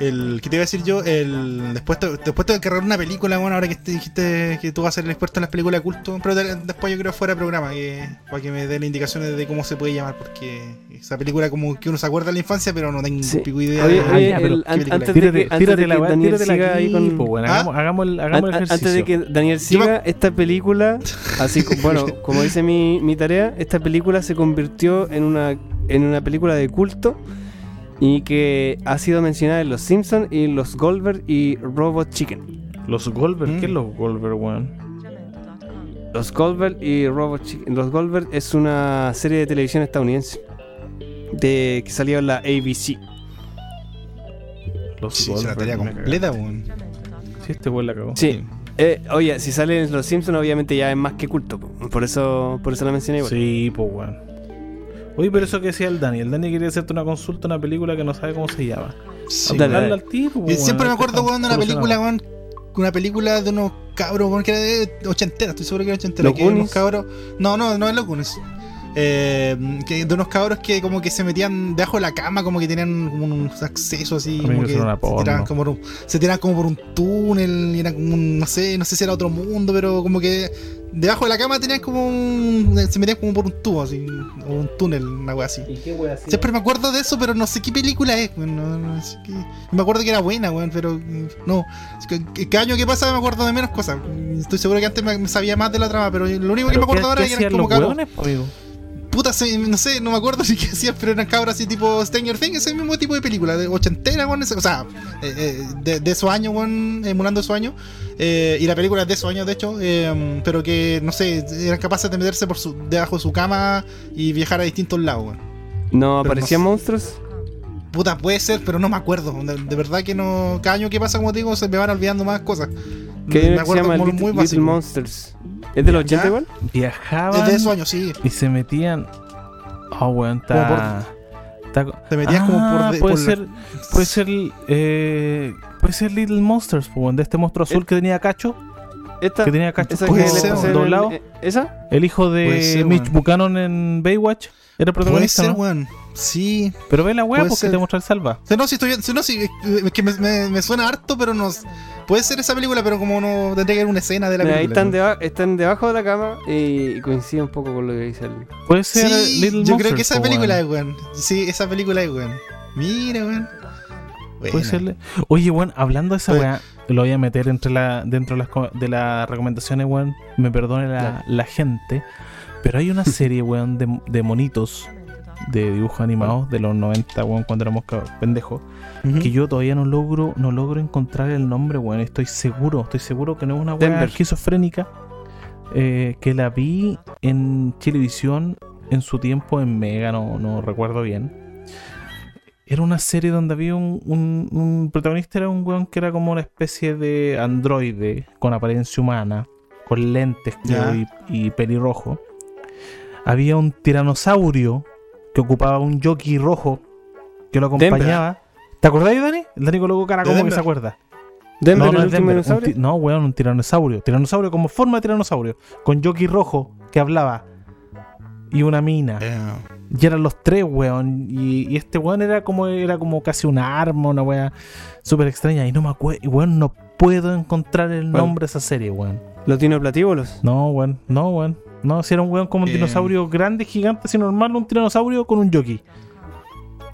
El, ¿Qué te iba a decir yo? El, después, te, después tengo que cargar una película, bueno, ahora que te dijiste que tú vas a ser el experto en las películas de culto, pero te- después yo creo fuera de programa, que, para que me dé las indicaciones de cómo se puede llamar, porque esa película como que uno se acuerda de la infancia, pero no tengo Sí. pico idea Oye, de oye, ya, pero el- ¿qué an- película antes es? de que, antes de Daniel siga ahí con... ¿Ah? Hagamos, hagamos el, hagamos An- ejercicio. Antes de que Daniel siga, esta película, así co- bueno, como dice mi, mi tarea, esta película se convirtió en una, en una película de culto y que ha sido mencionada en Los Simpsons y Los Goldberg y Robot Chicken. Los Goldberg, Mm. ¿qué es los Goldberg, weón? Los Goldberg y Robot Chicken. Los Goldberg es una serie de televisión estadounidense de que salió en la ABC. Los Sí, se la completa, weón. Sí, este weón la cagó. Sí. Eh, oye, si sale en Los Simpsons, obviamente ya es más que culto. po. Por eso, por eso la mencioné igual. Sí, pues weón. Oye, pero eso que decía el Dani. El Dani quería hacerte una consulta, una película que no sabe cómo se llama. Sí, Dale, weón. Hablarle al tipo, Y siempre me acuerdo, weón, de una película, weón. Una película de unos cabros, weón, que era de ochentera, estoy seguro que era ochentera. ¿Los que unos cabros. No, no, no es los Goonies. Eh, que de unos cabros que como que se metían debajo de la cama, como que tenían como unos accesos así, como que se tiraban, como por un, se tiraban como por un túnel, y era como un, no sé, no sé si era otro mundo, pero como que debajo de la cama tenían como un, se metían como por un tubo, así, o un túnel, una wea así. ¿Y qué? Siempre me acuerdo de eso, pero no sé qué película es. No, no sé qué- Me acuerdo que era buena, weón, pero mm, no. Cada año que pasa me acuerdo de menos cosas. Estoy seguro que antes me me sabía más de la trama, pero lo único que me acuerdo ahora es que eran como cabros. Puta, se- no sé, no me acuerdo ni qué hacían, pero eran cabros así tipo Stranger Things, ese mismo tipo de película, de ochentera, ese- O sea, eh, eh, de, de esos años, weón, emulando esos años. Eh, y la película es de esos años, de hecho, eh, pero que, no sé, eran capaces de meterse por su, debajo de su cama y viajar a distintos lados. ¿No aparecían no sé. monstruos? Puta, puede ser, pero no me acuerdo. De, de verdad que no. Cada año que pasa, como te digo, se me van olvidando más cosas. Que hay me una que se llama como Little, Little básico. Monsters. ¿Es de los 80 ¿Ya? igual? Viajaban Es de esos años, sí. y se metían. Oh, weón, está. Te metías como Ah, por. de- puede por la- ser. Puede ser. Eh, puede ser Little Monsters, po, weón, de este monstruo azul Eh, que tenía cacho. Esta, Que tenía cacho esa que ser, el- doblado. eh, ¿Esa? El hijo de ser, Mitch. Buchanan en Baywatch. Era el Puede protagonista. ser, ¿no? Sí. Pero ve la weá porque ser. te muestra el salva. O sea, no, si estoy. si no, si, es que me, me- me suena harto, pero no. Puede ser esa película, pero como no tendría que haber una escena de la Mira, película. ahí están, deba- están debajo de la cama y coincide un poco con lo que dice el. Puede ser Sí, Little yo creo que esa película es, weón. Sí, esa película es, weón. Mira, weón. Puede Buena. ser. Oye, weón, hablando de esa weá, lo voy a meter entre la, dentro de las, de las recomendaciones, weón. Me perdone la gente. Pero hay una serie, weón, de, de monitos de dibujos animados de los 90, weón, cuando éramos pendejos. Que yo todavía no logro, no logro encontrar el nombre, weón. Estoy seguro, estoy seguro que no es una weá Denver. esquizofrénica. eh, que la vi en Televisión en su tiempo en Mega, no, no recuerdo bien. Era una serie donde había un, un- un protagonista, era un weón que era como una especie de androide con apariencia humana, con lentes creo, y, y pelirrojo. Había un tiranosaurio que ocupaba un jockey rojo que lo Denver. acompañaba. ¿Te acordáis, Dani? El Dani colocó cara como que se acuerda. Denver, no, no el es último Denver, un dinosaurio. no, weón, un tiranosaurio. Tiranosaurio como forma de tiranosaurio. Con jockey rojo que hablaba. y una mina. Eh, Y eran los tres, weón. Y, y este weón era como, era como casi un arma, una weá súper extraña. Y no me acuerdo, y weón, no puedo encontrar el nombre de esa serie, weón. Los dinoplatívolos. No, weón, no, weón. No, si era un weón como un Eh. dinosaurio grande, gigante, así normal, un tiranosaurio con un jockey.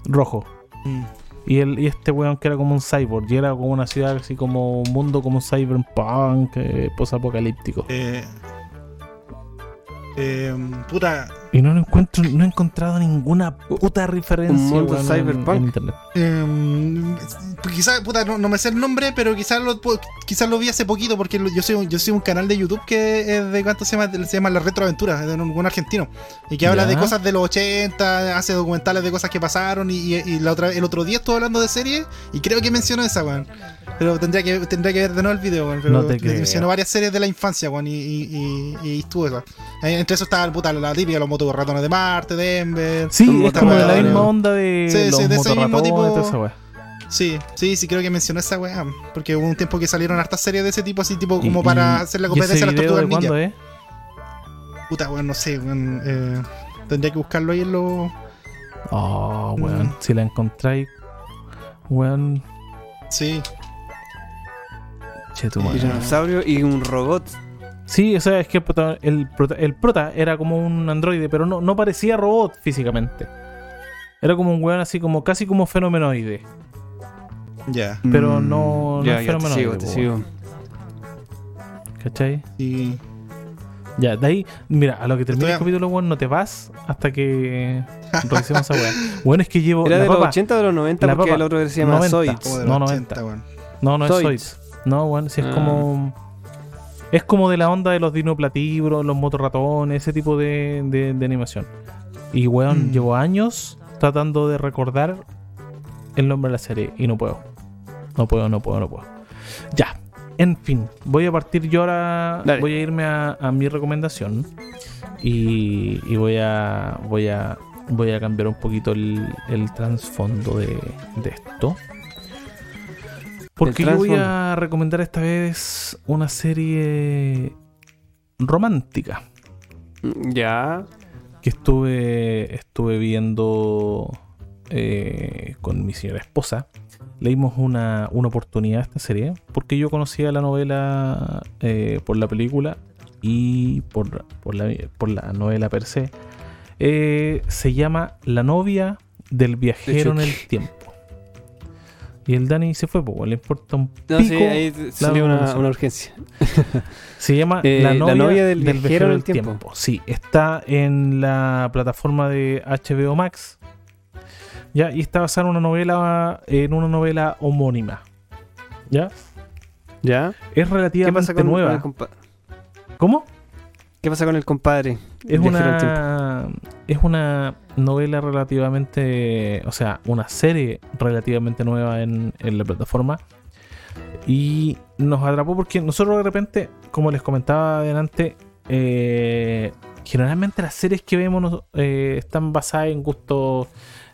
Rojo. mm. Y, el, y este weón que era como un cyborg. Y era como una ciudad así como un mundo como un cyberpunk, eh, posapocalíptico. Eh, eh, puta, Y no lo encuentro, no he encontrado ninguna puta referencia un mundo en- cyberpunk. en internet. Eh, quizás, puta, no, no me sé el nombre, pero quizás lo, quizás lo vi hace poquito porque lo- yo soy, un- yo soy un canal de YouTube que es de cuánto se llama, se llama La Retroaventura, de un, un argentino, y que habla Ya. de cosas de los 80, hace documentales de cosas que pasaron, y, y- y la otra, el otro día estuvo hablando de series, y creo que mencionó esa, weón. Pero tendría que, tendría que ver de nuevo el video, weón. Pero No mencionó varias series de la infancia, weón, y, y, y, y estuvo eso. Eh, Entre eso estaba puta, la típica, los motos ratones de Marte, Denver. Sí, es como de la misma onda de Sí, los sí, de ese mismo motorratones, tipo- toda esa weá. Sí, sí, sí, creo que mencionó esa weá. Porque hubo un tiempo que salieron hartas series de ese tipo, así tipo como Y- para y- hacer la ¿y competencia a ese las tortugas cuándo ninja. es? Puta, weón, no sé, weón. eh, tendría que buscarlo ahí en los. Oh, weón. Mm. Si la encontráis, weón. Sí. Che, tu Un madre. dinosaurio y un robot. Sí, o sea, es que el prota, el prota, el prota era como un androide, pero no, no parecía robot físicamente. Era como un weón así como casi como fenomenoide. Ya. Pero no- no Ya, es ya te fenómeno sigo, te sigo. ¿Cachai? Y. Ya, de ahí, mira, a lo que termine el capítulo, weón, no te vas hasta que revisemos esa weá. Weón, es que llevo. ¿Era la de los papa- 80 o de los 90? la porque papa, el otro se llama 90. Zoids. como de No, los 90. 80, weón. No, no es Zoids. Zoids. No, weón, si es Ah. como. Es como de la onda de los dinoplatíbulos, los motorratones, ese tipo de, de- de animación. Y weón, Mm. llevo años tratando de recordar el nombre de la serie y no puedo. No puedo, no puedo, no puedo. Ya, en fin, voy a partir yo ahora. Dale. Voy a irme a, a mi recomendación. Y, y voy a. Voy a. Voy a cambiar un poquito el, el trasfondo de, de esto. Porque yo voy a recomendar esta vez una serie romántica Mm, Ya. que estuve estuve viendo eh, con mi señora esposa. Le dimos una, una oportunidad a esta serie porque yo conocía la novela eh, por la película y por, por, la, por la novela per se. Eh, se llama La novia del viajero en el tiempo. Y el Dani se fue, pues le importa un pico. No, sí, ahí salió una, una urgencia. Se llama Eh, la, La novia del, del viajero en el tiempo. tiempo. Sí, está en la plataforma de HBO Max. Ya, y está basada en una novela en una novela homónima. ¿Ya? ¿Ya? Es ¿Qué relativamente pasa con, con nueva. ¿Cómo? ¿Qué pasa con el compadre? Es del una es una novela relativamente, o sea, una serie relativamente nueva en, la plataforma y nos atrapó porque nosotros de repente, como les comentaba adelante, eh, generalmente las series que vemos eh, están basadas en gustos,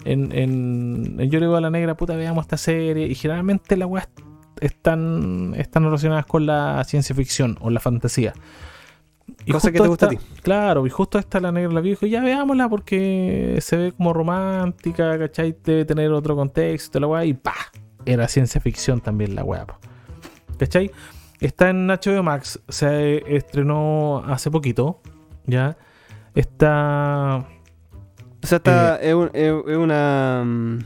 en, en, en yo le digo a la negra, puta, veamos esta serie y generalmente las weas están, están relacionadas con la ciencia ficción o la fantasía. Y Cosa que te gusta a ti. Claro, y justo esta la negra la vio y dijo, ya veámosla porque se ve como romántica, ¿cachai? Debe tener otro contexto, la weá, y pa, era ciencia ficción también la weá. ¿cachai? Está en HBO Max, se estrenó hace poquito, ¿ya? Está... O sea, está, es, un- es- es una. mm,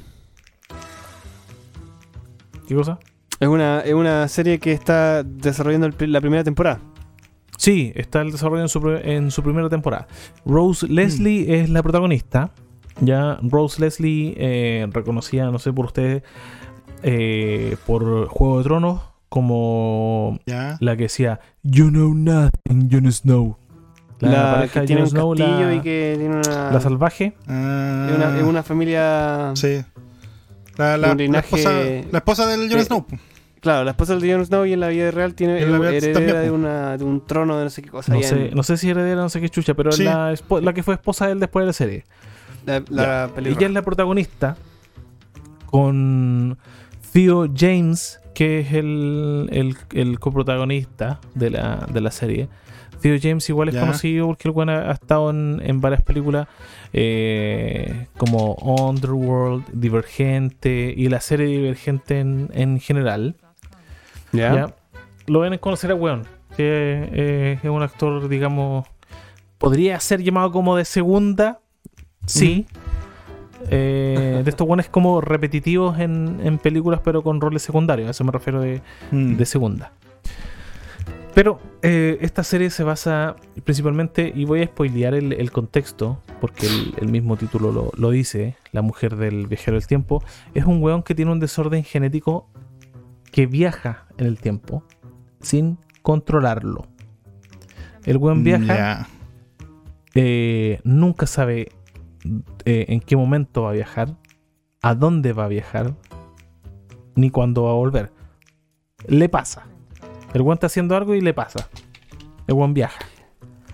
¿Qué cosa? Es una, es una serie que está desarrollando la primera temporada. Sí, está el desarrollo en su, en su primera temporada. Rose Leslie es la protagonista. Ya, Rose Leslie, eh, reconocida, no sé por ustedes, eh, por Juego de Tronos, como Ya. la que decía You know nothing, Jon Snow. La, La, pareja que de tiene Jon un Snow, castillo la, y que tiene una. la salvaje. Ah, es, una, es una familia. Sí. La, la, un la linaje- esposa, la esposa del Jon Snow. Claro, la esposa de Jon Snow y en la vida real tiene vida heredera también, de, una, de un trono de no sé qué cosa. No sé, en no sé si heredera, no sé qué chucha, pero es Sí. la, la que fue esposa de él después de la serie. la, la Ya. película. Ella es la protagonista con Theo James, que es el, el, el coprotagonista de la, de la serie. Theo James igual es Ya. conocido porque el weón ha, ha estado en, en varias películas eh, como Underworld, Divergente y la serie Divergente en, en general. Lo ven conocer a weón, que eh, es un actor, digamos, podría ser llamado como de segunda, sí. Eh, de estos weones como repetitivos en, en películas, pero con roles secundarios. A eso me refiero de, Mm. de segunda. Pero eh, esta serie se basa principalmente, y voy a spoilear el, el contexto, porque el, el mismo título lo, lo dice, La mujer del viajero del tiempo, es un weón que tiene un desorden genético que viaja en el tiempo sin controlarlo. El weón viaja, eh, nunca sabe eh, en qué momento va a viajar, a dónde va a viajar, ni cuándo va a volver. Le pasa. El weón está haciendo algo y le pasa. El weón viaja.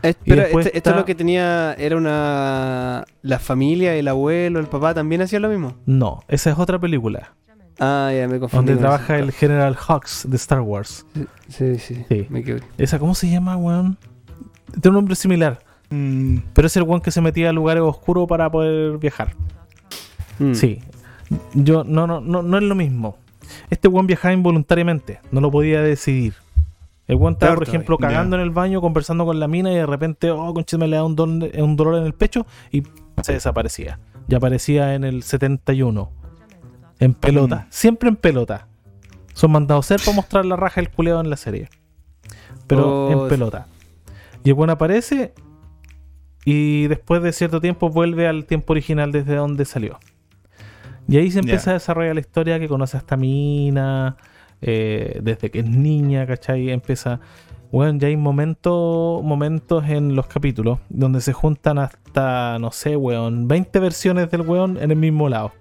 Espera, después este- esto es lo que tenía. Era una. La familia, el abuelo, el papá también hacían lo mismo. No, esa es otra película. Ah, ya me confundí. Donde trabaja eso. el General Hux de Star Wars. Sí, sí. Sí. Me. Esa, ¿cómo se llama, weón? Tiene un nombre similar. Mm, Pero es el weón que se metía a lugares oscuros para poder viajar. Mm. Sí. Yo, no, no, no, no es lo mismo. Este weón viajaba involuntariamente, no lo podía decidir. El weón estaba, por ejemplo, cagando en el baño, conversando con la mina y de repente, oh, conchita, me le da un, don- un dolor en el pecho y se desaparecía. Y aparecía en el 71. En pelota. Mm. Siempre en pelota. Son mandados ser para mostrar la raja del culeado en la serie. Pero Oh, en pelota. Y el weón aparece y después de cierto tiempo vuelve al tiempo original desde donde salió. Y ahí se empieza a desarrollar la historia que conoce a esta mina, eh, desde que es niña, ¿cachai? Empieza... Bueno, ya hay momentos, momentos en los capítulos donde se juntan hasta, no sé, weón, 20 versiones del weón en el mismo lado.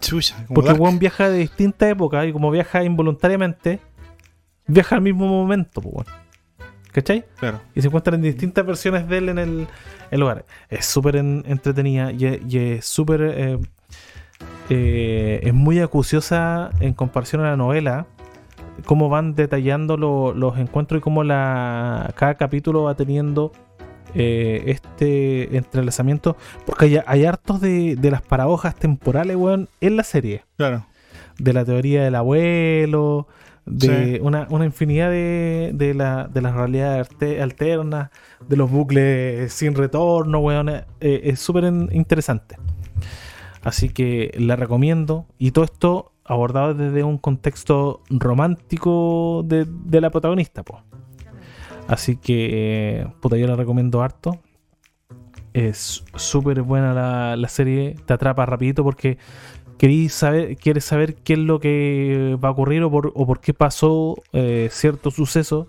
Chucha. Porque Dark. weón viaja de distintas épocas y como viaja involuntariamente, viaja al mismo momento, pues, weón. ¿Cachai? Claro. y se encuentran distintas versiones de él en el, el lugar. Es súper en- entretenida y, es- y es súper. eh, eh, es muy acuciosa en comparación a la novela. Cómo van detallando lo- los encuentros y cómo la, cada capítulo va teniendo eh, este entrelazamiento. Porque hay, hay hartos de, de las paradojas temporales, weón, en la serie Claro. de la teoría del abuelo, de Sí. una, una infinidad de, de, la, de las realidades alternas, de los bucles sin retorno, weón. eh, es súper interesante. Así que la recomiendo. Y todo esto abordado desde un contexto romántico de, de la protagonista, po. Así que, eh, puta, yo la recomiendo harto. Es súper buena la, la serie. Te atrapa rapidito porque querís saber, quieres saber qué es lo que va a ocurrir o por, o por qué pasó eh, cierto suceso.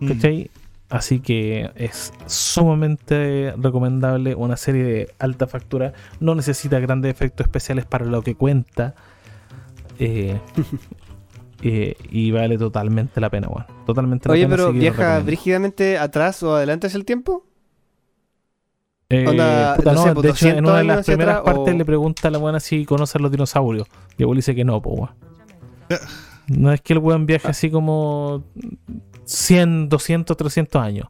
Mm. ¿Cachai? Así que es sumamente recomendable una serie de alta factura. No necesita grandes efectos especiales para lo que cuenta. Eh, eh, y vale totalmente la pena, weón. Totalmente la Oye, pena. pero que lo ¿viaja brígidamente atrás o adelante hacia el tiempo? Eh, Onda, puta, no no, sé, pues, de hecho, en 200 una de las primeras atrás, partes o- le pregunta a la buena si conoce a los dinosaurios. Y el dice que no, po, weón. No es que el weón viaje así como 100, 200, 300 años.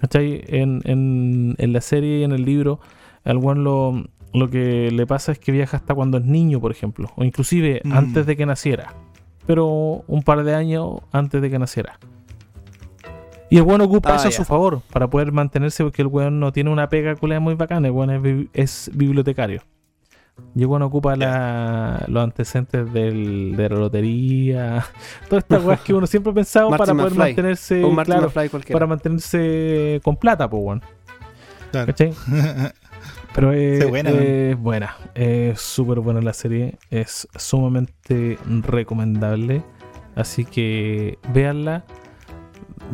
¿Cachai? En, en, en la serie y en el libro, al weón lo, lo que le pasa es que viaja hasta cuando es niño, por ejemplo. O inclusive Mm. antes de que naciera. Pero un par de años antes de que naciera. Y el weón ocupa Ah, eso a su favor, para poder mantenerse, porque el weón no tiene una pega culea muy bacana, el weón es, bi- es bibliotecario. Y el weón ocupa la- los antecedentes del, de la lotería, todas estas weas que uno siempre ha pensado para poder McFly. mantenerse, claro, para mantenerse con plata, pues weón. Claro. Pero es buena, es buena, es súper buena la serie, es sumamente recomendable. Así que véanla.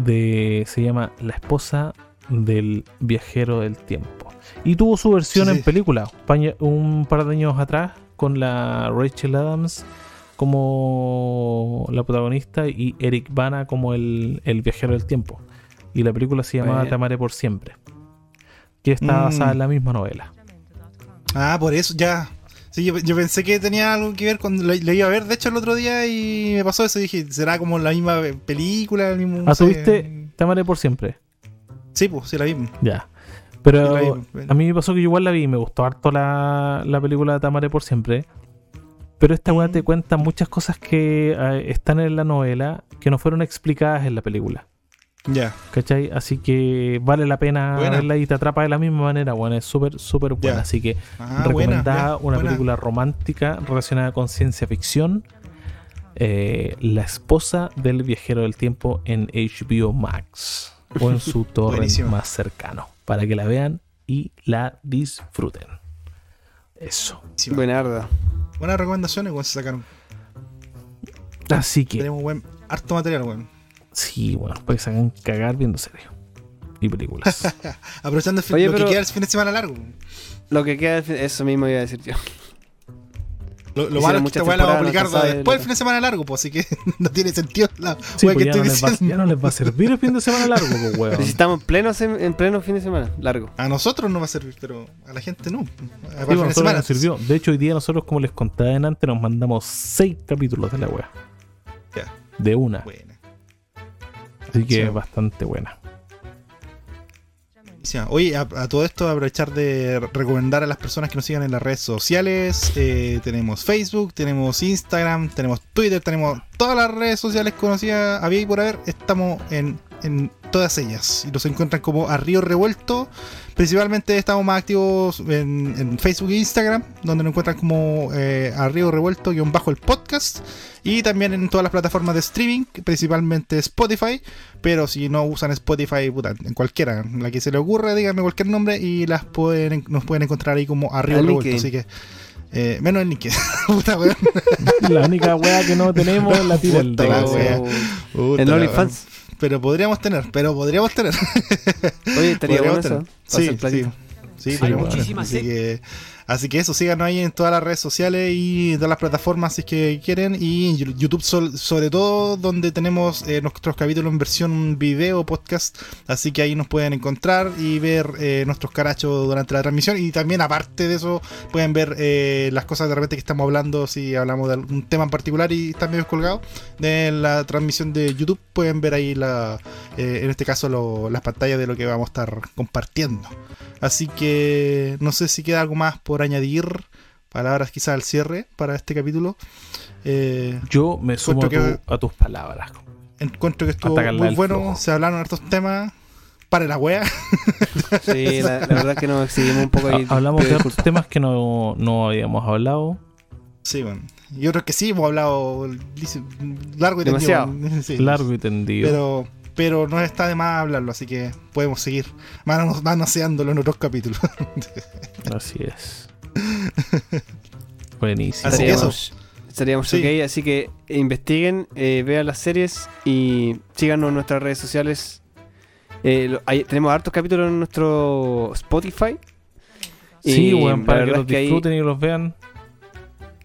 De, se llama La esposa del viajero del tiempo. Y tuvo su versión Sí, en sí. película un par de años atrás con la Rachel Adams como la protagonista y Eric Bana como el, el viajero del tiempo. Y la película se llamaba amaré por siempre. Que está Mm. basada en la misma novela. Ah, por eso ya. Sí, yo, yo pensé que tenía algo que ver cuando lo, lo iba a ver, de hecho, el otro día y me pasó eso. Dije, ¿será como la misma película? El mismo, no ¿Ah, sé. tuviste Te amaré por siempre? Sí, pues, sí, la vi. Ya. Pero vi. a mí me pasó que yo igual la vi y me gustó harto la, la película de Tamaré por siempre. Pero esta weá Mm. te cuenta muchas cosas que eh, están en la novela que no fueron explicadas en la película. Ya. ¿Cachai? Así que vale la pena Buena. verla y te atrapa de la misma manera. Bueno, es súper, súper buena. Ya. Así que Ah, recomendada buena, una buena. película romántica relacionada con ciencia ficción. eh, la esposa del viajero del tiempo en HBO Max o en su torre más cercano para que la vean y la disfruten. Eso. Buenísima. Buenarda. Buenas recomendaciones, weón, se sacaron. Así que, Tenemos buen, harto material, weón. Sí, bueno, pues se hagan cagar viendo series y películas. Aprovechando el fin- Oye, lo pero- que queda el fin de semana largo. Lo que queda, eso mismo iba a decir yo. Lo, lo malo es que esta weá la vamos a publicar no después del que- fin de semana largo, pues así que no tiene sentido la Sí, pues que ya no, estoy les va, diciendo. ya no les va a servir el fin de semana largo, pues, weón. Pero si estamos en pleno, en pleno fin de semana, largo. A nosotros no va a servir, pero a la gente no. Para Sí, el bueno, fin de semana. nos sirvió. De hecho, hoy día nosotros, como les conté antes, nos mandamos seis capítulos de la wea. Ya. De una. Buena. Así que Sí. es bastante buena. Sí, Oye, a, a todo esto aprovechar de recomendar a las personas que nos sigan en las redes sociales. Eh, tenemos Facebook, tenemos Instagram, tenemos Twitter, tenemos todas las redes sociales conocidas, había y por haber. Estamos en, en todas ellas. Y nos encuentran como a Río Revuelto. Principalmente estamos más activos en, en Facebook e Instagram, donde nos encuentran como eh, a Río Revuelto guion bajo el podcast. Y también en todas las plataformas de streaming, principalmente Spotify. Pero si no usan Spotify, puta, en cualquiera, en la que se le ocurra, díganme cualquier nombre y las pueden, nos pueden encontrar ahí como arriba Al revuelto. LinkedIn. Así que, eh, menos el. Puta, weón. La única wea que no tenemos es la tira el Puta la desgraciado. wea. O- Puta En la OnlyFans. Pero podríamos tener, pero podríamos tener. Oye, estaría bueno Podríamos eso. tener. para Sí, sí. Sí, tener. Así que, así que eso, síganos ahí en todas las redes sociales y todas las plataformas si es que quieren. Y en YouTube sol- sobre todo, donde tenemos eh, nuestros capítulos en versión video podcast. Así que ahí nos pueden encontrar y ver eh, nuestros carachos durante la transmisión. Y también, aparte de eso, pueden ver eh, las cosas de repente que estamos hablando. Si hablamos de algún tema en particular y están medio colgados de la transmisión de YouTube, pueden ver ahí la, eh, en este caso lo- las pantallas de lo que vamos a estar compartiendo. Así que no sé si queda algo más por añadir, palabras quizás al cierre para este capítulo. Eh, Yo me sumo a, tu- a tus palabras. encuentro que estuvo Atacarla muy bueno, flojo. se hablaron hartos temas. Para la wea. Sí, la, la verdad es que nos exhibimos un poco ahí. Ha- Hablamos de otros temas que no, no habíamos hablado. Sí, bueno. Yo creo que sí, hemos hablado largo y tendido, Demasiado. bueno. Sí. Largo y tendido. Pero, pero no está de más hablarlo, así que podemos seguir manos- manoseándolo en otros capítulos. Así es. Buenísimo. Así que eso. Estaríamos, estaríamos Sí. ok, así que investiguen, eh, vean las series y síganos en nuestras redes sociales. Eh, lo- hay- tenemos hartos capítulos en nuestro Spotify. Sí, Y la para que los que disfruten y los vean.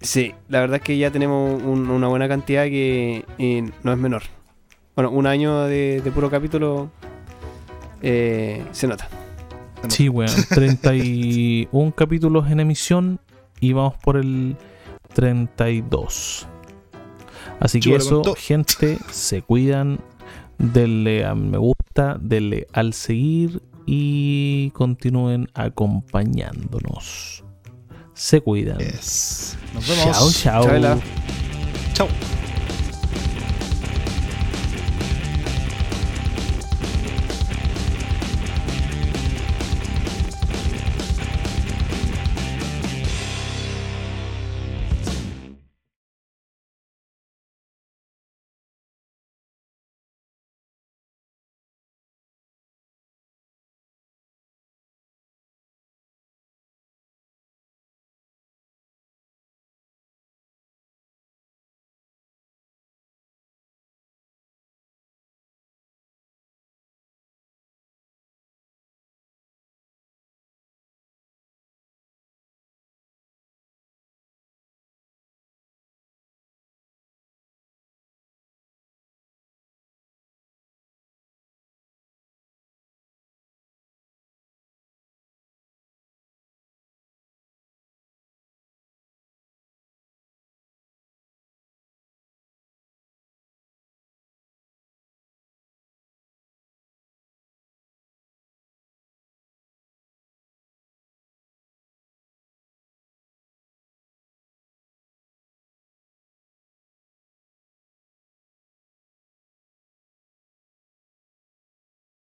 Sí, la verdad es que ya tenemos un- una buena cantidad que eh, no es menor. Bueno, un año de, de puro capítulo eh, se nota. Sí, weón. 31 capítulos en emisión y vamos por el 32. Así que eso, gente, se cuidan. Denle a me gusta, denle al seguir y continúen acompañándonos. Se cuidan. Yes. Nos vemos. Chao, chao. Chao.